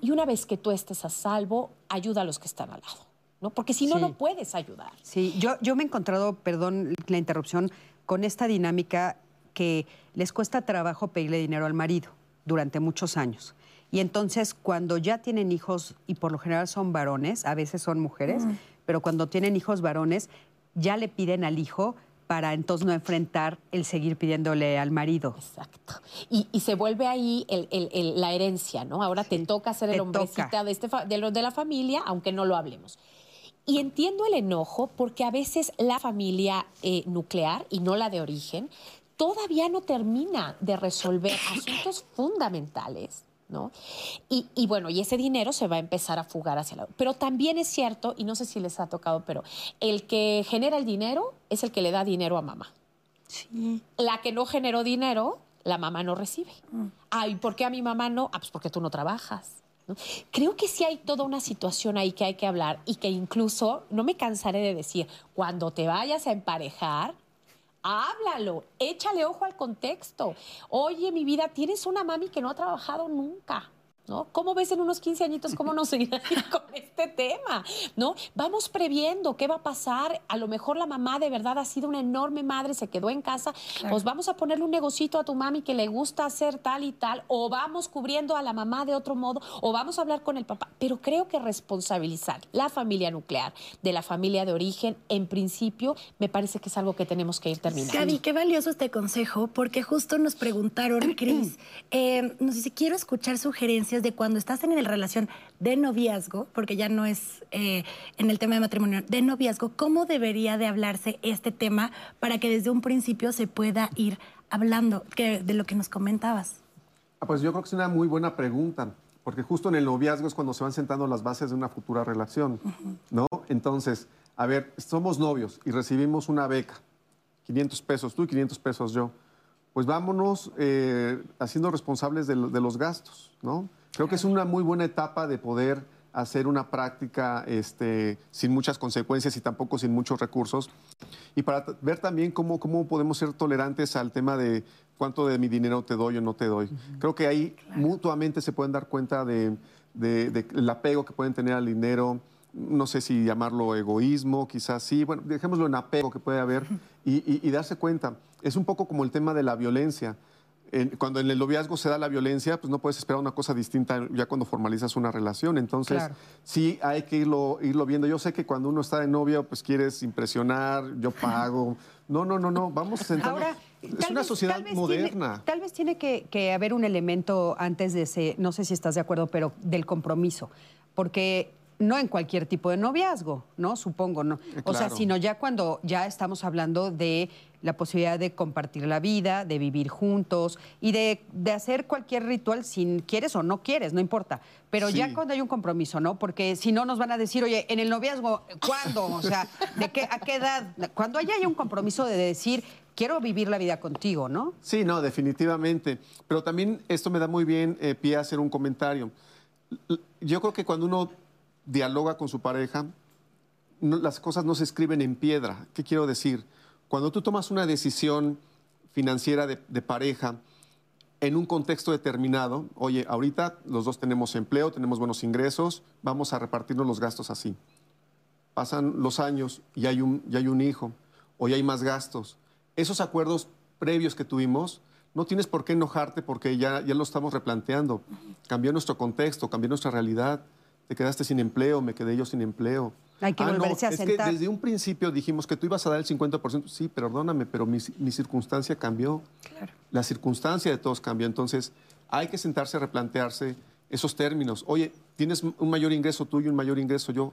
y una vez que tú estés a salvo, ayuda a los que están al lado. ¿no? Porque si no, Sí. no puedes ayudar. Sí, yo, yo me he encontrado, perdón la interrupción, con esta dinámica que les cuesta trabajo pedirle dinero al marido durante muchos años. Y entonces cuando ya tienen hijos, y por lo general son varones, a veces son mujeres, Mm. pero cuando tienen hijos varones, ya le piden al hijo para entonces no enfrentar el seguir pidiéndole al marido. Exacto. Y, y se vuelve ahí el- el- el- la herencia, ¿no? Ahora te toca ser el hombrecita toca. de, este fa- de, lo- de la familia, aunque no lo hablemos. Y entiendo el enojo porque a veces la familia eh, nuclear y no la de origen todavía no termina de resolver asuntos fundamentales. ¿No? Y, y bueno, y ese dinero se va a empezar a fugar hacia lado. Pero también es cierto, y no sé si les ha tocado, pero el que genera el dinero es el que le da dinero a mamá. La que no generó dinero, la mamá no recibe. Ay, ¿por qué a mi mamá no? Ah, pues porque tú no trabajas. ¿no? Creo que sí hay toda una situación ahí que hay que hablar y que incluso, no me cansaré de decir, cuando te vayas a emparejar, háblalo, échale ojo al contexto. Oye, mi vida, tienes una mami que no ha trabajado nunca. ¿No? ¿Cómo ves en unos 15 añitos cómo nos seguirá con este tema? ¿No? Vamos previendo qué va a pasar. A lo mejor la mamá de verdad ha sido una enorme madre, se quedó en casa. Pues vamos a ponerle un negocito a tu mami que le gusta hacer tal y tal, o vamos cubriendo a la mamá de otro modo, o vamos a hablar con el papá. Pero creo que responsabilizar la familia nuclear de la familia de origen, en principio, me parece que es algo que tenemos que ir terminando. Gaby, qué valioso este consejo, porque justo nos preguntaron, Cris, eh, nos dice, quiero escuchar sugerencias de cuando estás en la relación de noviazgo, porque ya no es eh, en el tema de matrimonio, de noviazgo, ¿cómo debería de hablarse este tema para que desde un principio se pueda ir hablando que, de lo que nos comentabas? Ah, pues yo creo que es una muy buena pregunta, porque justo en el noviazgo es cuando se van sentando las bases de una futura relación, ¿no? Entonces, a ver, somos novios y recibimos una beca, 500 pesos tú y 500 pesos yo. Pues vámonos eh, haciendo responsables de, lo- de los gastos, ¿no? Creo que es una muy buena etapa de poder hacer una práctica este, sin muchas consecuencias y tampoco sin muchos recursos. Y para ver también cómo, cómo podemos ser tolerantes al tema de cuánto de mi dinero te doy o no te doy. Creo que ahí mutuamente se pueden dar cuenta de, de- de el apego que pueden tener al dinero. No sé si llamarlo egoísmo, quizás sí. Bueno, dejémoslo en apego que puede haber y, y- y darse cuenta. Es un poco como el tema de la violencia. Cuando en el noviazgo se da la violencia, pues no puedes esperar una cosa distinta ya cuando formalizas una relación. Entonces, Claro. sí hay que irlo, irlo viendo. Yo sé que cuando uno está de novia, pues quieres impresionar, yo pago. No, no, no, no. Vamos a sentarnos. Ahora, es una vez- sociedad tal moderna. Tiene, tal vez tiene que, que haber un elemento antes de ese, no sé si estás de acuerdo, pero del compromiso. Porque no en cualquier tipo de noviazgo, ¿no? Supongo, ¿no? O sea, sino ya cuando ya estamos hablando de la posibilidad de compartir la vida, de vivir juntos y de, de hacer cualquier ritual sin quieres o no quieres, no importa. Pero ya cuando hay un compromiso, ¿no? Porque si no nos van a decir, oye, en el noviazgo, ¿cuándo? O sea, ¿de qué, ¿a qué edad? Cuando haya un compromiso de decir, quiero vivir la vida contigo, ¿no? Sí, no, definitivamente. Pero también esto me da muy bien eh, pie a hacer un comentario. Yo creo que cuando uno dialoga con su pareja, las cosas no se escriben en piedra. ¿Qué quiero decir? Cuando tú tomas una decisión financiera de, de pareja en un contexto determinado, oye, ahorita los dos tenemos empleo, tenemos buenos ingresos, vamos a repartirnos los gastos así. Pasan los años y hay un, y hay un hijo, o ya hay más gastos. Esos acuerdos previos que tuvimos, no tienes por qué enojarte porque ya, ya lo estamos replanteando. Cambió nuestro contexto, cambió nuestra realidad. Te quedaste sin empleo, me quedé yo sin empleo. Hay que Ah, no, volverse a es sentar. que desde un principio dijimos que tú ibas a dar el 50%. Sí, perdóname, pero mi, mi circunstancia cambió. La circunstancia de todos cambió. Entonces, hay que sentarse a replantearse esos términos. Oye, tienes un mayor ingreso tú y un mayor ingreso yo.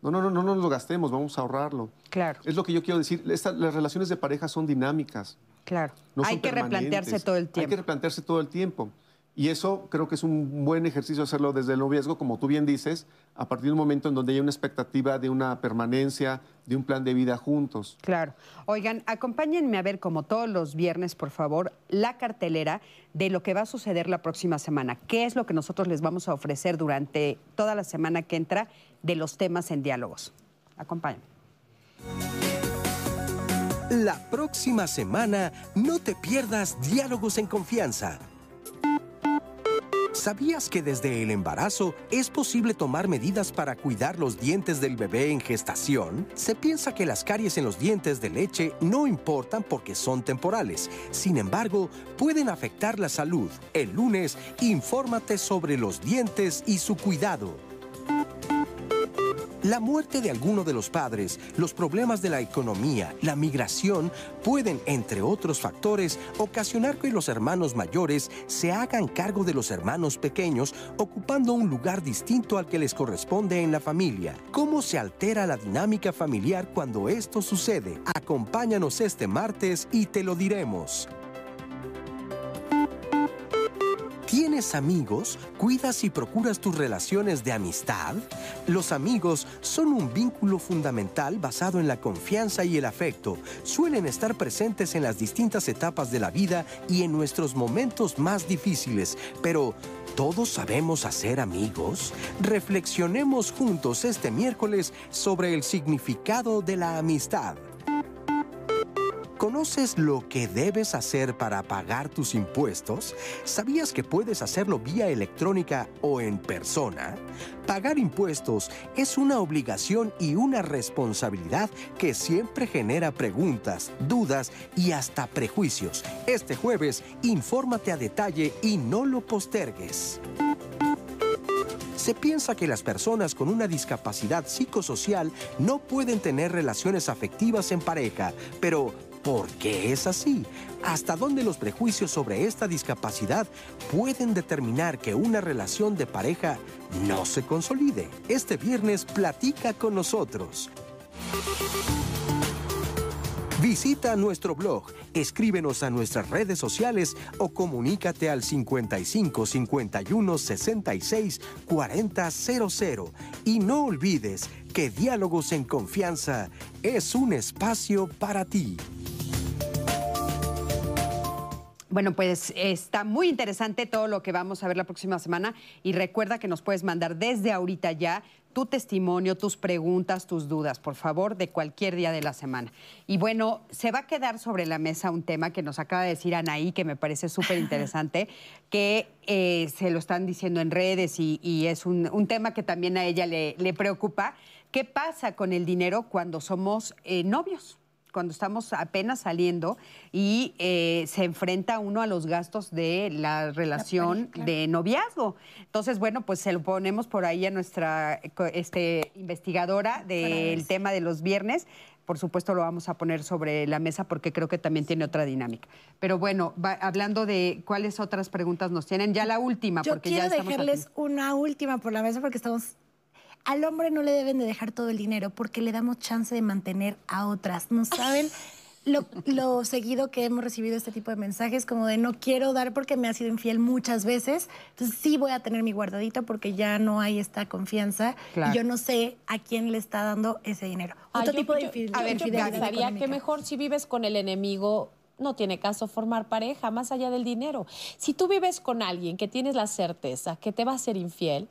No, no, no, no nos lo gastemos, vamos a ahorrarlo. Claro, Es lo que yo quiero decir. Esta- las relaciones de pareja son dinámicas. claro. no hay que replantearse todo el Hay que tiempo. replantearse todo el tiempo. Y eso creo que es un buen ejercicio hacerlo desde el noviazgo, como tú bien dices, a partir de un momento en donde hay una expectativa de una permanencia, de un plan de vida juntos. Claro. Oigan, acompáñenme a ver, como todos los viernes, por favor, la cartelera de lo que va a suceder la próxima semana. ¿Qué es lo que nosotros les vamos a ofrecer durante toda la semana que entra de los temas en diálogos? Acompáñenme. La próxima semana no te pierdas Diálogos en Confianza. ¿Sabías que desde el embarazo es posible tomar medidas para cuidar los dientes del bebé en gestación? Se piensa que las caries en los dientes de leche no importan porque son temporales. Sin embargo, pueden afectar la salud. El lunes, infórmate sobre los dientes y su cuidado. La muerte de alguno de los padres, los problemas de la economía, la migración pueden, entre otros factores, ocasionar que los hermanos mayores se hagan cargo de los hermanos pequeños, ocupando un lugar distinto al que les corresponde en la familia. ¿Cómo se altera la dinámica familiar cuando esto sucede? Acompáñanos este martes y te lo diremos. ¿Tienes amigos? ¿Cuidas y procuras tus relaciones de amistad? Los amigos son un vínculo fundamental basado en la confianza y el afecto. Suelen estar presentes en las distintas etapas de la vida y en nuestros momentos más difíciles. Pero, ¿todos sabemos hacer amigos? Reflexionemos juntos este miércoles sobre el significado de la amistad. ¿Conoces lo que debes hacer para pagar tus impuestos? ¿Sabías que puedes hacerlo vía electrónica o en persona? Pagar impuestos es una obligación y una responsabilidad que siempre genera preguntas, dudas y hasta prejuicios. Este jueves, infórmate a detalle y no lo postergues. Se piensa que las personas con una discapacidad psicosocial no pueden tener relaciones afectivas en pareja, pero ¿por qué es así? ¿Hasta dónde los prejuicios sobre esta discapacidad pueden determinar que una relación de pareja no se consolide? Este viernes platica con nosotros. Visita nuestro blog, escríbenos a nuestras redes sociales o comunícate al 55 51 66 40 00. Y no olvides que Diálogos en Confianza es un espacio para ti. Bueno, pues está muy interesante todo lo que vamos a ver la próxima semana y recuerda que nos puedes mandar desde ahorita ya tu testimonio, tus preguntas, tus dudas, por favor, de cualquier día de la semana. Y bueno, se va a quedar sobre la mesa un tema que nos acaba de decir Anaí, que me parece súper interesante, que eh, se lo están diciendo en redes y, es un, tema que también a ella le, preocupa. ¿Qué pasa con el dinero cuando somos eh, novios? Cuando estamos apenas saliendo y eh, se enfrenta uno a los gastos de la relación de noviazgo. Entonces, bueno, pues se lo ponemos por ahí a nuestra este, investigadora del tema de los viernes. Por supuesto, lo vamos a poner sobre la mesa porque creo que también tiene otra dinámica. Pero bueno, hablando de cuáles otras preguntas nos tienen, ya la última, Yo porque quiero ya dejarles una última por la mesa porque estamos al hombre no le deben de dejar todo el dinero porque le damos chance de mantener a otras. ¿No saben lo, seguido que hemos recibido este tipo de mensajes como de no quiero dar porque me ha sido infiel muchas veces? Entonces sí voy a tener mi guardadito porque ya no hay esta confianza y yo no sé a quién le está dando ese dinero. Ah, Otro tipo de infidelidad. A ver, yo pensaría que mejor si vives con el enemigo no tiene caso formar pareja, más allá del dinero. Si tú vives con alguien que tienes la certeza que te va a ser infiel,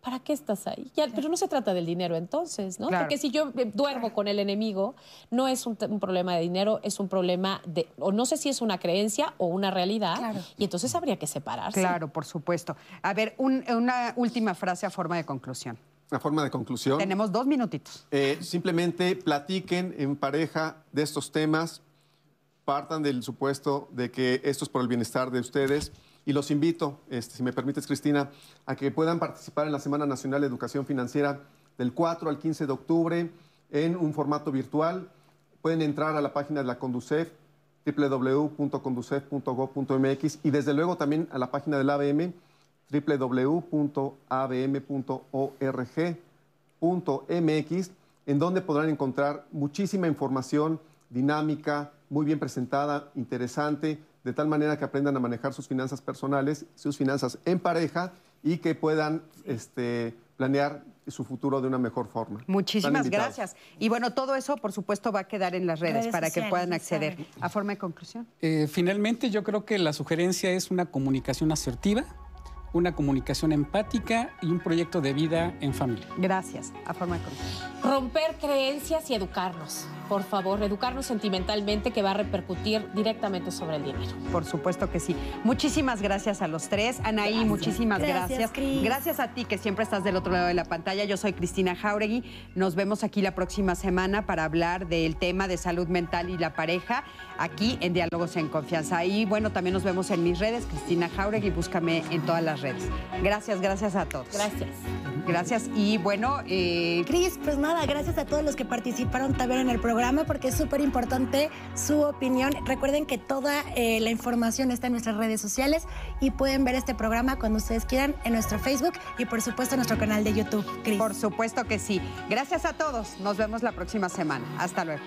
¿para qué estás ahí? pero no se trata del dinero entonces, ¿no? Porque si yo eh, duermo con el enemigo, no es un, problema de dinero, es un problema de, o no sé si es una creencia o una realidad, y entonces habría que separarse. Claro, por supuesto. A ver, una última frase a forma de conclusión. A forma de conclusión. Tenemos dos minutitos. Eh, simplemente platiquen en pareja de estos temas, partan del supuesto de que esto es por el bienestar de ustedes y los invito, este, si me permites, Cristina, a que puedan participar en la Semana Nacional de Educación Financiera del 4 al 15 de octubre en un formato virtual. Pueden entrar a la página de la Conducef, www.conducef.gov.mx y desde luego también a la página del ABM, www.abm.org.mx, en donde podrán encontrar muchísima información dinámica, muy bien presentada, interesante, de tal manera que aprendan a manejar sus finanzas personales, sus finanzas en pareja y que puedan este, planear su futuro de una mejor forma. Muchísimas gracias. Y bueno, todo eso, por supuesto, va a quedar en las redes, para que puedan acceder. A forma de conclusión. Eh, finalmente, yo creo que la sugerencia es una comunicación asertiva, una comunicación empática y un proyecto de vida en familia. Gracias. A forma de Romper creencias y educarnos. Por favor, educarnos sentimentalmente que va a repercutir directamente sobre el dinero. Por supuesto que sí. Muchísimas gracias a los tres. Anaí, muchísimas gracias. Gracias. a ti que siempre estás del otro lado de la pantalla. Yo soy Cristina Jauregui. Nos vemos aquí la próxima semana para hablar del tema de salud mental y la pareja aquí en Diálogos en Confianza. Y bueno, también nos vemos en mis redes, Cristina Jauregui. Búscame en todas las redes. Gracias, gracias a todos. Gracias. Gracias. Y bueno, eh... Cris, pues nada, gracias a todos los que participaron también en el programa porque es súper importante su opinión. Recuerden que toda eh, la información está en nuestras redes sociales y pueden ver este programa cuando ustedes quieran en nuestro Facebook y por supuesto en nuestro canal de YouTube. Cris. Por supuesto que sí. Gracias a todos. Nos vemos la próxima semana. Hasta luego.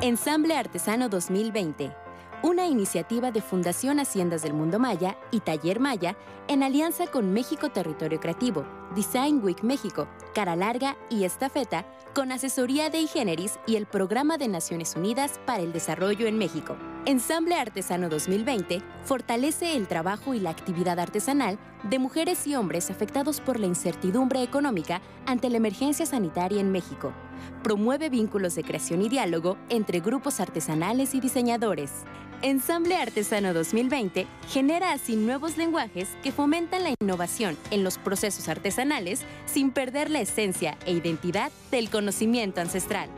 Ensamble Artesano 2020 una iniciativa de Fundación Haciendas del Mundo Maya y Taller Maya en alianza con México Territorio Creativo, Design Week México, Cara Larga y Estafeta, con asesoría de Igeneris y el Programa de Naciones Unidas para el Desarrollo en México. Ensamble Artesano 2020 fortalece el trabajo y la actividad artesanal de mujeres y hombres afectados por la incertidumbre económica ante la emergencia sanitaria en México. Promueve vínculos de creación y diálogo entre grupos artesanales y diseñadores. Ensamble Artesano 2020 genera así nuevos lenguajes que fomentan la innovación en los procesos artesanales sin perder la esencia e identidad del conocimiento ancestral.